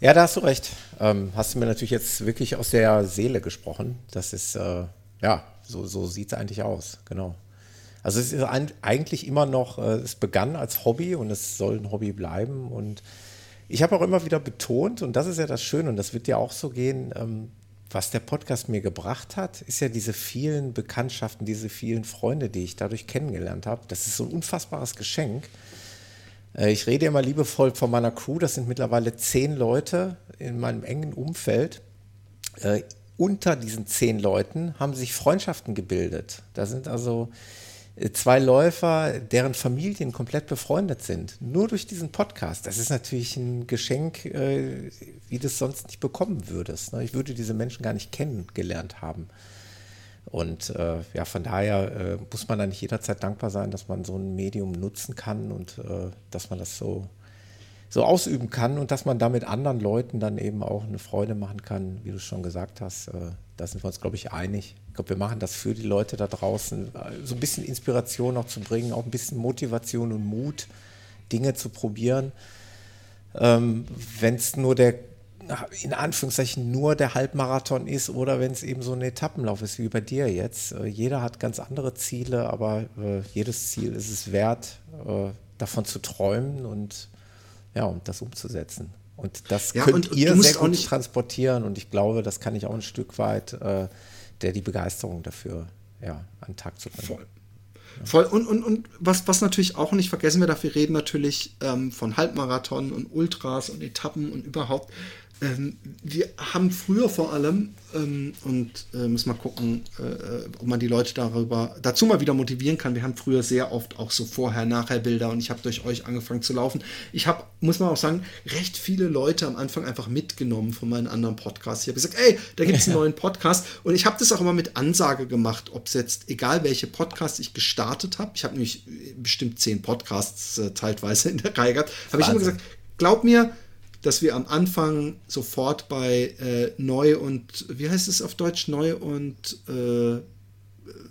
Ja, da hast du recht. Ähm, hast du mir natürlich jetzt wirklich aus der Seele gesprochen. Das ist, äh, ja, so, so sieht es eigentlich aus, genau. Also es ist eigentlich immer noch, äh, es begann als Hobby und es soll ein Hobby bleiben. Und ich habe auch immer wieder betont, und das ist ja das Schöne, und das wird ja auch so gehen, ähm, was der Podcast mir gebracht hat, ist ja diese vielen Bekanntschaften, diese vielen Freunde, die ich dadurch kennengelernt habe. Das ist so ein unfassbares Geschenk. Äh, ich rede immer liebevoll von meiner Crew. Das sind mittlerweile zehn Leute in meinem engen Umfeld. Äh, unter diesen zehn Leuten haben sich Freundschaften gebildet. Da sind also äh, zwei Läufer, deren Familien komplett befreundet sind. Nur durch diesen Podcast. Das ist natürlich ein Geschenk, wie du es sonst nicht bekommen würdest. Ne? Ich würde diese Menschen gar nicht kennengelernt haben. Und äh, ja, von daher äh, muss man da nicht jederzeit dankbar sein, dass man so ein Medium nutzen kann und äh, dass man das so, so ausüben kann und dass man damit anderen Leuten dann eben auch eine Freude machen kann, wie du schon gesagt hast. Äh, da sind wir uns, glaube ich, einig. Ich glaube, wir machen das für die Leute da draußen, äh, so ein bisschen Inspiration auch zu bringen, auch ein bisschen Motivation und Mut, Dinge zu probieren. Ähm, Wenn es nur der in Anführungszeichen nur der Halbmarathon ist oder wenn es eben so ein Etappenlauf ist wie bei dir jetzt. Äh, jeder hat ganz andere Ziele, aber äh, jedes Ziel ist es wert, äh, davon zu träumen und ja, und das umzusetzen. Und das ja, könnt und, ihr sehr gut transportieren und ich glaube, das kann ich auch ein Stück weit, äh, der die Begeisterung dafür ja, an den Tag zu bringen. Voll. Voll. Und, und, und was, was natürlich auch nicht vergessen wir darf, wir reden natürlich ähm, von Halbmarathon und Ultras und Etappen und überhaupt ähm, wir haben früher vor allem, ähm, und äh, müssen mal gucken, äh, ob man die Leute darüber dazu mal wieder motivieren kann. Wir haben früher sehr oft auch so Vorher-Nachher-Bilder und ich habe durch euch angefangen zu laufen. Ich habe, muss man auch sagen, recht viele Leute am Anfang einfach mitgenommen von meinen anderen Podcasts. Ich habe gesagt, ey, da gibt es einen neuen Podcast und ich habe das auch immer mit Ansage gemacht, ob es jetzt, egal welche Podcasts ich gestartet habe, ich habe nämlich bestimmt zehn Podcasts äh, teilweise in der Reihe gehabt, habe ich immer gesagt, glaub mir, dass wir am Anfang sofort bei äh, neu und, wie heißt es auf Deutsch, neu und äh,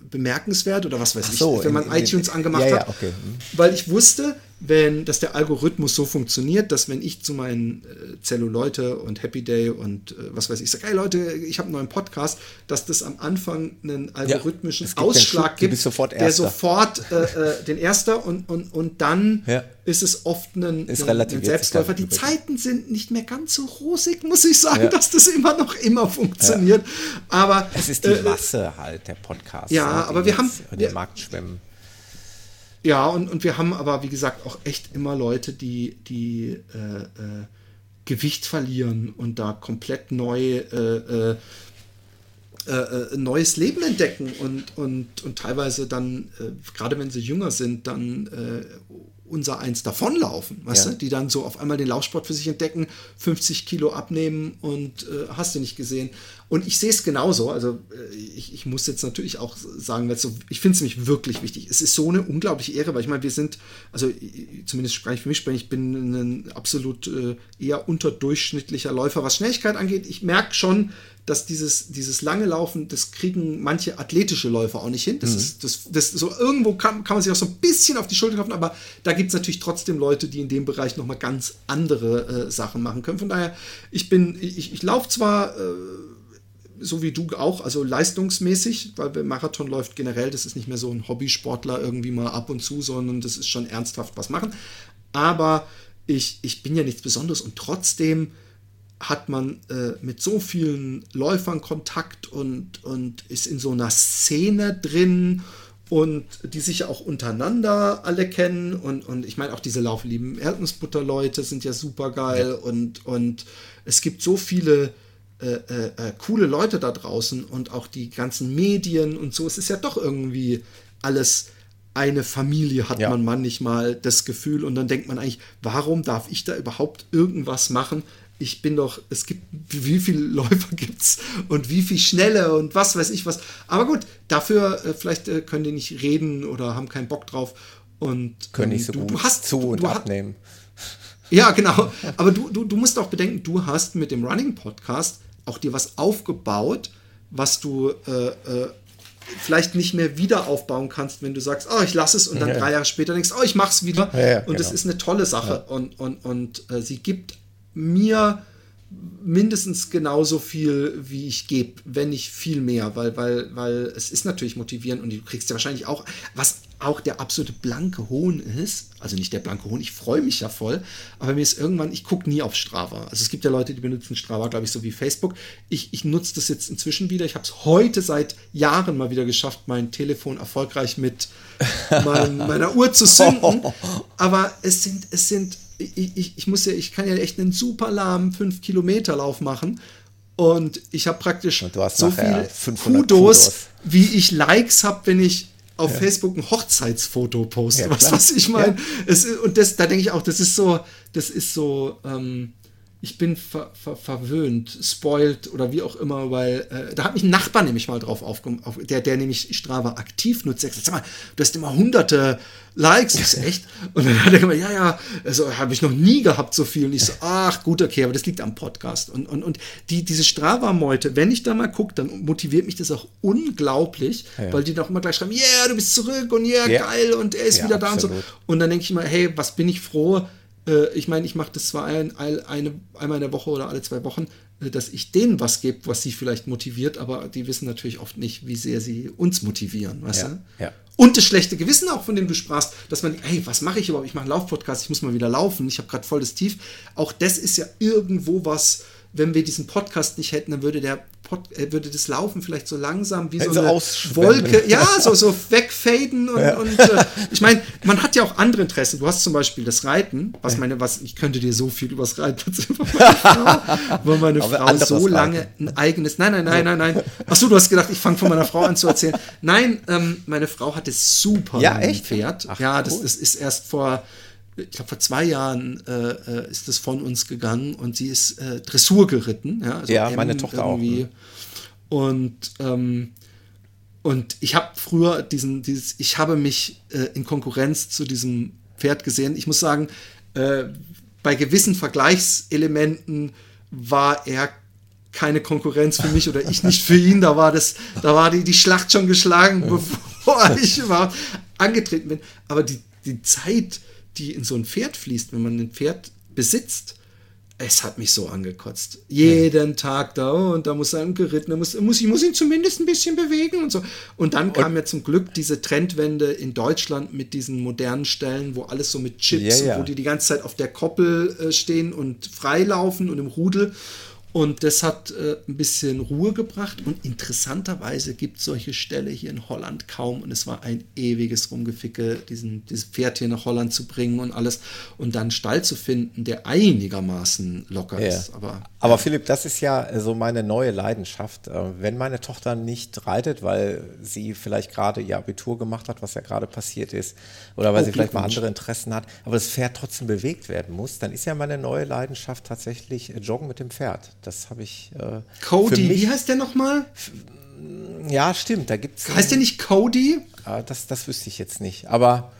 bemerkenswert oder was weiß so, ich, wenn man in, in, iTunes angemacht ja, hat. okay. Hm. Weil ich wusste, wenn, dass der Algorithmus so funktioniert, dass wenn ich zu meinen äh, Zelluleute und Happy Day und äh, was weiß ich sage, hey Leute, ich habe einen neuen Podcast, dass das am Anfang einen algorithmischen ja, Ausschlag gibt, sofort der sofort äh, äh, den Erster und, und, und dann ja. ist es oft ein, ist ein, ein Selbstläufer. Die Zeiten sind nicht mehr ganz so rosig, muss ich sagen, ja. dass das immer noch immer funktioniert. Aber es ist die äh, Masse halt, der Podcast. Ja, aber wir haben. Der Markt schwimmen. Ja, und, und wir haben aber, wie gesagt, auch echt immer Leute, die, die äh, äh, Gewicht verlieren und da komplett neu äh, äh, äh neues Leben entdecken und, und, und teilweise dann, äh, gerade wenn sie jünger sind, dann unser eins davonlaufen, weißt ja. du, die dann so auf einmal den Laufsport für sich entdecken, 50 Kilo abnehmen und äh, hast du nicht gesehen. Und ich sehe es genauso. Also äh, ich, ich, muss jetzt natürlich auch sagen, so, ich finde es nämlich wirklich wichtig. Es ist so eine unglaubliche Ehre, weil ich meine, wir sind, also zumindest spreche ich für mich, spreche ich bin ein absolut äh, eher unterdurchschnittlicher Läufer, was Schnelligkeit angeht. Ich merke schon, dass dieses, dieses lange Laufen, das kriegen manche athletische Läufer auch nicht hin. Das mhm. ist, das, das, so irgendwo kann, kann man sich auch so ein bisschen auf die Schulter klopfen, aber da gibt es natürlich trotzdem Leute, die in dem Bereich nochmal ganz andere äh, Sachen machen können. Von daher, ich bin, ich, ich laufe zwar äh, so wie du auch, also leistungsmäßig, weil beim Marathon läuft generell, das ist nicht mehr so ein Hobbysportler irgendwie mal ab und zu, sondern das ist schon ernsthaft was machen. Aber ich, ich bin ja nichts Besonderes und trotzdem hat man äh, mit so vielen Läufern Kontakt und, und ist in so einer Szene drin und die sich ja auch untereinander alle kennen und, und ich meine auch diese Lauflieben Erdnussbutter-Leute sind ja super geil ja. und, und es gibt so viele äh, äh, äh, coole Leute da draußen und auch die ganzen Medien und so. Es ist ja doch irgendwie alles eine Familie, hat ja. man manchmal das Gefühl. Und dann denkt man eigentlich, warum darf ich da überhaupt irgendwas machen? Ich bin doch, es gibt, wie viele Läufer gibt es und wie viel schnelle und was weiß ich was. Aber gut, dafür äh, vielleicht äh, können die nicht reden oder haben keinen Bock drauf. Und können nicht so du, gut du hast, zu und abnehmen. Ja, genau. Aber du, du, du musst auch bedenken, du hast mit dem Running Podcast auch dir was aufgebaut, was du äh, äh, vielleicht nicht mehr wieder aufbauen kannst, wenn du sagst, oh, ich lasse es und dann ja. drei Jahre später denkst, oh, ich mache es wieder. Ja, ja, und genau. das ist eine tolle Sache. Und, und, und äh, sie gibt mir mindestens genauso viel, wie ich gebe, wenn nicht viel mehr, weil, weil, weil es ist natürlich motivierend und du kriegst ja wahrscheinlich auch, was auch der absolute blanke Hohn ist, also nicht der blanke Hohn, ich freue mich ja voll, aber mir ist irgendwann, ich gucke nie auf Strava. Also es gibt ja Leute, die benutzen Strava, glaube ich, so wie Facebook. Ich, ich nutze das jetzt inzwischen wieder. Ich habe es heute seit Jahren mal wieder geschafft, mein Telefon erfolgreich mit mein, meiner Uhr zu sünden. Aber es sind, es sind ich, ich, ich muss ja, ich kann ja echt einen super lahmen 5 Kilometer Lauf machen. Und ich habe praktisch so viel Kudos, wie ich Likes habe, wenn ich auf ja. Facebook ein Hochzeitsfoto poste. Ja, was, was ich meine? Ja. Und das, da denke ich auch, das ist so, das ist so, ähm, ich bin ver, ver, verwöhnt, spoilt oder wie auch immer, weil äh, da hat mich ein Nachbar nämlich mal drauf aufgekommen, auf, der, der nämlich Strava aktiv nutzt. Er sagt, sag mal, du hast immer hunderte Likes, ist echt? Und dann hat er gesagt, ja, ja, also habe ich noch nie gehabt so viel. Und ich so, ach gut, okay, aber das liegt am Podcast. Und, und, und die, diese Strava-Meute, wenn ich da mal gucke, dann motiviert mich das auch unglaublich, ja. weil die doch immer gleich schreiben, yeah, du bist zurück und yeah, ja. geil und er ist ja, wieder da absolut. und so. Und dann denke ich immer, hey, was bin ich froh, äh, ich meine, ich mache das zwar ein, ein, eine, einmal in der Woche oder alle zwei Wochen, äh, dass ich denen was gebe, was sie vielleicht motiviert, aber die wissen natürlich oft nicht, wie sehr sie uns motivieren, weißt ja, du? Ja. Und das schlechte Gewissen auch, von dem du sprachst, dass man, hey, was mache ich überhaupt? Ich mache einen Laufpodcast, ich muss mal wieder laufen, ich habe gerade voll das Tief. Auch das ist ja irgendwo was, wenn wir diesen Podcast nicht hätten, dann würde der Pod, äh, würde das Laufen vielleicht so langsam wie so So eine. Wolke, ja, so, so wegfaden und, und äh, ich meine, man hat ja auch andere Interessen. Du hast zum Beispiel das Reiten, was meine, was, ich könnte dir so viel übers Reiten erzählen, von meiner Frau, weil meine Frau so lange ein eigenes, nein, nein, nein, nein, nein. Achso, du hast gedacht, ich fange von meiner Frau an zu erzählen. Nein, ähm, meine Frau hatte super Ja, echt? Pferd. Ach, ja, das, das ist erst vor, ich glaube, vor zwei Jahren äh, äh, ist das von uns gegangen und sie ist äh, Dressur geritten. Ja, also Ja, meine Tochter auch, irgendwie. ne? Und, ähm, und ich habe früher diesen, dieses, ich habe mich äh, in Konkurrenz zu diesem Pferd gesehen. Ich muss sagen, äh, bei gewissen Vergleichselementen war er keine Konkurrenz für mich oder ich nicht für ihn. Da war das, da war die, die Schlacht schon geschlagen, bevor ich überhaupt angetreten bin. Aber die, die Zeit, die in so ein Pferd fließt, wenn man ein Pferd besitzt, es hat mich so angekotzt. Jeden Tag da oh, und da muss er geritten, da muss, muss, ich muss ihn zumindest ein bisschen bewegen und so. Und dann kam ja zum Glück diese Trendwende in Deutschland mit diesen modernen Stellen, wo alles so mit Chips, Ja, ja. wo die die ganze Zeit auf der Koppel äh, stehen und freilaufen und im Rudel. Und das hat äh, ein bisschen Ruhe gebracht. Und interessanterweise gibt es solche Ställe hier in Holland kaum. Und es war ein ewiges Rumgeficke, diesen, dieses Pferd hier nach Holland zu bringen und alles. Und dann einen Stall zu finden, der einigermaßen locker Ja. ist. Aber Aber Philipp, das ist ja so meine neue Leidenschaft. Äh, Wenn meine Tochter nicht reitet, weil sie vielleicht gerade ihr Abitur gemacht hat, was ja gerade passiert ist, oder weil Oh, sie vielleicht mal andere Interessen hat, aber das Pferd trotzdem bewegt werden muss, dann ist ja meine neue Leidenschaft tatsächlich äh, Joggen mit dem Pferd. Das habe ich. Äh, Cody, mich, wie heißt der nochmal? Ja, stimmt. Da gibt es. Heißt der nicht Cody? Ah, das, das wüsste ich jetzt nicht. Aber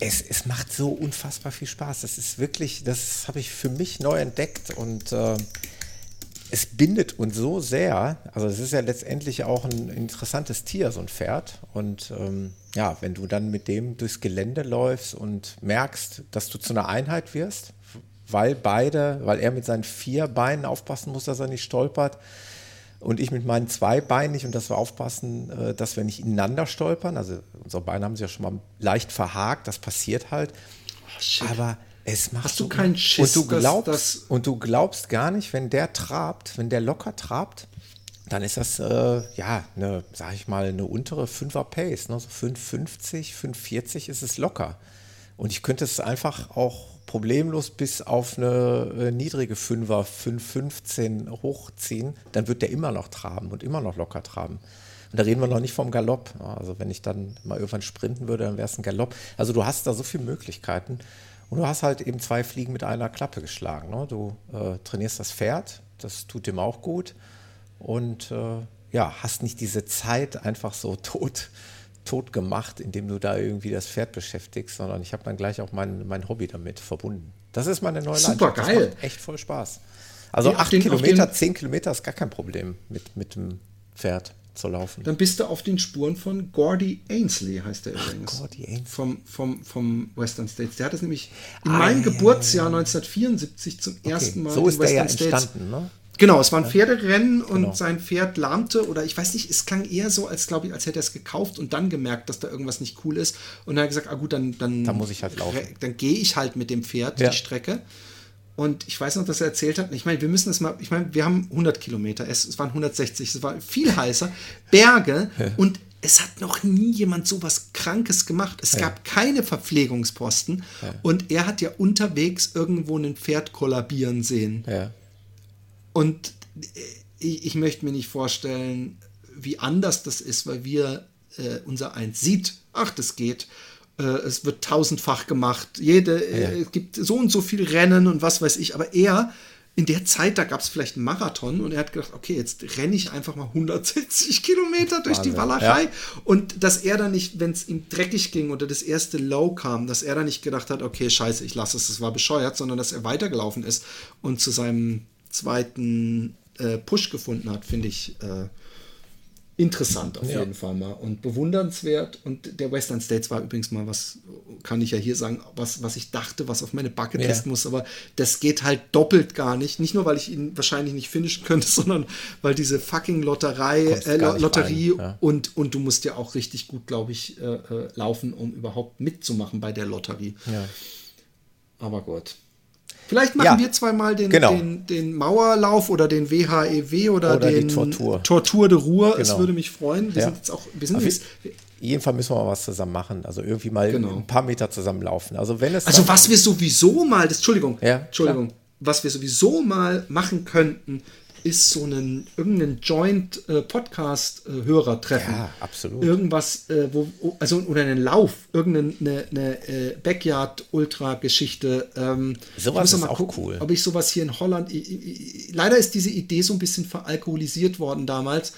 es, es macht so unfassbar viel Spaß. Das ist wirklich, das habe ich für mich neu entdeckt und äh, es bindet uns so sehr. Also es ist ja letztendlich auch ein interessantes Tier, so ein Pferd. Und ähm, ja, wenn du dann mit dem durchs Gelände läufst und merkst, dass du zu einer Einheit wirst, weil beide, weil er mit seinen vier Beinen aufpassen muss, dass er nicht stolpert und ich mit meinen zwei Beinen nicht und dass wir aufpassen, äh, dass wir nicht ineinander stolpern. Also unsere Beine haben sich ja schon mal leicht verhakt, das passiert halt. Aber es macht Hast du keinen Schiss, und du dass glaubst das- und du glaubst gar nicht, wenn der trabt, wenn der locker trabt, dann ist das äh, ja eine, sag ich mal, eine untere Fünfer Pace, ne? so 5,50, 5,40 ist es locker. Und ich könnte es einfach auch problemlos bis auf eine äh, niedrige Fünfer, 5,15 hochziehen, dann wird der immer noch traben und immer noch locker traben. Und da reden wir noch nicht vom Galopp. Also wenn ich dann mal irgendwann sprinten würde, dann wäre es ein Galopp. Also du hast da so viele Möglichkeiten. Und du hast halt eben zwei Fliegen mit einer Klappe geschlagen. Ne? Du äh, trainierst das Pferd, das tut dem auch gut. Und äh, ja, hast nicht diese Zeit einfach so tot, tot gemacht, indem du da irgendwie das Pferd beschäftigst, sondern ich habe dann gleich auch mein, mein Hobby damit verbunden. Das ist meine neue Super Leidenschaft. geil. Echt voll Spaß. Also auf acht den- Kilometer, zehn Kilometer ist gar kein Problem mit, mit dem Pferd zu laufen. Dann bist du auf den Spuren von Gordy Ainsley, heißt er übrigens. Gordy Ainsley. Vom, vom, vom Western States. Der hat es nämlich in Ah, meinem ja, ja, Geburtsjahr 1974 zum ersten Mal so in ist der ja Western States. entstanden. Ne? Genau, es war ein Pferderennen und Genau. sein Pferd lahmte oder ich weiß nicht, es klang eher so, als glaube ich, als hätte er es gekauft und dann gemerkt, dass da irgendwas nicht cool ist. Und dann hat er gesagt, ah gut, dann, dann, Da muss ich halt laufen. Dann gehe ich halt mit dem Pferd Ja. die Strecke. Und ich weiß noch, dass er erzählt hat, ich meine, wir müssen es mal, ich meine, wir haben 100 Kilometer, es, es waren 160, es war viel heißer, Berge und es hat noch nie jemand so was Krankes gemacht. Es gab keine Verpflegungsposten und er hat ja unterwegs irgendwo ein Pferd kollabieren sehen. Ja. Und äh, ich, ich möchte mir nicht vorstellen, wie anders das ist, weil wir äh, unser Eins sieht, ach, das geht. Äh, es wird tausendfach gemacht. Jede, äh, es gibt so und so viel Rennen und was weiß ich. Aber er, in der Zeit, da gab es vielleicht einen Marathon und er hat gedacht, okay, jetzt renne ich einfach mal 160 Kilometer durch die Walachei. ja. Und dass er dann nicht, wenn es ihm dreckig ging oder das erste Low kam, dass er dann nicht gedacht hat, okay, scheiße, ich lasse es, das war bescheuert, sondern dass er weitergelaufen ist und zu seinem zweiten äh, Push gefunden hat, finde ich äh, interessant auf Ja. jeden Fall mal und bewundernswert. Und der Western States war übrigens mal was, kann ich ja hier sagen, was, was ich dachte, was auf meine Bucketlist Ja. muss, aber das geht halt doppelt gar nicht. Nicht nur, weil ich ihn wahrscheinlich nicht finishen könnte, sondern weil diese fucking Lotterei, äh, Lotterie rein, ja. und, und du musst ja auch richtig gut, glaube ich, äh, äh, laufen, um überhaupt mitzumachen bei der Lotterie. Aber gut. Vielleicht machen Ja. wir zweimal den, Genau. den, den Mauerlauf oder den WHEW oder, Oder die den Tortur. Tortur de Ruhr. Es Genau. würde mich freuen. Wir Ja. sind jetzt auch, wir sind jetzt, jeden Fall müssen wir mal was zusammen machen. Also irgendwie mal Genau. ein paar Meter zusammen laufen. Also wenn es also was wir sowieso mal, das, Entschuldigung, Ja, Entschuldigung, was wir sowieso mal machen könnten, ist so einen irgendeinen Joint äh, Podcast äh, Hörer treffen. Ja, absolut. Irgendwas, äh, wo, also oder einen Lauf, irgendeine eine, äh, Backyard Ultra Geschichte. Ähm, Sowas ich ist mal auch gucken, cool. Ob ich sowas hier in Holland, i- i- i- leider ist diese Idee so ein bisschen veralkoholisiert worden damals.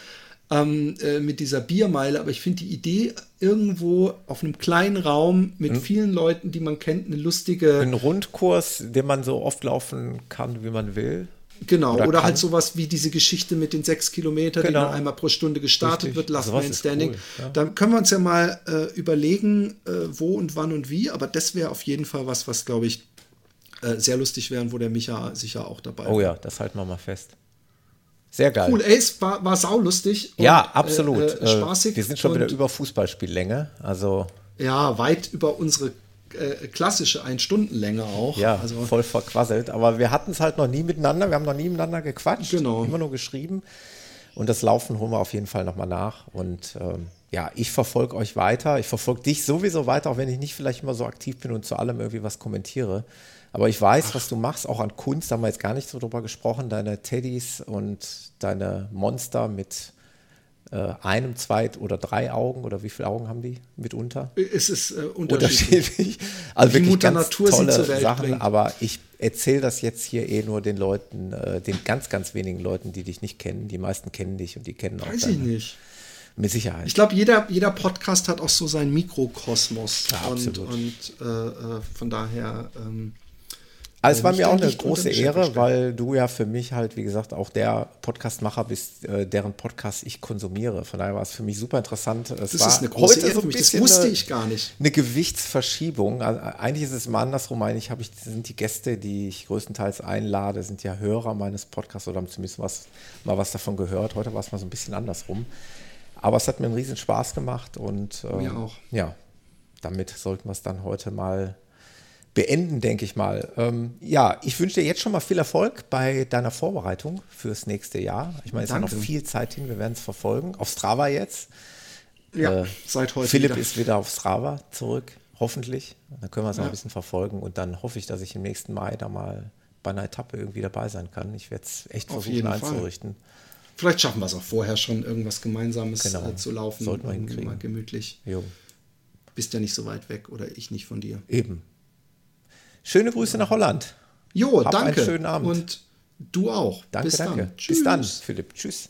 Ähm, äh, mit dieser Biermeile, aber ich finde die Idee irgendwo auf einem kleinen Raum mit Hm? vielen Leuten, die man kennt, eine lustige, ein Rundkurs, den man so oft laufen kann, wie man will. Genau, Oder oder, halt sowas wie diese Geschichte mit den sechs Kilometern, Genau. die dann einmal pro Stunde gestartet Richtig. wird, Last Sowas Man Standing. cool, ja. Da können wir uns ja mal äh, überlegen, äh, wo und wann und wie, aber das wäre auf jeden Fall was, was glaube ich äh, sehr lustig wäre und wo der Micha sicher auch dabei Oh ja, das halten wir mal fest. Sehr geil. Cool, es war, war saulustig. und, Ja, absolut. Äh, äh, spaßig. wir sind schon und, wieder über Fußballspiellänge. Also Ja, weit über unsere äh, klassische Ein-Stunden-Länge auch. ja, also, voll verquasselt. Aber wir hatten es halt noch nie miteinander. Wir haben noch nie miteinander gequatscht. Genau. Immer nur geschrieben. Und das Laufen holen wir auf jeden Fall nochmal nach. Und ähm, ja, ich verfolge euch weiter. Ich verfolge dich sowieso weiter, auch wenn ich nicht vielleicht immer so aktiv bin und zu allem irgendwie was kommentiere. Aber ich weiß, was du machst, auch an Kunst, da haben wir jetzt gar nicht so drüber gesprochen. Deine Teddys und deine Monster mit einem, zwei oder drei Augen oder wie viele Augen haben die mitunter? es ist äh, unterschiedlich. unterschiedlich. Also Wie wirklich Mutter ganz Natur tolle Sachen, bringt. aber ich erzähle das jetzt hier eh nur den Leuten, äh, den ganz, ganz wenigen Leuten, die dich nicht kennen. Die meisten kennen dich und die kennen auch Weiß ich nicht. Mit Sicherheit. Ich glaube, jeder, jeder Podcast hat auch so seinen Mikrokosmos. Ja, und absolut. und äh, äh, von daher. Ähm, also es war mir auch eine große Ehre, weil du ja für mich halt, wie gesagt, auch der Podcastmacher bist, äh, deren Podcast ich konsumiere. Von daher war es für mich super interessant. Es das war ist eine große heute Ehre so für ein mich. Das bisschen wusste eine- ich gar nicht. eine Gewichtsverschiebung. Also eigentlich ist es mal andersrum. Eigentlich habe ich, sind die Gäste, die ich größtenteils einlade, sind ja Hörer meines Podcasts oder haben zumindest was, mal was davon gehört. Heute war es mal so ein bisschen andersrum. Aber es hat mir einen riesen Spaß gemacht und ähm, Mir auch. ja, damit sollten wir es dann heute mal beenden, denke ich mal. Ähm, ja, ich wünsche dir jetzt schon mal viel Erfolg bei deiner Vorbereitung fürs nächste Jahr. Ich meine, es ist noch viel Zeit hin, wir werden es verfolgen. Auf Strava jetzt. Ja, Äh, seit heute. Philipp wieder. ist wieder auf Strava zurück, hoffentlich. Dann können wir es noch Ja. ein bisschen verfolgen und dann hoffe ich, dass ich im nächsten Mai da mal bei einer Etappe irgendwie dabei sein kann. Ich werde es echt Auf versuchen jeden Fall. einzurichten. Vielleicht schaffen wir es auch vorher schon, irgendwas Gemeinsames Genau. äh, zu laufen. Sollten wir hinkriegen. Mal gemütlich. Jo, Bist ja nicht so weit weg oder ich nicht von dir. eben. Schöne Grüße nach Holland. Jo, Hab einen danke. schönen Abend. Und du auch. Danke, Bis danke. dann. Bis dann, Tschüss. Philipp. Tschüss.